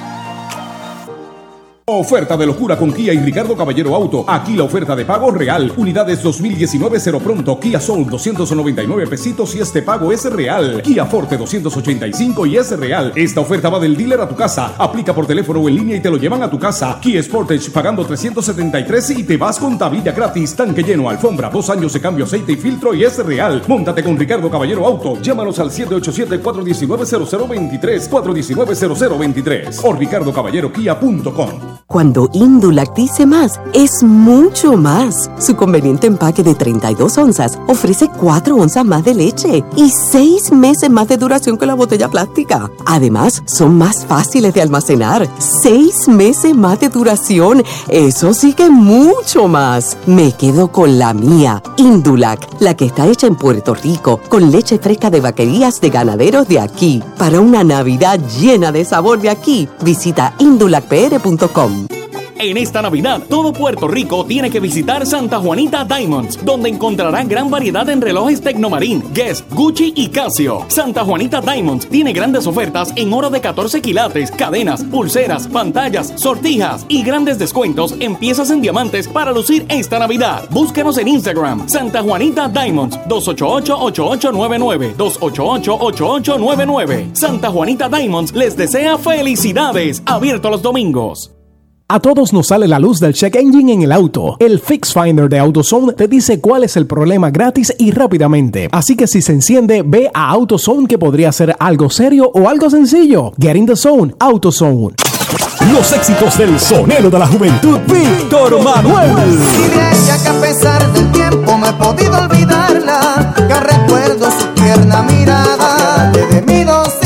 Oferta de locura con Kia y Ricardo Caballero Auto. Aquí la oferta de pago real. Unidades 2019 cero pronto. Kia Soul 299 pesitos y este pago es real. Kia Forte 285 y es real. Esta oferta va del dealer a tu casa. Aplica por teléfono o en línea y te lo llevan a tu casa. Kia Sportage pagando 373 y te vas con tablilla gratis. Tanque lleno, alfombra, dos años de cambio, aceite y filtro y es real. Móntate con Ricardo Caballero Auto. Llámanos al 787-419-0023. 419-0023 o ricardocaballero.kia.com. Cuando Indulac dice más, es mucho más. Su conveniente empaque de 32 onzas ofrece 4 onzas más de leche y 6 meses más de duración que la botella plástica. Además, son más fáciles de almacenar. 6 meses más de duración. Eso sí que mucho más. Me quedo con la mía, Indulac, la que está hecha en Puerto Rico, con leche fresca de vaquerías de ganaderos de aquí. Para una Navidad llena de sabor de aquí, visita indulacpr.com. En esta Navidad, todo Puerto Rico tiene que visitar Santa Juanita Diamonds, donde encontrará gran variedad en relojes Tecnomarín, Guess, Gucci y Casio. Santa Juanita Diamonds tiene grandes ofertas en oro de 14 quilates, cadenas, pulseras, pantallas, sortijas y grandes descuentos en piezas en diamantes para lucir esta Navidad. Búsquenos en Instagram, Santa Juanita Diamonds, 288-8899, 288-8899. Santa Juanita Diamonds les desea felicidades, abierto los domingos. A todos nos sale la luz del check engine en el auto. El Fix Finder de AutoZone te dice cuál es el problema gratis y rápidamente. Así que si se enciende, ve a AutoZone que podría ser algo serio o algo sencillo. Get in the zone, AutoZone. Los éxitos del sonero de la juventud, Víctor Manuel. Ella que a pesar del tiempo no he podido olvidarla, que recuerdo su tierna mirada, de mí no seas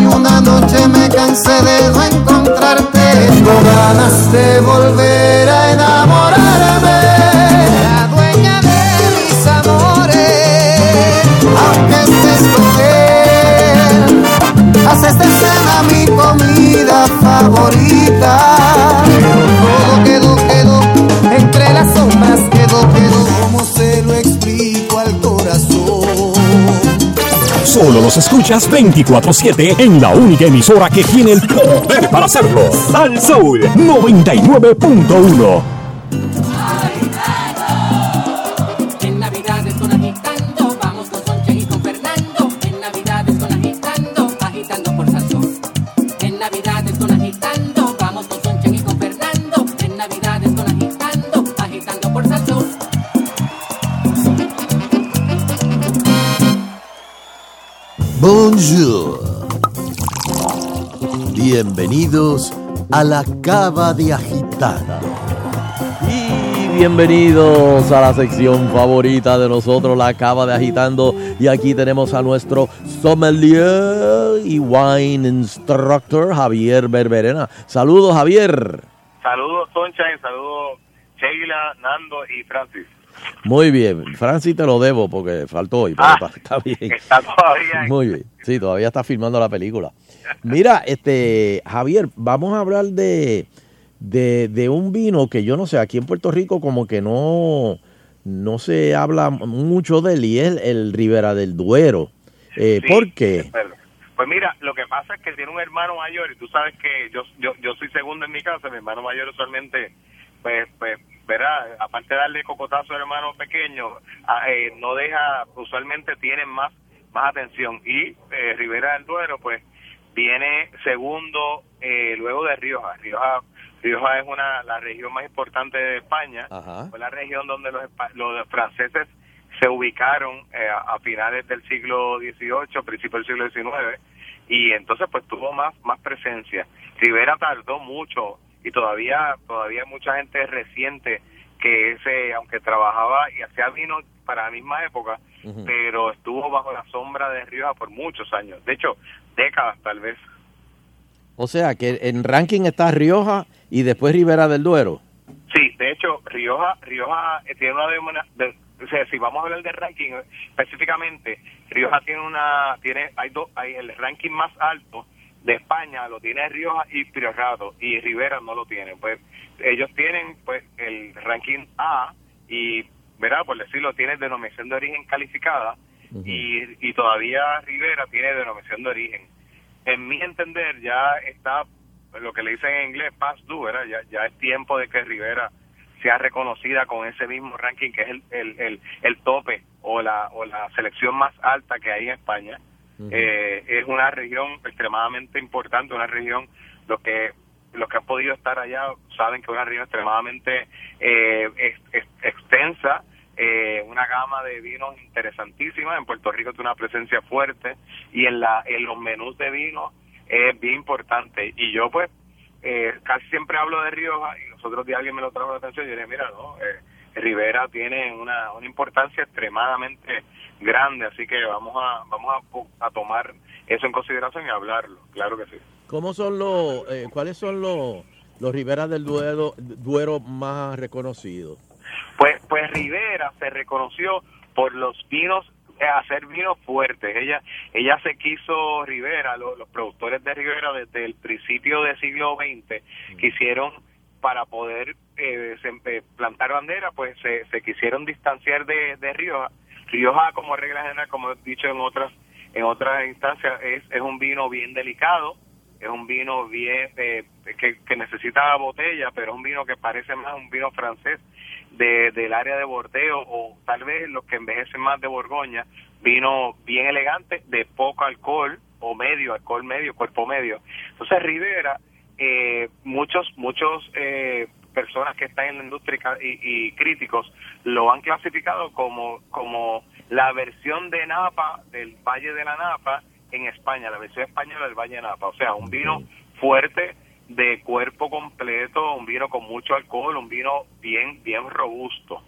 y una noche me cansé de no encontrarte. Tengo ganas de volver a enamorarme, la dueña de mis amores, aunque estés con él. Haces de cena mi comida favorita, Solo los escuchas 24-7 en la única emisora que tiene el poder para hacerlo. Al Soul 99.1. Bienvenidos a la Cava de Agitada. Y bienvenidos a la sección favorita de nosotros, la Cava de Agitando. Y aquí tenemos a nuestro sommelier y wine instructor, Javier Berberena. Saludos, Javier. Saludos, Sunshine, saludos, Sheila, Nando y Francis. Muy bien. Francis te lo debo porque faltó hoy, pero Ah, está, está bien. Está todavía Muy bien. Sí, todavía está filmando la película. Mira, este, Javier, vamos a hablar de, de, de un vino que yo no sé, aquí en Puerto Rico como que no, no se habla mucho de él y es el Ribera del Duero. Eh, Sí, ¿Por qué? Pues mira, lo que pasa es que tiene un hermano mayor y tú sabes que yo yo, yo soy segundo en mi casa, mi hermano mayor usualmente, pues, pues, verá, aparte de darle cocotazo al hermano pequeño, a- eh, no deja, usualmente tienen más más atención y eh, Rivera del Duero, pues, viene segundo eh, luego de Rioja. Rioja Rioja es una la región más importante de España, fue la región donde los, los franceses se ubicaron eh, a, finales del siglo XVIII, principios del siglo XIX, y entonces pues tuvo más más presencia. Rivera tardó mucho y todavía todavía hay mucha gente reciente que ese aunque trabajaba y hacía vino para la misma época, pero estuvo bajo la sombra de Rioja por muchos años, de hecho décadas tal vez. O sea, que en ranking está Rioja y después Ribera del Duero. Sí, de hecho, Rioja, Rioja eh, tiene una demona- de- o sea, si vamos a hablar de ranking eh, específicamente, Rioja tiene una, tiene, hay dos, hay el ranking más alto de España lo tiene Rioja y Priorato y Rivera no lo tiene. Pues ellos tienen pues el ranking A y ¿verdad? Por decirlo, tiene denominación de origen calificada y, y todavía Rivera tiene denominación de origen. En mi entender ya está lo que le dicen en inglés past due, ¿verdad? Ya, ya es tiempo de que Rivera sea reconocida con ese mismo ranking que es el, el, el, el tope o la, o la selección más alta que hay en España. Eh, es una región extremadamente importante, una región, lo que los que han podido estar allá saben que es una región extremadamente eh, ex- ex- extensa, eh, una gama de vinos interesantísima. En Puerto Rico tiene una presencia fuerte y en, la, en los menús de vino es bien importante. Y yo pues eh, casi siempre hablo de Rioja y los otros días alguien me lo trajo la atención y yo dije, mira, no, eh, Rivera tiene una, una importancia extremadamente grande, así que vamos a vamos a, a tomar eso en consideración y hablarlo, claro que sí. ¿Cómo son los, eh, cuáles son los, los del Duero, Duero más reconocidos? Pues, pues Rivera se reconoció por los vinos, eh, hacer vinos fuertes. Ella, ella se quiso Rivera, lo- los productores de Rivera desde el principio del siglo XX quisieron para poder eh, eh, plantar bandera, pues se, se quisieron distanciar de, de Rioja. Rioja, como regla general, como he dicho en otras en otras instancias, es, es un vino bien delicado, es un vino bien eh, que, que necesita botella, pero es un vino que parece más un vino francés de, del área de Bordeaux o tal vez los que envejecen más de Borgoña, vino bien elegante, de poco alcohol o medio, alcohol medio, cuerpo medio. Entonces Rivera, eh, muchos, muchos eh, personas que están en la industria y, y críticos lo han clasificado como, como la versión de Napa, del Valle de la Napa en España, la versión española del Valle de Napa. O sea, un vino fuerte, de cuerpo completo, un vino con mucho alcohol, un vino bien, bien robusto.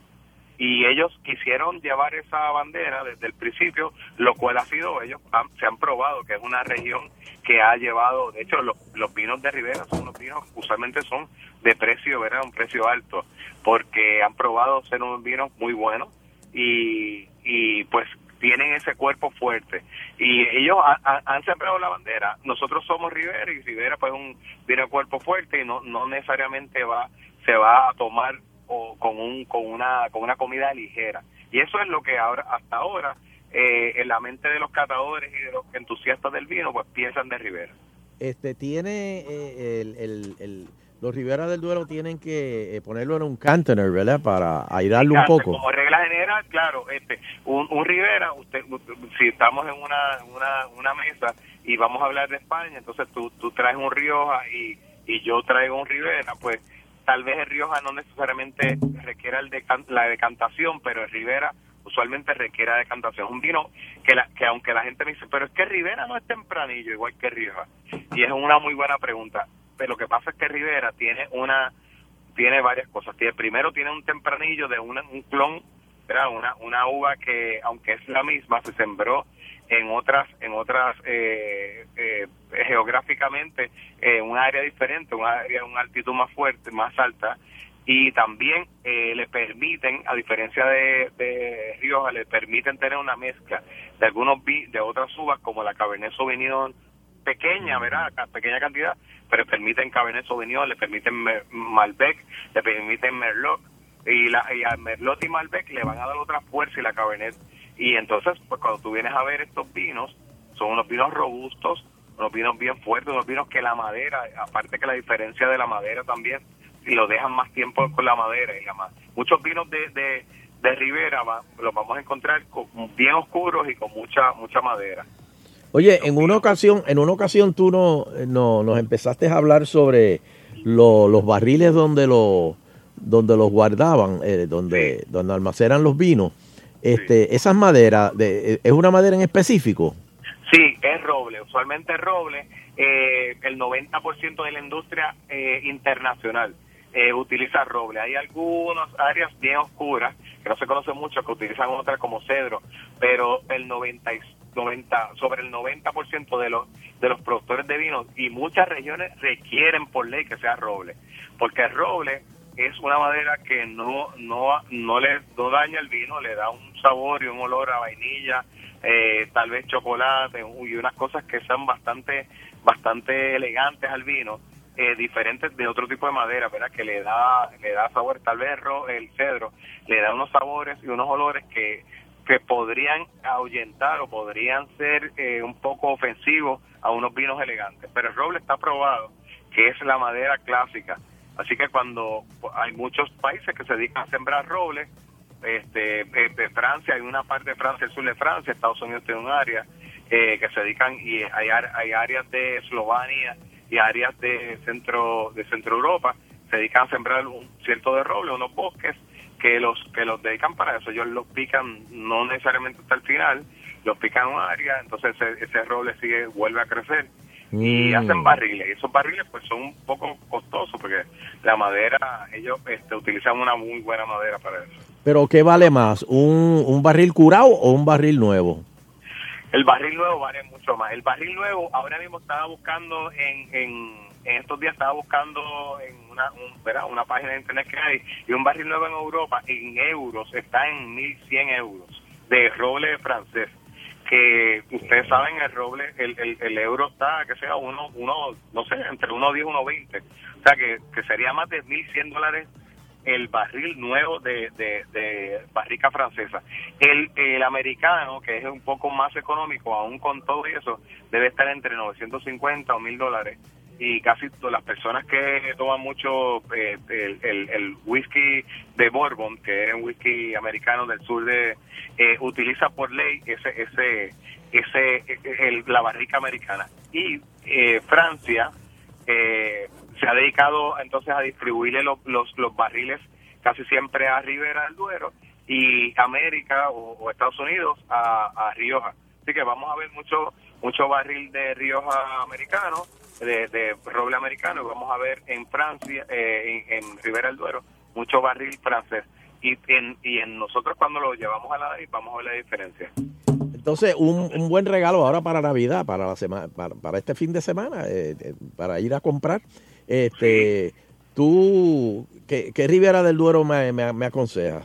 Y ellos quisieron llevar esa bandera desde el principio, lo cual ha sido, ellos se han probado que es una región que ha llevado, de hecho, los, los vinos de Rivera son unos vinos, usualmente son de precio, ¿verdad? Un precio alto, porque han probado ser unos vinos muy buenos y, y pues tienen ese cuerpo fuerte. Y ellos ha- ha- han sembrado la bandera. Nosotros somos Rivera y Rivera pues un vino de cuerpo fuerte y no no necesariamente va se va a tomar o con un con una con una comida ligera. Y eso es lo que ahora hasta ahora eh, en la mente de los catadores y de los entusiastas del vino pues piensan de Rivera. Este, tiene eh, el, el- el- los Rivera del Duero tienen que eh, ponerlo en un container, ¿verdad? Para airarlo un poco. Como regla general, claro, este, un, un Rivera, usted, si estamos en una, una, una mesa y vamos a hablar de España, entonces tú, tú traes un Rioja y, y yo traigo un Rivera, pues tal vez el Rioja no necesariamente requiera el decan- la decantación, pero el Rivera usualmente requiere decantación. Un vino que, la, que aunque la gente me dice, pero es que Rivera no es tempranillo igual que Rioja. Y es una muy buena pregunta. Lo que pasa es que Rivera tiene una tiene varias cosas. Tiene, primero tiene un tempranillo de una- un clon, ¿verdad? Una, una uva que, aunque es la misma, se sembró en otras, en otras eh, eh, geográficamente, en un área diferente, un área, una altitud más fuerte, más alta, y también eh, le permiten, a diferencia de, de Rioja, le permiten tener una mezcla de algunos de otras uvas como la Cabernet Sauvignon pequeña, ¿verdad? Pequeña cantidad, pero permiten Cabernet Sauvignon, le permiten Malbec, le permiten Merlot y, la, y a Merlot y Malbec le van a dar otra fuerza y la Cabernet y entonces pues cuando tú vienes a ver estos vinos son unos vinos robustos, unos vinos bien fuertes, unos vinos que la madera, aparte que la diferencia de la madera también y lo dejan más tiempo con la madera y la muchos vinos de, de, de Ribera va- los vamos a encontrar con- bien oscuros y con mucha mucha madera. Oye, en una ocasión, en una ocasión tú no, no- nos empezaste a hablar sobre lo- los barriles donde los donde los guardaban, eh, donde donde almacenan los vinos. Este, esas maderas, de, ¿es una madera en específico? Sí, es roble, usualmente es roble. eh, el 90% de la industria eh, internacional eh, utiliza roble. Hay algunas áreas bien oscuras que no se conocen mucho que utilizan otras como cedro, pero el 90, y- 90 sobre el 90% de los de los productores de vino y muchas regiones requieren por ley que sea roble, porque el roble es una madera que no no no le no daña el vino, le da un sabor y un olor a vainilla, eh, tal vez chocolate y unas cosas que sean bastante bastante elegantes al vino. eh, diferentes de otro tipo de madera, ¿verdad? Que le da, le da sabor, tal vez el cedro le da unos sabores y unos olores que, que podrían ahuyentar o podrían ser eh, un poco ofensivos a unos vinos elegantes. Pero el roble está probado que es la madera clásica. Así que cuando hay muchos países que se dedican a sembrar roble, este, eh, de Francia, hay una parte de Francia, el sur de Francia, Estados Unidos tiene un área eh, que se dedican y hay, hay áreas de Eslovenia y áreas de centro de Centro Europa se dedican a sembrar un cierto de roble, unos bosques que los que los dedican para eso. Ellos los pican no necesariamente hasta el final, los pican un área, entonces ese, ese roble sigue vuelve a crecer y Mm. hacen barriles. Y esos barriles pues son un poco costosos porque la madera, ellos este, utilizan una muy buena madera para eso. Pero ¿qué vale más? ¿Un, un barril curado o un barril nuevo? El barril nuevo vale mucho más. El barril nuevo, ahora mismo estaba buscando en, en, en estos días, estaba buscando en una, un- ¿verdad? una página de internet que hay, y un barril nuevo en Europa, en euros, está en 1.100 euros de roble francés. Que ustedes saben, el roble, el, el, el euro está, que sea, uno, uno, no sé, entre 1.10 y 1.20. O sea, que, que sería más de 1.100 dólares el barril nuevo de, de, de barrica francesa. El, el americano, que es un poco más económico, aún con todo eso, debe estar entre 950 o 1000 dólares. Y casi todas las personas que toman mucho eh, el, el, whisky de Bourbon, que es un whisky americano del sur de, eh, utiliza por ley ese, ese, ese, el- la barrica americana. Y eh, Francia, eh, se ha dedicado entonces a distribuirle los, los, los barriles casi siempre a Ribera del Duero y América o, o Estados Unidos a, a Rioja. Así que vamos a ver mucho mucho barril de Rioja americano, de, de roble americano, y vamos a ver en Francia, eh, en, en Ribera del Duero, mucho barril francés. Y en, y en nosotros cuando lo llevamos a la nariz vamos a ver la diferencia. Entonces, un, un buen regalo ahora para Navidad, para la semana, para, para este fin de semana, eh, eh, para ir a comprar. Este, tú, ¿qué, qué Ribera del Duero me, me, me aconseja?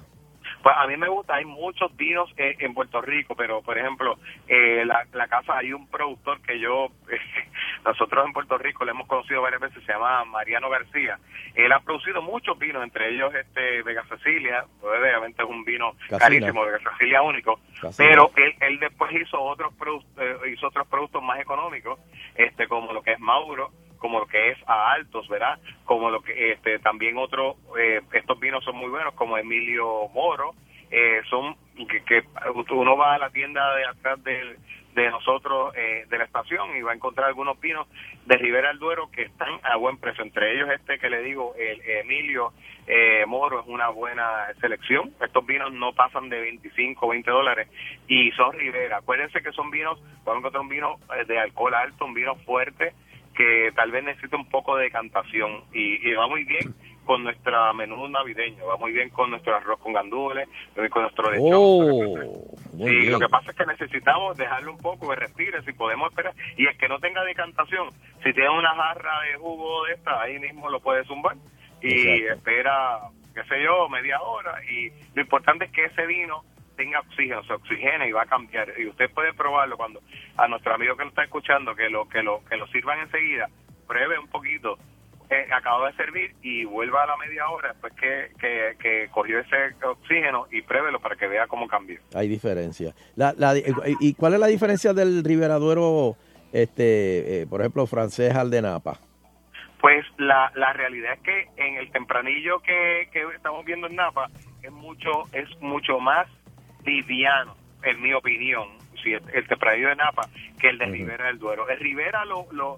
Pues a mí me gusta, hay muchos vinos en Puerto Rico, pero por ejemplo, eh, la, la casa, hay un productor que yo, *laughs* nosotros en Puerto Rico le hemos conocido varias veces, se llama Mariano García. Él ha producido muchos vinos, entre ellos este Vega Cecilia, obviamente es un vino Casina. carísimo, Vega Cecilia único, Casina. pero él, él después hizo otros produ- eh, hizo otros productos más económicos, este como lo que es Mauro, como lo que es a altos, ¿verdad? Como lo que este también otros eh, estos vinos son muy buenos como Emilio Moro, eh, son que, que uno va a la tienda de atrás del- de nosotros eh, de la estación y va a encontrar algunos vinos de Ribera del Duero que están a buen precio. Entre ellos este que le digo, el Emilio eh, Moro es una buena selección. Estos vinos no pasan de 25 o 20 dólares y son Ribera. Acuérdense que son vinos, podemos encontrar un vino eh, de alcohol alto, un vino fuerte que tal vez necesita un poco de decantación y, y va muy bien con nuestra menú navideño, va muy bien con nuestro arroz con gandules, con nuestro lechón. Oh, bien. lo que pasa es que necesitamos dejarle un poco de respire, si podemos esperar. Y el que no tenga decantación, si tiene una jarra de jugo de esta, ahí mismo lo puede zumbar y Exacto. espera, qué sé yo, media hora. Y lo importante es que ese vino tenga oxígeno, se oxigena y va a cambiar. Y usted puede probarlo cuando a nuestro amigo que lo está escuchando, que lo que lo que lo sirvan enseguida, pruebe un poquito. Eh, acabo de servir y vuelva a la media hora después que, que, que cogió ese oxígeno y pruébelo para que vea cómo cambió. Hay diferencia. La, la- ¿Y cuál es la diferencia del Ribera Duero, este, eh, por ejemplo, francés al de Napa? Pues la, la realidad es que en el tempranillo que, que estamos viendo en Napa es mucho es mucho más liviano, en mi opinión, si el, el tempranillo de Napa que el de Ribera del Duero. El Ribera lo, lo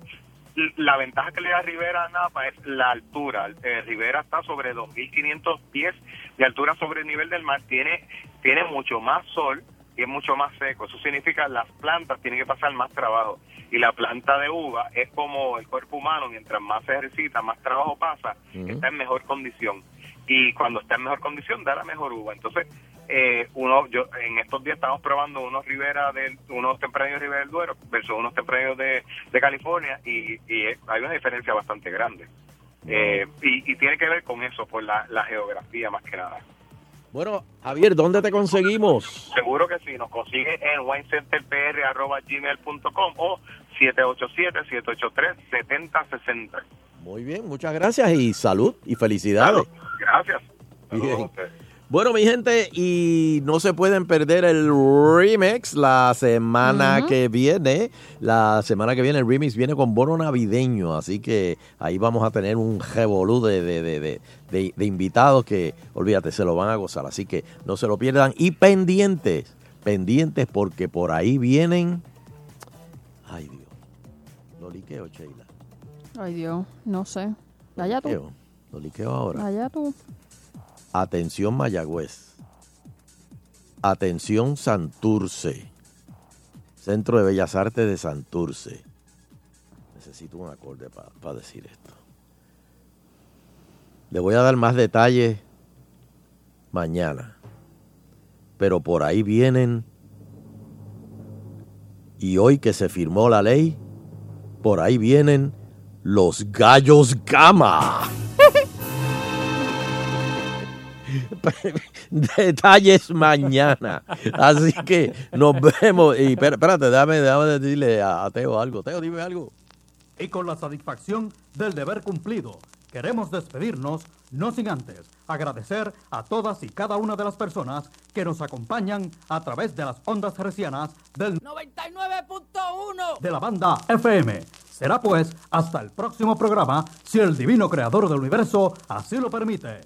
la ventaja que le da Rivera a Napa es la altura. Eh, Rivera está sobre 2.500 pies de altura sobre el nivel del mar. Tiene, tiene mucho más sol y es mucho más seco. Eso significa que las plantas tienen que pasar más trabajo. Y la planta de uva es como el cuerpo humano, mientras más se ejercita, más trabajo pasa, está en mejor condición. Y cuando está en mejor condición, da la mejor uva. Entonces, eh, uno, yo en estos días estamos probando unos Rivera del, unos tempranos Rivera del Duero versus unos tempranos de, de California y, y es- hay una diferencia bastante grande. Eh, y, y tiene que ver con eso, por la, la geografía más que nada. Bueno, Javier, ¿dónde te conseguimos? Seguro que sí, nos consigue en winecenterpr.gmail.com o 787-783-7060. Muy bien, muchas gracias y salud y felicidades. Gracias. Bien. Bueno, mi gente, y no se pueden perder el remix la semana que viene. La semana que viene el remix viene con bono navideño, así que ahí vamos a tener un revolú de, de, de, de- invitados que, olvídate, se lo van a gozar. Así que no se lo pierdan. Y pendientes, pendientes porque por ahí vienen... Ay, Dios. Lo liqueo, Sheila. Ay, Dios, no sé. Allá tú. Lo liqueo ahora. Allá tú. Atención Mayagüez. Atención Santurce. Centro de Bellas Artes de Santurce. Necesito un acorde para decir esto. Le voy a dar más detalles mañana. Pero por ahí vienen. Y hoy que se firmó la ley, por ahí vienen los gallos gama. *laughs* *laughs* Detalles mañana. Así que nos vemos. Y espera- espérate, déjame, déjame decirle a, a Teo algo. Teo, dime algo. Y con la satisfacción del deber cumplido, queremos despedirnos, no sin antes agradecer a todas y cada una de las personas que nos acompañan a través de las ondas hercianas del 99.1 de la banda FM. Será pues hasta el próximo programa, si el divino creador del universo así lo permite.